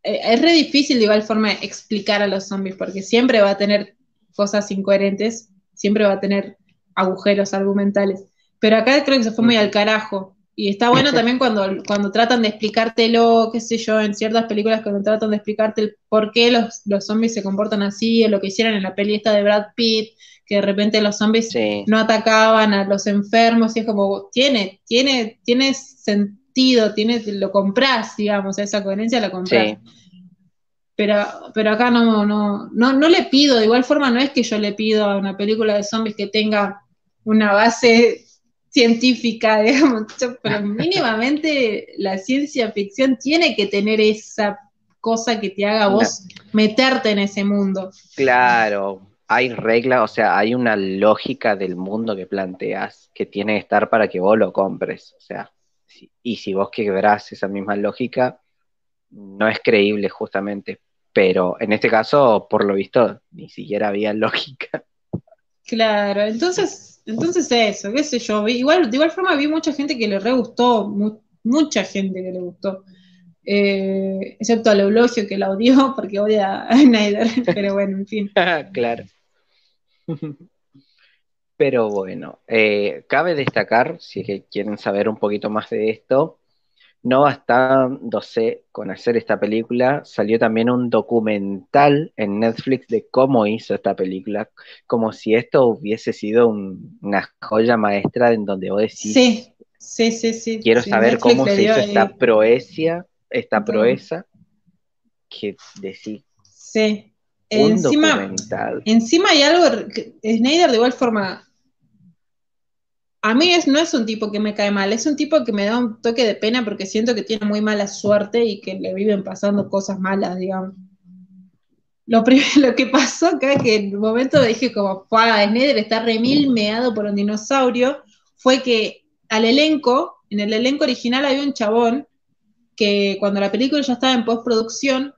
Eh, es re difícil de igual forma explicar a los zombies, porque siempre va a tener cosas incoherentes, siempre va a tener agujeros argumentales. Pero acá creo que se fue muy al carajo. Y está bueno también cuando, cuando tratan de explicártelo, qué sé yo, en ciertas películas cuando tratan de explicarte el por qué los, los zombies se comportan así, o lo que hicieron en la peli esta de Brad Pitt, que de repente los zombies no atacaban a los enfermos, y es como, tiene, tiene, tiene sentido, tiene, lo compras, digamos, esa coherencia la compras. Pero, pero acá no, no, no, no le pido, de igual forma no es que yo le pido a una película de zombies que tenga una base científica, digamos, pero mínimamente la ciencia ficción tiene que tener esa cosa que te haga vos meterte en ese mundo. Claro, hay reglas, o sea, hay una lógica del mundo que planteas que tiene que estar para que vos lo compres. O sea, y si vos quebrás esa misma lógica, no es creíble justamente. Pero en este caso, por lo visto, ni siquiera había lógica. Claro, entonces, entonces eso, qué sé yo. Igual, de igual forma vi mucha gente que le re gustó, mucha gente que le gustó. Eh, excepto al Eulogio que la odió porque odia a Snyder, pero bueno, en fin. claro. Pero bueno, eh, cabe destacar, si es que quieren saber un poquito más de esto, no bastándose con hacer esta película, salió también un documental en Netflix de cómo hizo esta película, como si esto hubiese sido una joya maestra en donde vos decís, sí, sí, sí, sí. Quiero saber cómo se hizo esta proecia, esta proeza, que decís. Sí. encima, encima hay algo, Snyder de igual forma a mí es, no es un tipo que me cae mal, es un tipo que me da un toque de pena porque siento que tiene muy mala suerte y que le viven pasando cosas malas, digamos. Lo, lo que pasó acá, que en un momento dije como. Snyder está remil meado por un dinosaurio, fue que al elenco, en el elenco original había un chabón que cuando la película ya estaba en postproducción,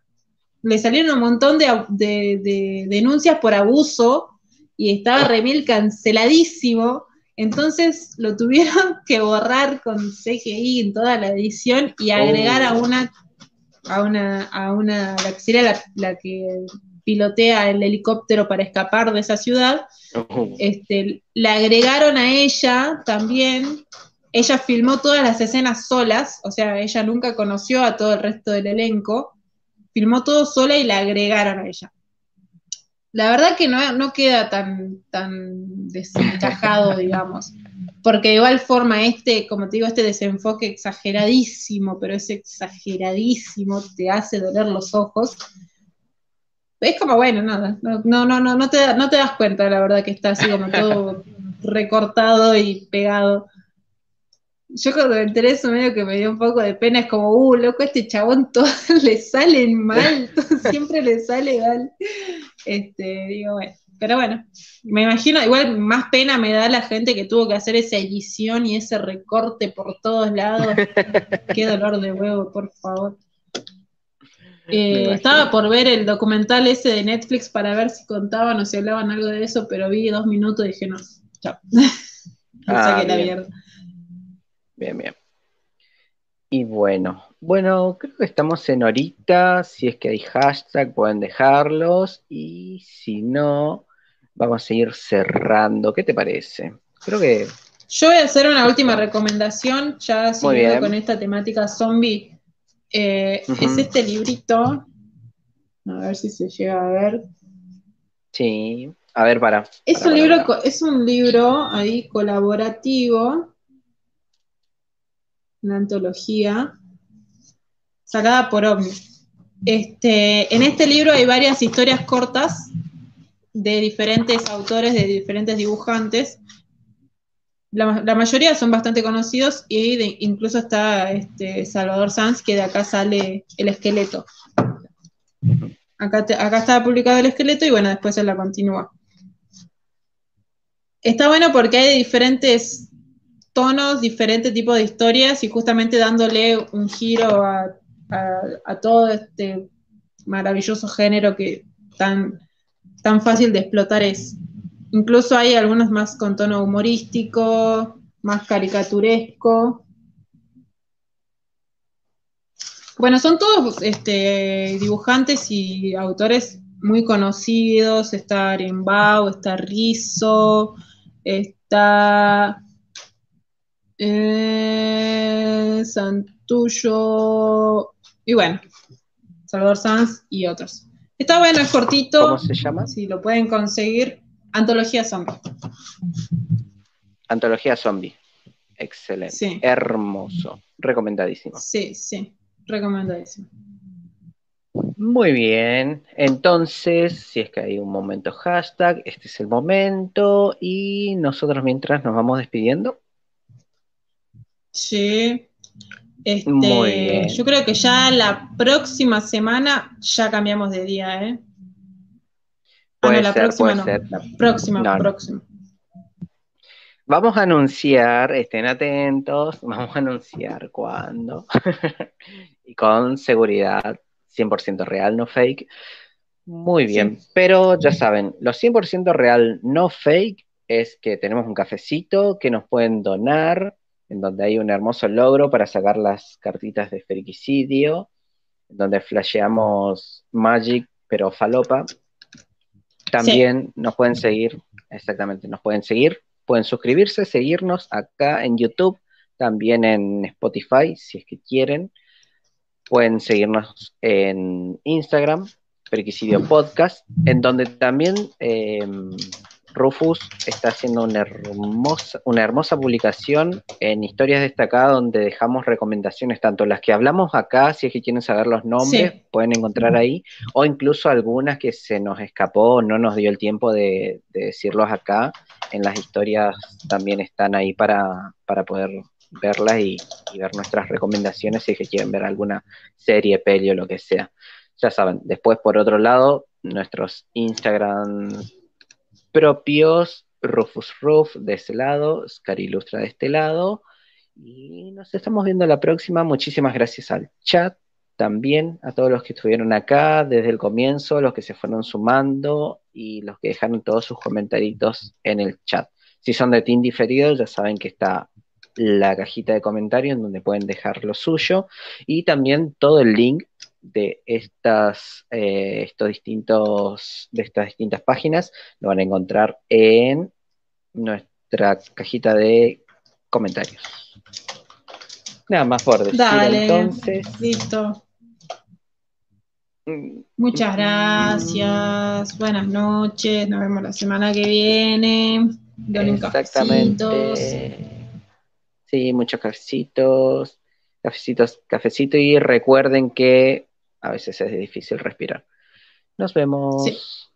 le salieron un montón de denuncias por abuso y estaba remil canceladísimo entonces lo tuvieron que borrar con CGI en toda la edición y agregar a oh. una, a una, a una, la que sería la, que pilotea el helicóptero para escapar de esa ciudad, oh. este, la agregaron a ella también. Ella filmó todas las escenas solas, o sea, ella nunca conoció a todo el resto del elenco, filmó todo sola y la agregaron a ella la verdad que no, queda tan, tan desencajado, digamos, porque de igual forma este, como te digo, este desenfoque exageradísimo, pero es exageradísimo, te hace doler los ojos. Es como, bueno, nada, no, no, no, no, no, te, no te das cuenta, la verdad, que está así como todo recortado y pegado yo cuando me enteré eso medio que me dio un poco de pena, es como, uh, loco, este chabón todo le salen mal, siempre le sale mal. Este, digo, bueno, pero bueno, me imagino, igual más pena me da la gente que tuvo que hacer esa edición y ese recorte por todos lados. Qué dolor de huevo, por favor. Eh, estaba por ver el documental ese de Netflix para ver si contaban o si hablaban algo de eso, pero vi dos minutos y dije, no, chao. ah, la mierda. Bien, bien. Y bueno, bueno, creo que estamos en horita. Si es que hay hashtag, pueden dejarlos. Y si no, vamos a ir cerrando. ¿Qué te parece? Creo que. Yo voy a hacer una última recomendación, ya siguiendo con esta temática zombie. Eh, es este librito. A ver si se llega a ver. Sí, a ver, para. Es un libro, es un libro ahí colaborativo una antología sacada por OVNI. Este, en este libro hay varias historias cortas de diferentes autores, de diferentes dibujantes. La, mayoría son bastante conocidos y incluso está este, Salvador Sanz, que de acá sale el esqueleto. Acá, acá está publicado el esqueleto y bueno, después se la continúa. Está bueno porque hay diferentes tonos, diferentes tipos de historias y justamente dándole un giro a, todo este maravilloso género que tan, tan fácil de explotar es. Incluso hay algunos más con tono humorístico, más caricaturesco. Bueno, son todos este, dibujantes y autores muy conocidos. Está Arembao, está Rizzo, está eh, Santullo, y bueno, Salvador Sanz y otros. Está bueno, es cortito. ¿Cómo se llama? Si lo pueden conseguir, Antología Zombie. Antología Zombie. Excelente. Hermoso. Recomendadísimo. Sí, sí. Recomendadísimo. Muy bien, entonces, si es que hay un momento hashtag, este es el momento y nosotros mientras nos vamos despidiendo, Sí. Este, Muy bien. Yo creo que ya la próxima semana ya cambiamos de día, ¿eh? Ah, no, la ser, próxima puede no. ser. Próxima, No, próxima. Vamos a anunciar, estén atentos, vamos a anunciar cuándo. y con seguridad, 100% real, no fake. Muy bien, pero ya saben, lo 100% real, no fake, es que tenemos un cafecito que nos pueden donar, en donde hay un hermoso logro para sacar las cartitas de Ferquicidio, donde flasheamos Magic, pero falopa. También nos pueden seguir, exactamente, nos pueden seguir, pueden suscribirse, seguirnos acá en YouTube, también en Spotify, si es que quieren. Pueden seguirnos en Instagram, Perquisidio Podcast, en donde también eh, Rufus está haciendo una hermosa, una hermosa publicación en historias destacadas donde dejamos recomendaciones, tanto las que hablamos acá, si es que quieren saber los nombres, Sí. pueden encontrar ahí, o incluso algunas que se nos escapó, no nos dio el tiempo de, de decirlos acá, en las historias también están ahí para, para poder verlas y, y ver nuestras recomendaciones si es que quieren ver alguna serie, peli o lo que sea. Ya saben, después por otro lado, nuestros Instagram propios, Rufus Roof de ese lado, Scarilustra de este lado, y nos estamos viendo la próxima. Muchísimas gracias al chat, también a todos los que estuvieron acá desde el comienzo, los que se fueron sumando y los que dejaron todos sus comentarios en el chat. Si son de Team diferido, ya saben que está la cajita de comentarios en donde pueden dejar lo suyo y también todo el link de estas eh, estos distintos de estas distintas páginas lo van a encontrar en nuestra cajita de comentarios. Nada más por decir Dale. entonces. Listo. Mm, Muchas gracias. Buenas noches. Nos vemos la semana que viene. Donen cafecitos. Exactamente. Sí, muchos cafecitos, cafecitos, cafecito y recuerden que a veces es difícil respirar. Nos vemos.